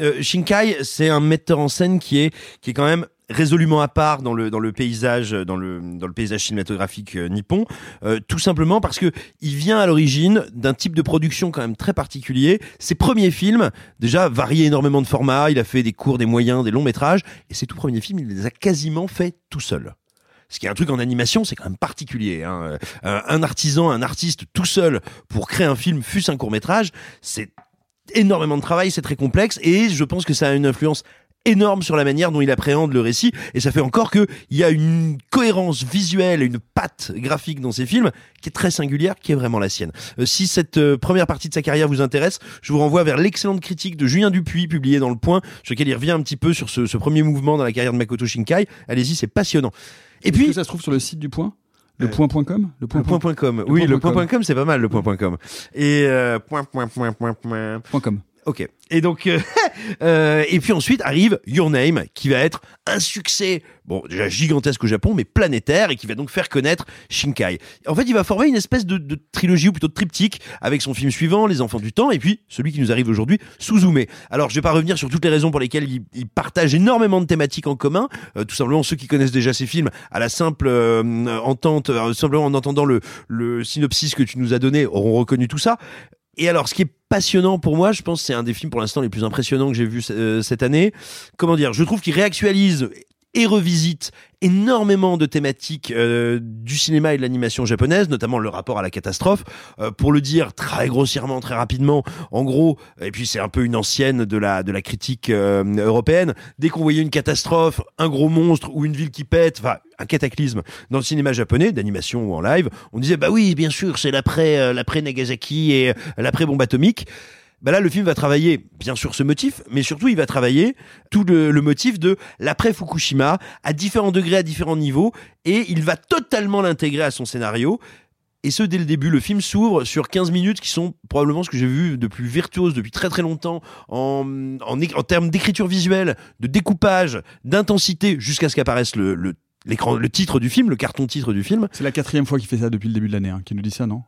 euh, Shinkai, c'est un metteur en scène qui est, qui est quand même résolument à part dans le dans le paysage dans le dans le paysage cinématographique euh, nippon euh, tout simplement parce que il vient à l'origine d'un type de production quand même très particulier ses premiers films déjà varient énormément de formats il a fait des courts des moyens des longs métrages et ses tout premiers films il les a quasiment fait tout seul ce qui est un truc en animation, c'est quand même particulier. Hein. Euh, Un artisan, un artiste tout seul pour créer un film, fût-ce un court métrage, c'est énormément de travail, c'est très complexe et je pense que ça a une influence énorme sur la manière dont il appréhende le récit et ça fait encore que il y a une cohérence visuelle et une patte graphique dans ses films qui est très singulière, qui est vraiment la sienne. Euh, si cette euh, première partie de sa carrière vous intéresse, je vous renvoie vers l'excellente critique de Julien Dupuis publiée dans Le Point, sur lequel il revient un petit peu sur ce, ce premier mouvement dans la carrière de Makoto Shinkai. Allez-y, c'est passionnant. Et puis ça se trouve sur le site du Point? Le point.com Le point.com. Oui, le point.com, c'est pas mal, le point.com. Et euh, point, point, point, point, point. Point com. Ok. Et donc, euh, <laughs> euh, et puis ensuite arrive Your Name, qui va être un succès, bon, déjà gigantesque au Japon, mais planétaire, et qui va donc faire connaître Shinkai. En fait, il va former une espèce de, trilogie, ou plutôt de triptyque, avec son film suivant, Les Enfants du Temps, et puis celui qui nous arrive aujourd'hui, Suzume. Alors, je vais pas revenir sur toutes les raisons pour lesquelles il, il partage énormément de thématiques en commun. Euh, tout simplement, ceux qui connaissent déjà ces films, à la simple euh, entente, euh, simplement en entendant le, le synopsis que tu nous as donné, auront reconnu tout ça. Et alors, ce qui est passionnant pour moi. Je pense que c'est un des films pour l'instant les plus impressionnants que j'ai vu euh, cette année. Comment dire? Je trouve qu'il réactualise et revisite énormément de thématiques euh, du cinéma et de l'animation japonaise, notamment le rapport à la catastrophe. Euh, pour le dire très grossièrement, très rapidement, en gros, et puis c'est un peu une ancienne de la de la critique euh, européenne. Dès qu'on voyait une catastrophe, un gros monstre ou une ville qui pète, enfin un cataclysme dans le cinéma japonais d'animation ou en live, on disait bah oui, bien sûr, c'est l'après l'après Nagasaki et l'après bombe atomique bah là, le film va travailler bien sûr ce motif, mais surtout il va travailler tout le, le motif de l'après Fukushima à différents degrés, à différents niveaux, et il va totalement l'intégrer à son scénario. Et ce, dès le début, le film s'ouvre sur 15 minutes qui sont probablement ce que j'ai vu de plus virtuose depuis très très longtemps en, en, en termes d'écriture visuelle, de découpage, d'intensité, jusqu'à ce qu'apparaisse le, le, l'écran, le titre du film, le carton titre du film. C'est la quatrième fois qu'il fait ça depuis le début de l'année, hein, qu'il nous dit ça, non?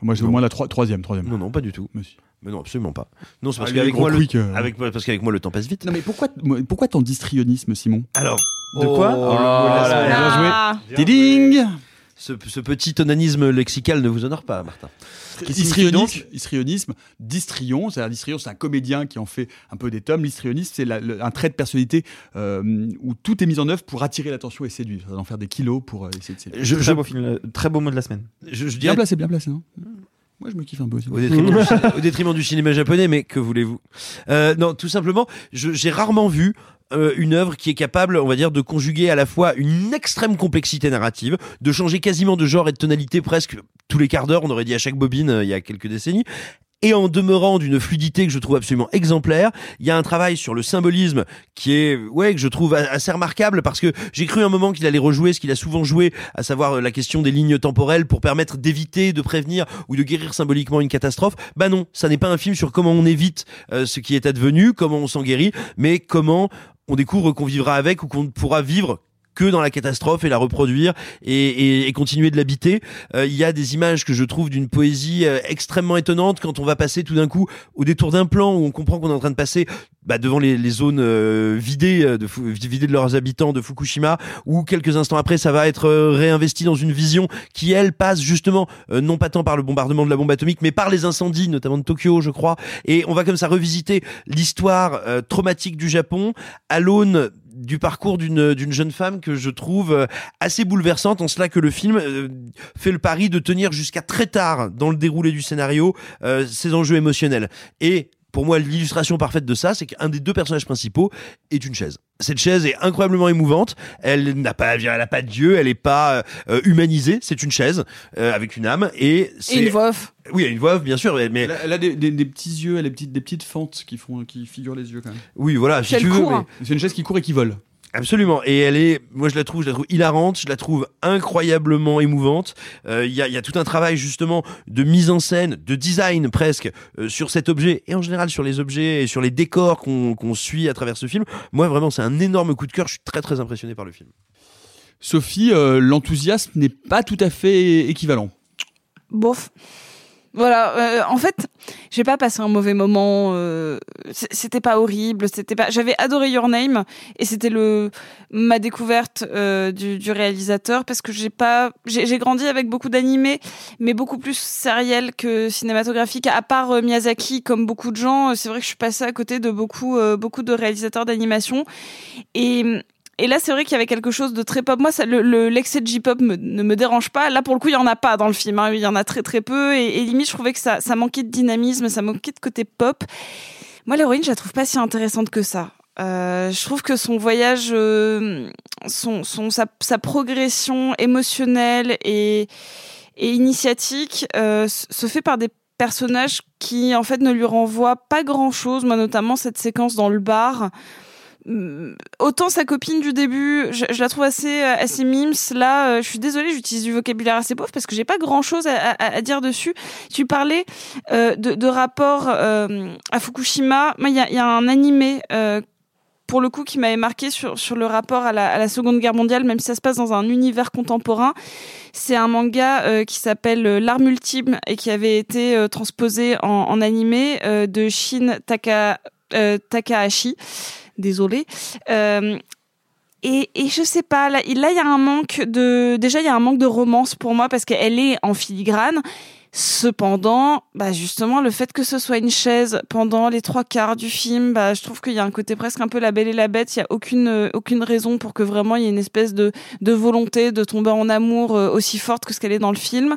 Moi, c'est au moins la tro- troisième, troisième. Non, non, pas du tout. Mais non, absolument pas. Non, c'est parce Ah, qu'avec moi, le, euh. avec, parce qu'avec moi, le temps passe vite. Non mais pourquoi, pourquoi tant d'histrionisme, Simon? Alors, De quoi? Oh Oh là là là. là. Ding ce, ce petit onanisme lexical ne vous honore pas, Martin. Histrionisme, histrionisme, distrion, c'est-à-dire distrion, c'est un comédien qui en fait un peu des tomes. L'histrionisme, c'est un trait de personnalité euh, où tout est mis en œuvre pour attirer l'attention et séduire. Ça va en faire des kilos pour euh, essayer de séduire. Je- très, beau film, euh, très beau mot de la semaine. Je, je Bien dirais placé, bien placé. hein. Moi, je me kiffe un peu aussi. au détriment, <laughs> du, ciné- au détriment du cinéma japonais, mais que voulez-vous? Euh, Non, tout simplement, j'ai rarement vu euh, une œuvre qui est capable, on va dire, de conjuguer à la fois une extrême complexité narrative, de changer quasiment de genre et de tonalité presque tous les quarts d'heure, on aurait dit à chaque bobine euh, il y a quelques décennies, et en demeurant d'une fluidité que je trouve absolument exemplaire. Il y a un travail sur le symbolisme qui est, ouais, que je trouve assez remarquable parce que j'ai cru un moment qu'il allait rejouer ce qu'il a souvent joué, à savoir euh, la question des lignes temporelles pour permettre d'éviter, de prévenir ou de guérir symboliquement une catastrophe. Bah non, ça n'est pas un film sur comment on évite euh, ce qui est advenu, comment on s'en guérit, mais comment on découvre qu'on vivra avec ou qu'on pourra vivre que dans la catastrophe et la reproduire et, et- et continuer de l'habiter. Euh, Il y a des images que je trouve d'une poésie euh, extrêmement étonnante quand on va passer tout d'un coup au détour d'un plan où on comprend qu'on est en train de passer bah, devant les, les zones euh, vidées euh, de vidées de leurs habitants de Fukushima ou quelques instants après ça va être euh, réinvesti dans une vision qui elle passe justement non pas tant par le bombardement de la bombe atomique mais par les incendies notamment de Tokyo je crois et on va comme ça revisiter l'histoire traumatique du Japon à l'aune du parcours d'une d'une jeune femme que je trouve euh, assez bouleversante en cela que le film euh, fait le pari de tenir jusqu'à très tard dans le déroulé du scénario euh, ses enjeux émotionnels et pour moi, l'illustration parfaite de ça, c'est qu'un des deux personnages principaux est une chaise. Cette chaise est incroyablement émouvante. Elle n'a pas, elle a pas de dieu, elle est pas euh, humanisée. C'est une chaise euh, avec une âme et c'est Et une voix off. Oui, une voix off, bien sûr, mais Elle a, elle a des, des- des petits yeux, elle a des petites, des petites fentes qui, font, qui figurent les yeux quand même. oui, voilà. Si Elle tu veux, mais-. C'est une chaise qui court et qui vole. Absolument. Et elle est, moi je la trouve, je la trouve hilarante, je la trouve incroyablement émouvante. Euh, Il y, a, y a tout un travail justement de mise en scène, de design presque euh, sur cet objet et en général sur les objets et sur les décors qu'on qu'on suit à travers ce film. Moi vraiment c'est un énorme coup de cœur. Je suis très très impressionné par le film. Sophie, euh, l'enthousiasme n'est pas tout à fait équivalent. Bof. Voilà, euh, en fait, j'ai pas passé un mauvais moment. euh, c'était pas horrible, c'était pas. J'avais adoré Your Name et c'était le ma découverte euh, du, du réalisateur parce que j'ai pas. J'ai grandi avec beaucoup d'animés, mais beaucoup plus sériel que cinématographique. À part euh, Miyazaki, comme beaucoup de gens, c'est vrai que je suis passée à côté de beaucoup euh, beaucoup de réalisateurs d'animation et et là, c'est vrai qu'il y avait quelque chose de très pop. Moi, le, le- l'excès de J-pop ne me dérange pas. Là, pour le coup, il y en a pas dans le film. hein. Il y en a très très peu. Et, et limite, je trouvais que ça, ça manquait de dynamisme, ça manquait de côté pop. Moi, l'héroïne, je la trouve pas si intéressante que ça. Euh, je trouve que son voyage, euh, son, son, sa, progression émotionnelle et, et initiatique euh, se fait par des personnages qui, en fait, ne lui renvoient pas grand-chose. Moi, notamment cette séquence dans le bar. Hum, Autant sa copine du début, je, la trouve assez euh, assez mimes. Là, euh, je suis désolée, j'utilise du vocabulaire assez pauvre parce que j'ai pas grand chose à, dire dessus. Tu parlais euh, de, rapport à Fukushima. Il y a, un animé. pour le coup, qui m'avait marqué sur, le rapport à la, Seconde Guerre mondiale, même si ça se passe dans un univers contemporain. C'est un manga qui s'appelle L'Arme Ultime et qui avait été transposé en, en animé de Shin Taka, Takahashi. Désolée. Euh, et, et je sais pas, là, il y a un manque de. Déjà, il y a un manque de romance pour moi parce qu'elle est en filigrane. Cependant, bah justement, le fait que ce soit une chaise pendant les trois quarts du film, bah je trouve qu'il y a un côté presque un peu la belle et la bête. Il y a aucune euh, aucune raison pour que vraiment il y ait une espèce de de volonté de tomber en amour euh, aussi forte que ce qu'elle est dans le film.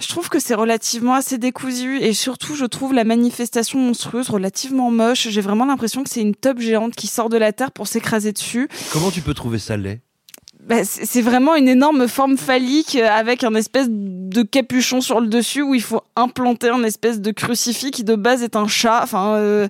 Je trouve que c'est relativement assez décousu et surtout je trouve la manifestation monstrueuse relativement moche. J'ai vraiment l'impression que c'est une tube géante qui sort de la terre pour s'écraser dessus. Comment tu peux trouver ça laid? Bah, c'est vraiment une énorme forme phallique euh, avec un espèce de capuchon sur le dessus où il faut implanter un espèce de crucifix qui de base est un chat. Enfin, euh,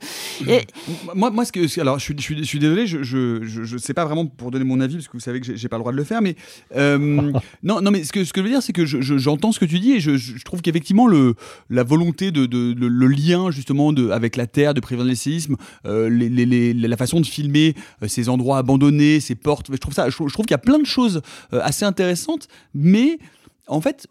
et- Moi, moi, alors, je suis, je suis, je suis je, je, je, sais pas vraiment pour donner mon avis parce que vous savez que j'ai- pas le droit de le faire, mais euh, <laughs> non, non, mais ce que, ce que je veux dire, c'est que je- je- j'entends ce que tu dis et je, trouve qu'effectivement le, la volonté de, de, le, lien justement de, avec la terre, de prévenir les séismes, euh, la façon de filmer euh, ces endroits abandonnés, ces portes, je trouve ça, je trouve qu'il y a plein de choses euh, assez intéressantes, mais en fait,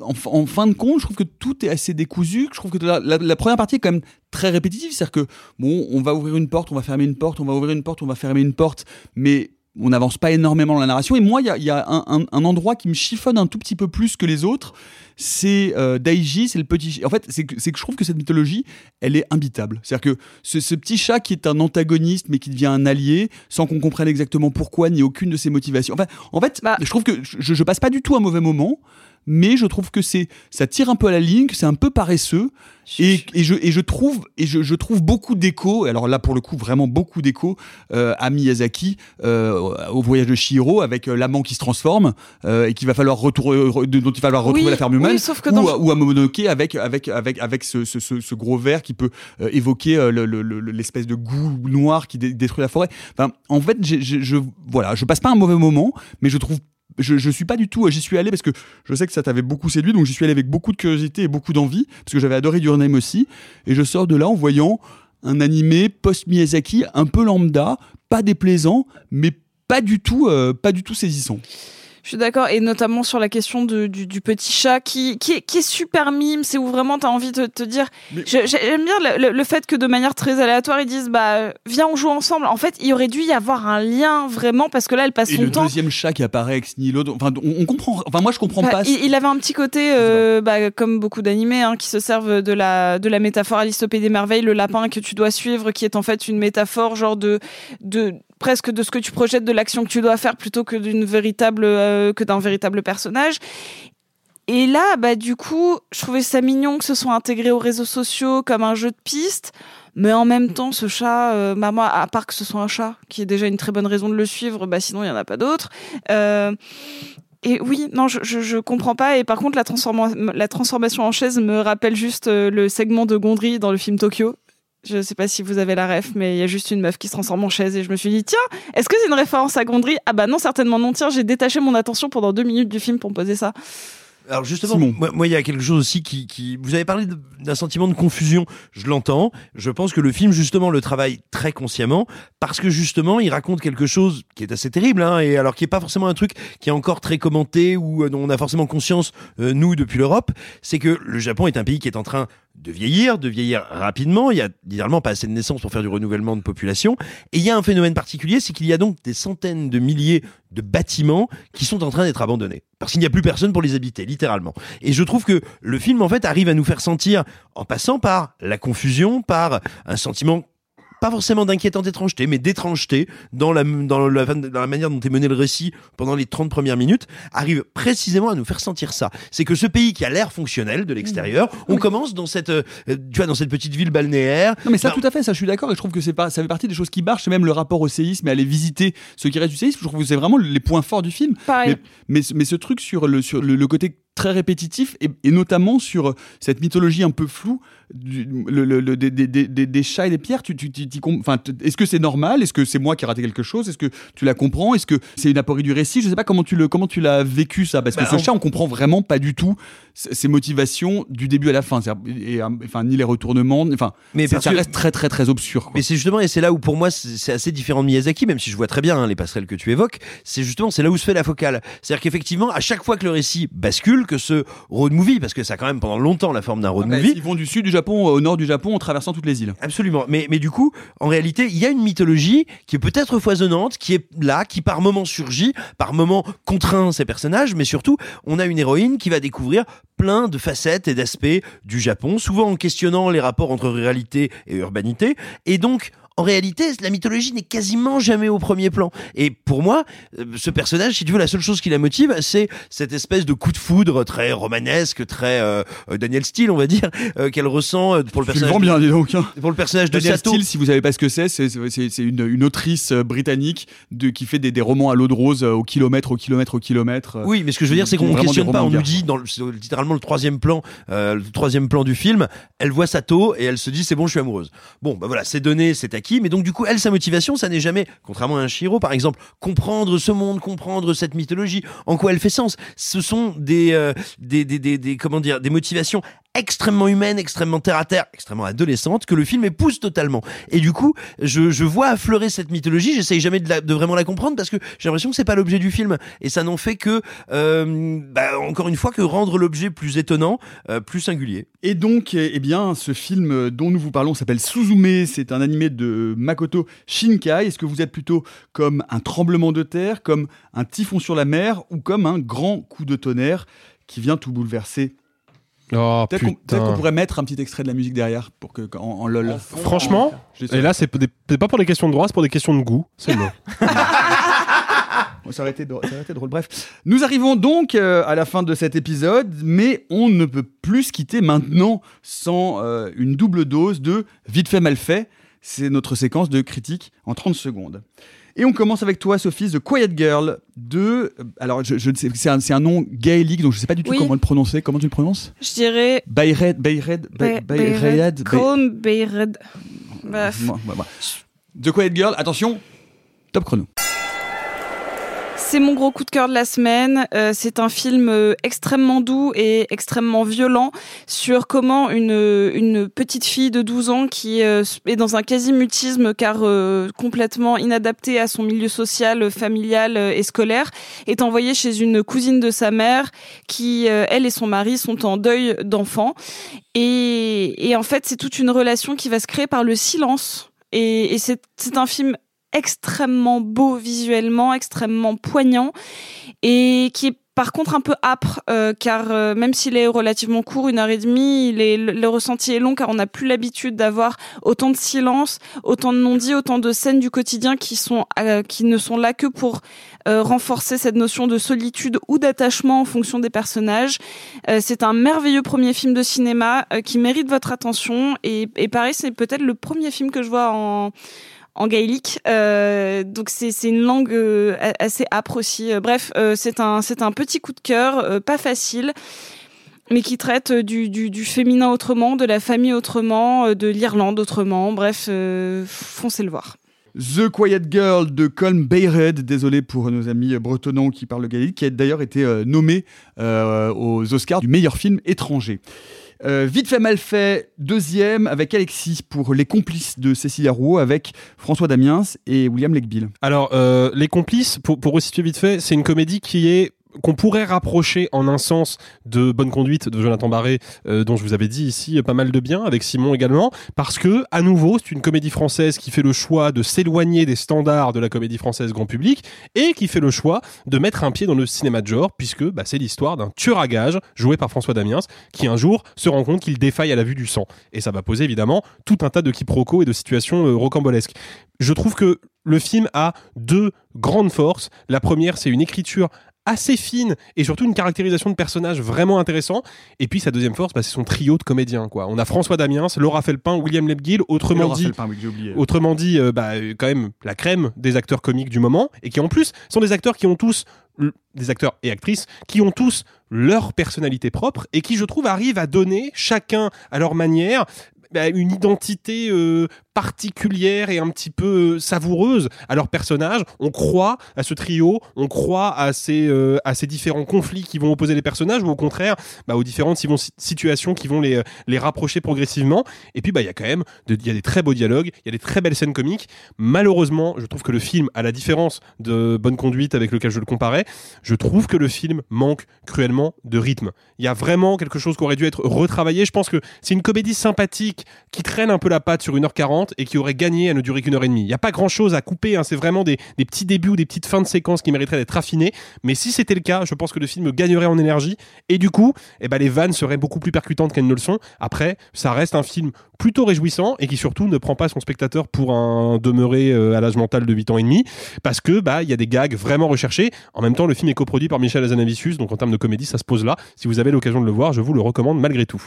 en, fin de compte, je trouve que tout est assez décousu. Je trouve que la première partie est quand même très répétitive. C'est-à-dire que, bon, on va ouvrir une porte, on va fermer une porte, on va ouvrir une porte, on va fermer une porte, mais on n'avance pas énormément dans la narration. Et moi, il y a, il y a un, un- un endroit qui me chiffonne un tout petit peu plus que les autres. C'est euh, Daiji, c'est le petit. En fait, c'est que, je trouve que cette mythologie, elle est imbitable. C'est-à-dire que ce, ce petit chat qui est un antagoniste, mais qui devient un allié, sans qu'on comprenne exactement pourquoi ni aucune de ses motivations. Enfin, en fait, je trouve que je, je passe pas du tout un mauvais moment. Mais je trouve que c'est ça tire un peu à la ligne, que c'est un peu paresseux, et, et je et je trouve et je, je trouve beaucoup d'écho. Alors là pour le coup vraiment beaucoup d'écho euh, à Miyazaki euh, au voyage de Chihiro avec euh, l'amant qui se transforme euh, et qui va falloir retourner re- de- dont il va falloir retrouver Oui, la ferme humaine oui, sauf que ou, à- ou à Momonoke avec avec avec avec ce, ce, ce- ce gros verre qui peut évoquer le- le- le- l'espèce de goût noir qui dé- détruit la forêt. Enfin en fait je voilà je passe pas un mauvais moment mais je trouve je, suis pas du tout, j'y suis allé parce que je sais que ça t'avait beaucoup séduit, donc j'y suis allé avec beaucoup de curiosité et beaucoup d'envie, parce que j'avais adoré Your aussi, et je sors de là en voyant un animé post-Miyazaki un peu lambda, pas déplaisant, mais pas du tout, euh, pas du tout saisissant. Je suis d'accord, et notamment sur la question de- du, du petit chat qui, qui, est, qui est super mime, c'est où vraiment tu as envie de te dire. Je- J'aime bien le, le- le fait que de manière très aléatoire, ils disent bah viens, on joue ensemble. En fait, il aurait dû y avoir un lien vraiment, parce que là, elle passe Et son le temps. deuxième chat qui apparaît ex nihilo, enfin on, on comprend, enfin moi je comprends Bah, pas. il, il avait un petit côté, euh, bah, comme beaucoup d'animés, hein, qui se servent de la, de la métaphore Alistopée des merveilles, le lapin que tu dois suivre, qui est en fait une métaphore genre de, de presque de ce que tu projettes de l'action que tu dois faire plutôt que d'une véritable, euh, que d'un véritable personnage. Et là, bah du coup, je trouvais ça mignon que ce soit intégré aux réseaux sociaux comme un jeu de piste. Mais en même temps, ce chat, euh, bah moi, à part que ce soit un chat, qui est déjà une très bonne raison de le suivre, bah sinon il y en a pas d'autres. Euh, et oui, non, je, je, comprends pas. Et par contre, la, la transformation en chaise me rappelle juste le segment de Gondry dans le film Tokyo. Je sais pas si vous avez la ref, mais il y a juste une meuf qui se transforme en chaise et je me suis dit, tiens, est-ce que c'est une référence à Gondry? Ah bah non, certainement non. Tiens, j'ai détaché mon attention pendant deux minutes du film pour me poser ça. Alors justement, moi, moi, il y a quelque chose aussi qui, qui... vous avez parlé d'un sentiment de confusion. Je l'entends. Je pense que le film justement le travaille très consciemment parce que justement il raconte quelque chose qui est assez terrible, hein, et alors qui est pas forcément un truc qui est encore très commenté ou euh, dont on a forcément conscience euh, nous depuis l'Europe. C'est que le Japon est un pays qui est en train de vieillir, de vieillir rapidement. Il y a littéralement pas assez de naissances pour faire du renouvellement de population. Et il y a un phénomène particulier, c'est qu'il y a donc des centaines de milliers de bâtiments qui sont en train d'être abandonnés. Parce qu'il n'y a plus personne pour les habiter, littéralement. Et je trouve que le film, en fait, arrive à nous faire sentir, en passant par la confusion, par un sentiment pas forcément d'inquiétante étrangeté, mais d'étrangeté dans la, dans, la, dans la manière dont est mené le récit pendant les 30 premières minutes, arrive précisément à nous faire sentir ça. C'est que ce pays qui a l'air fonctionnel de l'extérieur, on commence dans cette, euh, tu vois, dans cette petite ville balnéaire. Non mais ça Ben, tout à fait, ça je suis d'accord et je trouve que c'est pas, ça fait partie des choses qui marchent, c'est même le rapport au séisme et aller visiter ce qui reste du séisme, je trouve que c'est vraiment les points forts du film. Pareil. Mais, mais, mais ce truc sur le, sur le, le côté très répétitif et, et notamment sur cette mythologie un peu floue du, le, le- le- des, des- des- des- chats et des pierres. Tu, tu, tu- est-ce que c'est normal? Est-ce que c'est moi qui ai raté quelque chose? Est-ce que tu la comprends? Est-ce que c'est une aporie du récit? Je sais pas comment tu le comment tu l'as vécu ça parce que Bah, ce chat on comprend vraiment pas du tout ses motivations du début à la fin. Et, enfin ni les retournements. Enfin, Mais ça, reste très très très obscur. quoi. Mais c'est justement, et c'est là où pour moi c'est c'est assez différent de Miyazaki, même si je vois très bien hein, les passerelles que tu évoques, c'est justement, c'est là où se fait la focale. C'est-à-dire qu'effectivement, à chaque fois que le récit bascule, que ce road movie, parce que ça a quand même pendant longtemps la forme d'un road Bah, movie. Ils vont du sud du Japon au nord du Japon en traversant toutes les îles. Absolument. Mais, mais du coup, en réalité, il y a une mythologie qui est peut-être foisonnante, qui est là, qui par moments surgit, par moments contraint ces personnages, mais surtout, on a une héroïne qui va découvrir plein de facettes et d'aspects du Japon, souvent en questionnant les rapports entre ruralité et urbanité. Et donc, en réalité, la mythologie n'est quasiment jamais au premier plan. Et pour moi, euh, ce personnage, si tu veux, la seule chose qui la motive, c'est cette espèce de coup de foudre très romanesque, très euh, euh, Daniel Steele, on va dire, euh, qu'elle ressent pour le personnage. bien, dis donc. hein. Pour le personnage de Daniel Sato. Steele, si vous savez pas ce que c'est, c'est une, une autrice britannique de, qui fait des, des romans à l'eau de rose au kilomètre, au kilomètre, au kilomètre. Oui, mais ce que je veux dire, c'est qu'on ne questionne pas. On nous dit, dans le- littéralement le troisième plan, euh, le troisième plan du film, elle voit Sato et elle se dit c'est bon, je suis amoureuse. Bon, bah voilà, c'est donné, c'est acquis. Mais donc du coup, elle, sa motivation, ça n'est jamais, contrairement à un Shiro par exemple, comprendre ce monde, comprendre cette mythologie, en quoi elle fait sens. Ce sont des, euh, des, des, des, des- comment dire, des motivations extrêmement humaines, extrêmement terre à terre, extrêmement adolescentes, que le film épouse totalement. Et du coup, je, vois affleurer cette mythologie. J'essaye jamais de vraiment la comprendre parce que j'ai l'impression que c'est pas l'objet du film et ça n'en fait que, euh, bah, encore une fois, que rendre l'objet plus étonnant, euh, plus singulier. Et donc, eh eh bien, ce film dont nous vous parlons s'appelle Suzume. C'est un animé de Makoto Shinkai. Est-ce que vous êtes plutôt comme un tremblement de terre, comme un typhon sur la mer, ou comme un grand coup de tonnerre qui vient tout bouleverser Oh, Peut-être qu'on pourrait mettre un petit extrait de la musique derrière pour que en, en lol. Franchement, Je sais. et là, c'est pas pour des questions de droit, c'est pour des questions de goût. C'est bon. <laughs> Bon, ça, aurait été drôle, ça aurait été drôle. Bref, nous arrivons donc euh, à la fin de cet épisode, mais on ne peut plus se quitter maintenant sans euh, une double dose de vite fait mal fait. C'est notre séquence de critique en 30 secondes. Et on commence avec toi, Sophie, The Quiet Girl de. euh, Alors, je, je c'est un, nom gaélique, donc je ne sais pas du tout Oui. comment le prononcer. Comment tu le prononces Je dirais. Bayred, Bayred, Bay- Bayred, Bay- Colm Bayred. Bref. The Quiet Girl, attention, top chrono. C'est mon gros coup de cœur de la semaine. Euh, c'est un film euh, extrêmement doux et extrêmement violent sur comment une, petite fille de 12 ans qui euh, est dans un quasi-mutisme car complètement inadaptée à son milieu social, familial et scolaire est envoyée chez une cousine de sa mère qui, elle et son mari, sont en deuil d'enfant. Et, en fait, c'est toute une relation qui va se créer par le silence. Et, c'est un film extrêmement beau visuellement, extrêmement poignant et qui est par contre un peu âpre euh, car euh, même s'il est relativement court, une heure et demie, il est, le, ressenti est long car on n'a plus l'habitude d'avoir autant de silence, autant de non-dits, autant de scènes du quotidien qui sont euh, qui ne sont là que pour euh, renforcer cette notion de solitude ou d'attachement en fonction des personnages. Euh, c'est un merveilleux premier film de cinéma euh, qui mérite votre attention et, et pareil c'est peut-être le premier film que je vois en en gaélique. Euh, donc c'est une langue euh, assez âpre aussi. Euh, Bref, c'est un un petit coup de cœur, pas facile, mais qui traite du, du, du féminin autrement, de la famille autrement, de l'Irlande autrement. Bref, foncez le voir. The Quiet Girl de Colm Bayred, désolé pour nos amis bretonnants qui parlent gaélique, qui a d'ailleurs été nommé aux Oscars du meilleur film étranger. Euh, vite fait mal fait, deuxième avec Alexis pour Les complices de Cécilia Rouault avec François Damiens et William Legbill. Alors, euh, Les Complices, pour, pour resituer vite fait, c'est une comédie qui est qu'on pourrait rapprocher en un sens de Bonne Conduite de Jonathan Barré, euh, dont je vous avais dit ici euh, pas mal de bien, avec Simon également, parce que, à nouveau, c'est une comédie française qui fait le choix de s'éloigner des standards de la comédie française grand public, et qui fait le choix de mettre un pied dans le cinéma de genre, puisque bah, c'est l'histoire d'un tueur à gages, joué par François Damiens, qui un jour se rend compte qu'il défaille à la vue du sang. Et ça va poser évidemment tout un tas de quiproquos et de situations euh, rocambolesques. Je trouve que le film a deux grandes forces. La première, c'est une écriture assez fine et surtout une caractérisation de personnage vraiment intéressant. Et puis sa deuxième force, bah, c'est son trio de comédiens. Quoi. On a François Damiens, Laura Felpin, William Lebguil, autrement dit, Felpin, oui, autrement dit, euh, bah, euh, quand même la crème des acteurs comiques du moment et qui en plus sont des acteurs qui ont tous des acteurs et actrices qui ont tous leur personnalité propre et qui, je trouve, arrivent à donner chacun à leur manière bah, une identité euh, particulière et un petit peu savoureuse à leur personnage. On croit à ce trio, on croit à ces, euh, à ces différents conflits qui vont opposer les personnages ou au contraire bah, aux différentes si- situations qui vont les, les rapprocher progressivement. Et puis bah, il y a quand même y a des très beaux dialogues, il y a des très belles scènes comiques. Malheureusement, je trouve que le film, à la différence de Bonne Conduite avec lequel je le comparais, je trouve que le film manque cruellement de rythme. Il y a vraiment quelque chose qui aurait dû être retravaillé. Je pense que c'est une comédie sympathique qui traîne un peu la patte sur 1h40 et qui aurait gagné à ne durer qu'une heure et demie. Il n'y a pas grand chose à couper, hein. c'est vraiment des, petits débuts ou des petites fins de séquences qui mériteraient d'être affinées. Mais si c'était le cas, je pense que le film gagnerait en énergie et du coup, eh ben, les vannes seraient beaucoup plus percutantes qu'elles ne le sont. Après, ça reste un film plutôt réjouissant et qui surtout ne prend pas son spectateur pour un demeuré euh, à l'âge mental de 8 ans et demi parce que bah il y a des gags vraiment recherchés. En même temps, le film est coproduit par Michel Azanavicius, donc en termes de comédie, ça se pose là. Si vous avez l'occasion de le voir, je vous le recommande malgré tout.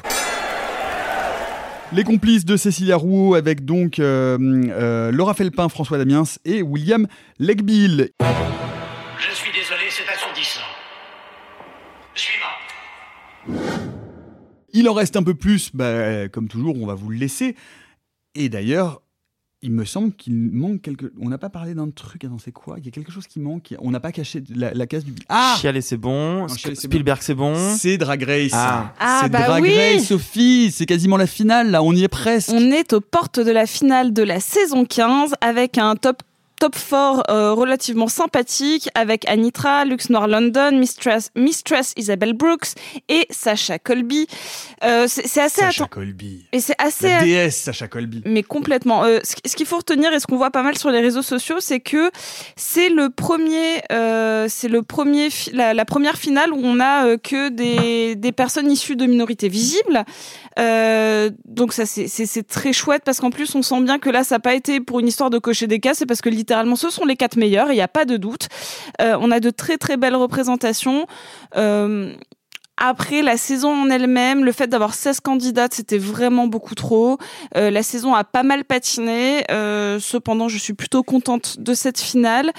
Les complices de Cécilia Rouault avec donc euh, euh, Laura Felpin, François Damiens et William Legbill. Je suis désolé, c'est assourdissant. Suivant. Il en reste un peu plus, bah, comme toujours, on va vous le laisser. Et d'ailleurs, il me semble qu'il manque quelque. On n'a pas parlé d'un truc. Attends, c'est quoi? Il y a quelque chose qui manque. On n'a pas caché la, la case du. Ah Chialer, c'est bon. Spielberg, c'est bon. C'est Drag Race. Ah. Ah, c'est bah Drag oui. Race, Sophie. C'est quasiment la finale, là. On y est presque. On est aux portes de la finale de la saison 15 avec un top top 4 euh, relativement sympathique avec Anitra, Lux Noir London, Mistress, Mistress Isabelle Brooks et Sacha Colby. Euh, c'est assez Sacha Colby. Et c'est assez La déesse Sacha Colby. mais complètement. Euh, ce ce qu'il faut retenir et ce qu'on voit pas mal sur les réseaux sociaux, c'est que c'est le premier, euh, c'est le premier, la, la première finale où on a que des, des personnes issues de minorités visibles. Donc ça c'est très chouette parce qu'en plus on sent bien que là ça n'a pas été pour une histoire de cocher des cas, c'est parce que littéralement ce sont les quatre meilleurs, il n'y a pas de doute. Euh, on a de très très belles représentations. Euh, après, la saison en elle-même, le fait d'avoir 16 candidates, c'était vraiment beaucoup trop. Euh, la saison a pas mal patiné. Cependant, je suis plutôt contente de cette finale.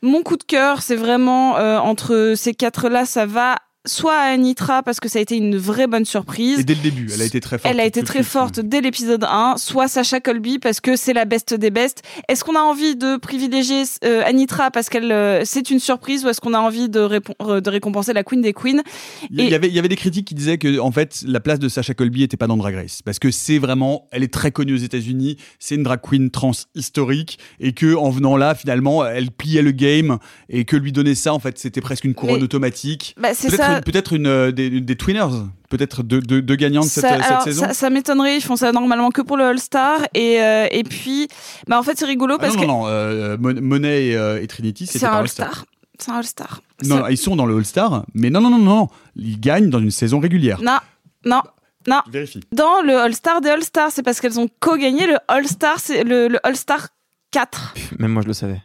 Mon coup de cœur, c'est vraiment entre ces quatre-là, ça va soit à Anitra parce que ça a été une vraie bonne surprise. Et dès le début, elle a été très forte. Elle a été très forte dès l'épisode 1, soit Sacha Colby parce que c'est la best des bestes. Est-ce qu'on a envie de privilégier euh, Anitra parce qu'elle euh, c'est une surprise ou est-ce qu'on a envie de, euh, de récompenser la queen des queens? Il y, avait, il y avait des critiques qui disaient que en fait la place de Sacha Colby était pas dans Drag Race parce que c'est vraiment, elle est très connue aux États-Unis, c'est une drag queen trans historique et que en venant là finalement elle pliait le game et que lui donner ça en fait c'était presque une couronne Mais- automatique. Bah, c'est peut-être ça. une- peut-être une euh, des, des twinners, peut-être deux, deux, deux gagnants de cette, Ça- euh, cette alors, saison. ça, ça m'étonnerait, ils font ça normalement que pour le All-Star. Et, euh, et puis, bah, en fait, c'est rigolo Ah parce non, que non, non, euh, Mon- Monet et, euh, et Trinity, c'était c'est un All-Star. C'est un All-Star. Non, non, ils sont dans le All-Star, mais non, non, non, non, ils gagnent dans une saison régulière. Non, non, non. Vérifie. Dans le All-Star des All-Stars, c'est parce qu'elles ont co-gagné le All-Star, c'est le, le All-Star 4. Même moi, je le savais.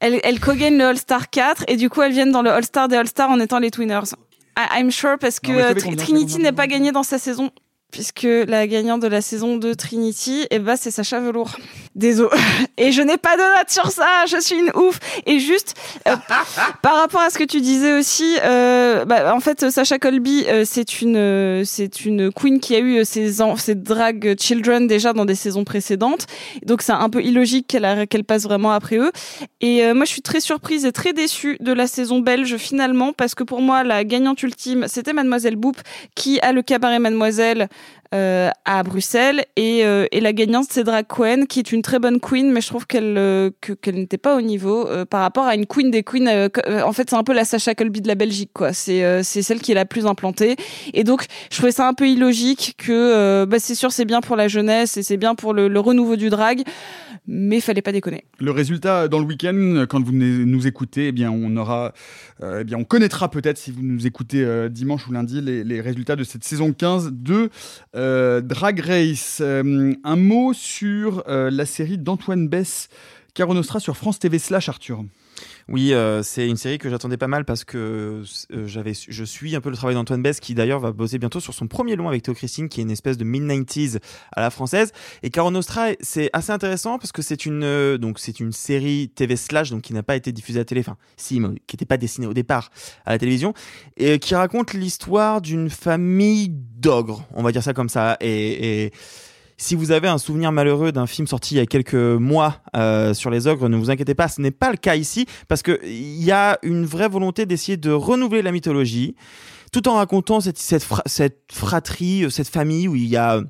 Elles, elles co-gagnent le All-Star 4 et du coup, elles viennent dans le All-Star des All-Stars en étant les Twinners. I'm sure parce que Non, Trinity n'est pas gagnée dans sa saison. Puisque la gagnante de la saison de Trinity, eh ben, c'est Sacha Velour. Désolé. <laughs> Et je n'ai pas de note sur ça. Je suis une ouf. Et juste, euh, <laughs> par rapport à ce que tu disais aussi, euh, bah, en fait, Sacha Colby, euh, c'est une, euh, c'est une queen qui a eu euh, ses, ses drag children déjà dans des saisons précédentes. Donc, c'est un peu illogique qu'elle qu'elle passe vraiment après eux. Et euh, moi, je suis très surprise et très déçue de la saison belge finalement, parce que pour moi, la gagnante ultime, c'était Mademoiselle Boop, qui a le cabaret Mademoiselle euh, à Bruxelles, et, euh, et la gagnante, c'est Drag Queen, qui est une très bonne queen, mais je trouve qu'elle euh, que- qu'elle n'était pas au niveau euh, par rapport à une queen des queens. euh, euh, en fait, c'est un peu la Sacha Colby de la Belgique, quoi. C'est c'est celle qui est la plus implantée, et donc je trouvais ça un peu illogique que, bah, c'est sûr, c'est bien pour la jeunesse et c'est bien pour le, le renouveau du drag, mais fallait pas déconner. Le résultat dans le week-end, quand vous nous écoutez, eh bien on aura, eh on connaîtra peut-être si vous nous écoutez euh, dimanche ou lundi les, résultats de cette saison 15 de euh, Drag Race. Euh, un mot sur la série d'Antoine Bess, Caro Nostra sur France TV slash Arthur. Oui, euh, c'est une série que j'attendais pas mal parce que euh, j'avais, je suis un peu le travail d'Antoine Bess qui d'ailleurs va bosser bientôt sur son premier long avec Théo Christine qui est une espèce de mid-90s à la française. Et Caro Nostra, c'est assez intéressant parce que c'est une, euh, donc c'est une série TV slash donc qui n'a pas été diffusée à télé, enfin si, mais qui n'était pas destinée au départ à la télévision et qui raconte l'histoire d'une famille d'ogres, on va dire ça comme ça. Et, et Si vous avez un souvenir malheureux d'un film sorti il y a quelques mois euh, sur les ogres, ne vous inquiétez pas, ce n'est pas le cas ici, parce que il y a une vraie volonté d'essayer de renouveler la mythologie, tout en racontant cette, cette fratrie, euh, cette famille où il y a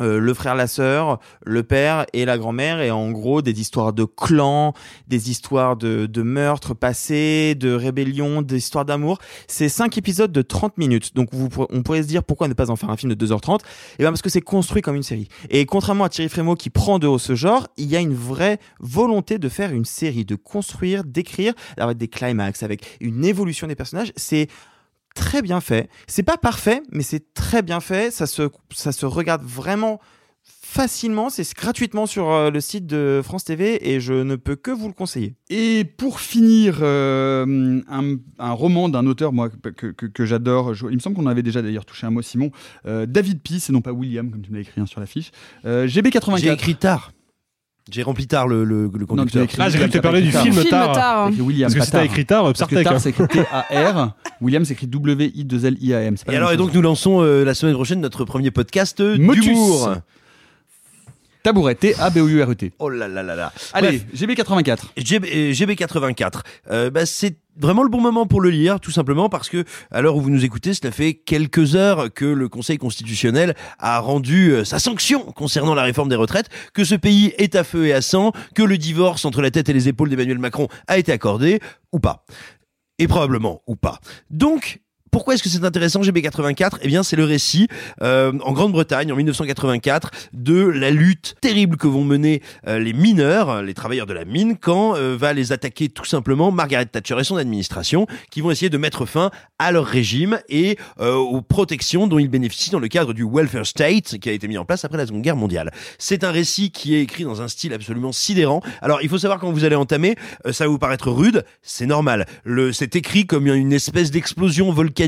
euh, le frère, la sœur, le père et la grand-mère, et en gros des histoires de clans, des histoires de, de meurtres passés, de rébellions, des histoires d'amour. C'est cinq épisodes de 30 minutes. Donc vous, on pourrait se dire pourquoi ne pas en faire un film de 2h30 Et bien parce que c'est construit comme une série. Et contrairement à Thierry Frémaux qui prend de haut ce genre, il y a une vraie volonté de faire une série, de construire, d'écrire, avec des climax, avec une évolution des personnages. C'est très bien fait. C'est pas parfait, mais c'est très bien fait. Ça se, ça se regarde vraiment facilement. C'est gratuitement sur euh, le site de France TV et je ne peux que vous le conseiller. Et pour finir, euh, un, un roman d'un auteur moi que, que- que j'adore. Il me semble qu'on avait déjà d'ailleurs touché un mot, Simon. Euh, David Peace, et non pas William, comme tu me l'as écrit hein, sur l'affiche. Euh, GB84. J'ai écrit tard. J'ai rempli tard le, le, le conducteur. Ah, j'ai cru que tu parlais du film écrit Tar. Tar, hein. Écrit William, Parce que pas si t'as Tar. écrit Tar, Parce que Psartek, Tar, hein. c'est écrit T-A-R. William, c'est écrit W-I-2-L-I-A-M. C'est pas Et alors, et donc nous lançons euh, la semaine prochaine notre premier podcast euh, Motus. d'humour. Tabouret, T-A-B-O-U-R-E-T. Oh là là là là. Allez, Bref, GB84. GB, euh, GB84. Euh, bah, c'est vraiment le bon moment pour le lire, tout simplement parce que à l'heure où vous nous écoutez, cela fait quelques heures que le Conseil constitutionnel a rendu euh, sa sanction concernant la réforme des retraites, que ce pays est à feu et à sang, que le divorce entre la tête et les épaules d'Emmanuel Macron a été accordé, ou pas. Et probablement, ou pas. Donc, pourquoi est-ce que c'est intéressant GB84 Eh bien, c'est le récit euh, en Grande-Bretagne en 1984 de la lutte terrible que vont mener euh, les mineurs, les travailleurs de la mine, quand euh, va les attaquer tout simplement Margaret Thatcher et son administration, qui vont essayer de mettre fin à leur régime et euh, aux protections dont ils bénéficient dans le cadre du welfare state qui a été mis en place après la Seconde Guerre mondiale. C'est un récit qui est écrit dans un style absolument sidérant. Alors, il faut savoir quand vous allez entamer, euh, ça va vous paraître rude, c'est normal. C'est écrit comme une espèce d'explosion volcanique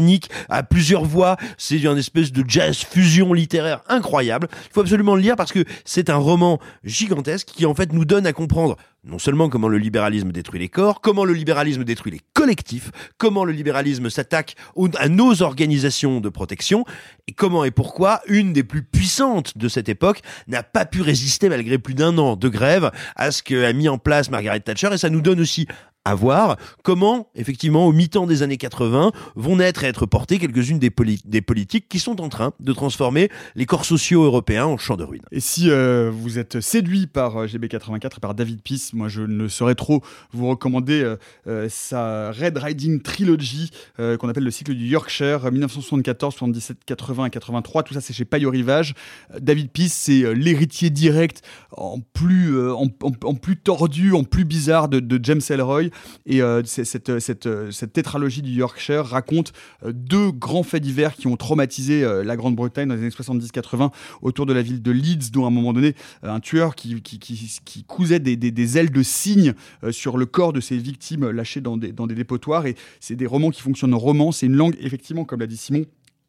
à plusieurs voix. C'est une espèce de jazz fusion littéraire incroyable. Il faut absolument le lire parce que c'est un roman gigantesque qui en fait nous donne à comprendre non seulement comment le libéralisme détruit les corps, comment le libéralisme détruit les collectifs, comment le libéralisme s'attaque à nos organisations de protection, et comment et pourquoi une des plus puissantes de cette époque n'a pas pu résister malgré plus d'un an de grève à ce qu'a mis en place Margaret Thatcher, et ça nous donne aussi à voir comment, effectivement, au mi-temps des années 80, vont naître et être portées quelques-unes des, poli- des politiques qui sont en train de transformer les corps sociaux européens en champs de ruines. Et si euh, vous êtes séduit par euh, GB84 et par David Peace, moi je ne saurais trop vous recommander euh, sa Red Riding Trilogy qu'on appelle le cycle du Yorkshire, euh, 1974, 77, 80 et 83. Tout ça c'est chez Paillot Rivage. David Peace c'est l'héritier direct en plus, en plus tordu, en plus bizarre de, de James Ellroy. Et euh, cette, cette, euh, cette tétralogie du Yorkshire raconte euh, deux grands faits divers qui ont traumatisé euh, la Grande-Bretagne dans les années 70-80 autour de la ville de Leeds, dont à un moment donné, euh, un tueur qui, qui, qui, cousait des, des, ailes de cygne euh, sur le corps de ses victimes lâchées dans des, dans des dépotoirs. Et c'est des romans qui fonctionnent en roman. C'est une langue, effectivement, comme l'a dit Simon,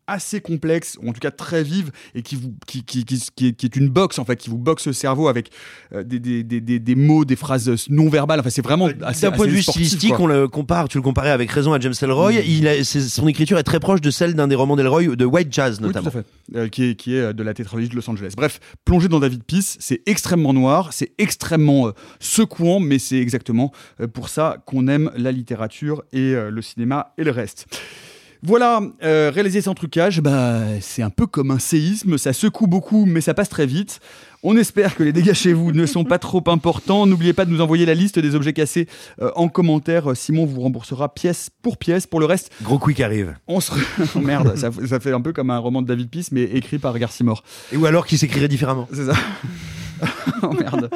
assez complexe, ou en tout cas très vive, et qui, vous, qui, qui, qui, qui est, qui est une boxe, en fait, qui vous boxe le cerveau avec euh, des, des, des, des, des mots, des phrases non verbales. Enfin, c'est vraiment assez D'un point de vue stylistique, on le compare, tu le comparais avec raison à James Ellroy. Il a, c'est- son écriture est très proche de celle d'un des romans d'Ellroy, de White Jazz Oui, notamment. tout à fait. Euh, qui, est, qui est euh, de la tétralogie de Los Angeles. Bref, plonger dans David Peace, c'est extrêmement noir, c'est extrêmement euh, secouant, mais c'est exactement pour ça qu'on aime la littérature et le cinéma et le reste. Voilà, euh, réaliser sans trucage, bah, c'est un peu comme un séisme, ça secoue beaucoup, mais ça passe très vite. On espère que les dégâts chez vous ne sont pas trop importants. N'oubliez pas de nous envoyer la liste des objets cassés euh, en commentaire. Simon vous remboursera pièce pour pièce. Pour le reste, Gros quick arrive. on se... <laughs> Oh, merde, ça, ça fait un peu comme un roman de David Peace, mais écrit par Garcimore. Et ou alors qui s'écrirait différemment. C'est ça. <laughs> oh merde.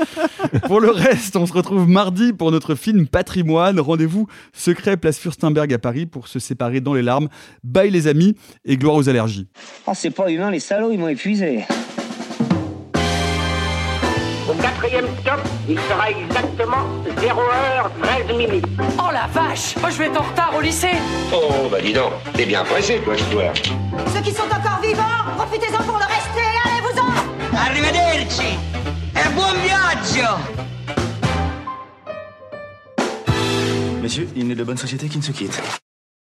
Pour le reste, on se retrouve mardi pour notre film Patrimoine. Rendez-vous secret place Furstenberg à Paris pour se séparer dans les larmes. Bye les amis et gloire aux allergies. Oh, c'est pas humain, les salauds, ils m'ont épuisé. Au quatrième stop, il sera exactement 0h13 minutes. Oh la vache Moi je vais être en retard au lycée Oh, bah dis donc, t'es bien pressé, toi, toi. Ceux qui sont encore vivants, profitez-en pour le rester, allez-vous-en Arrivederci buon viaggio Messieurs, il n'est de bonne société qui ne se quitte.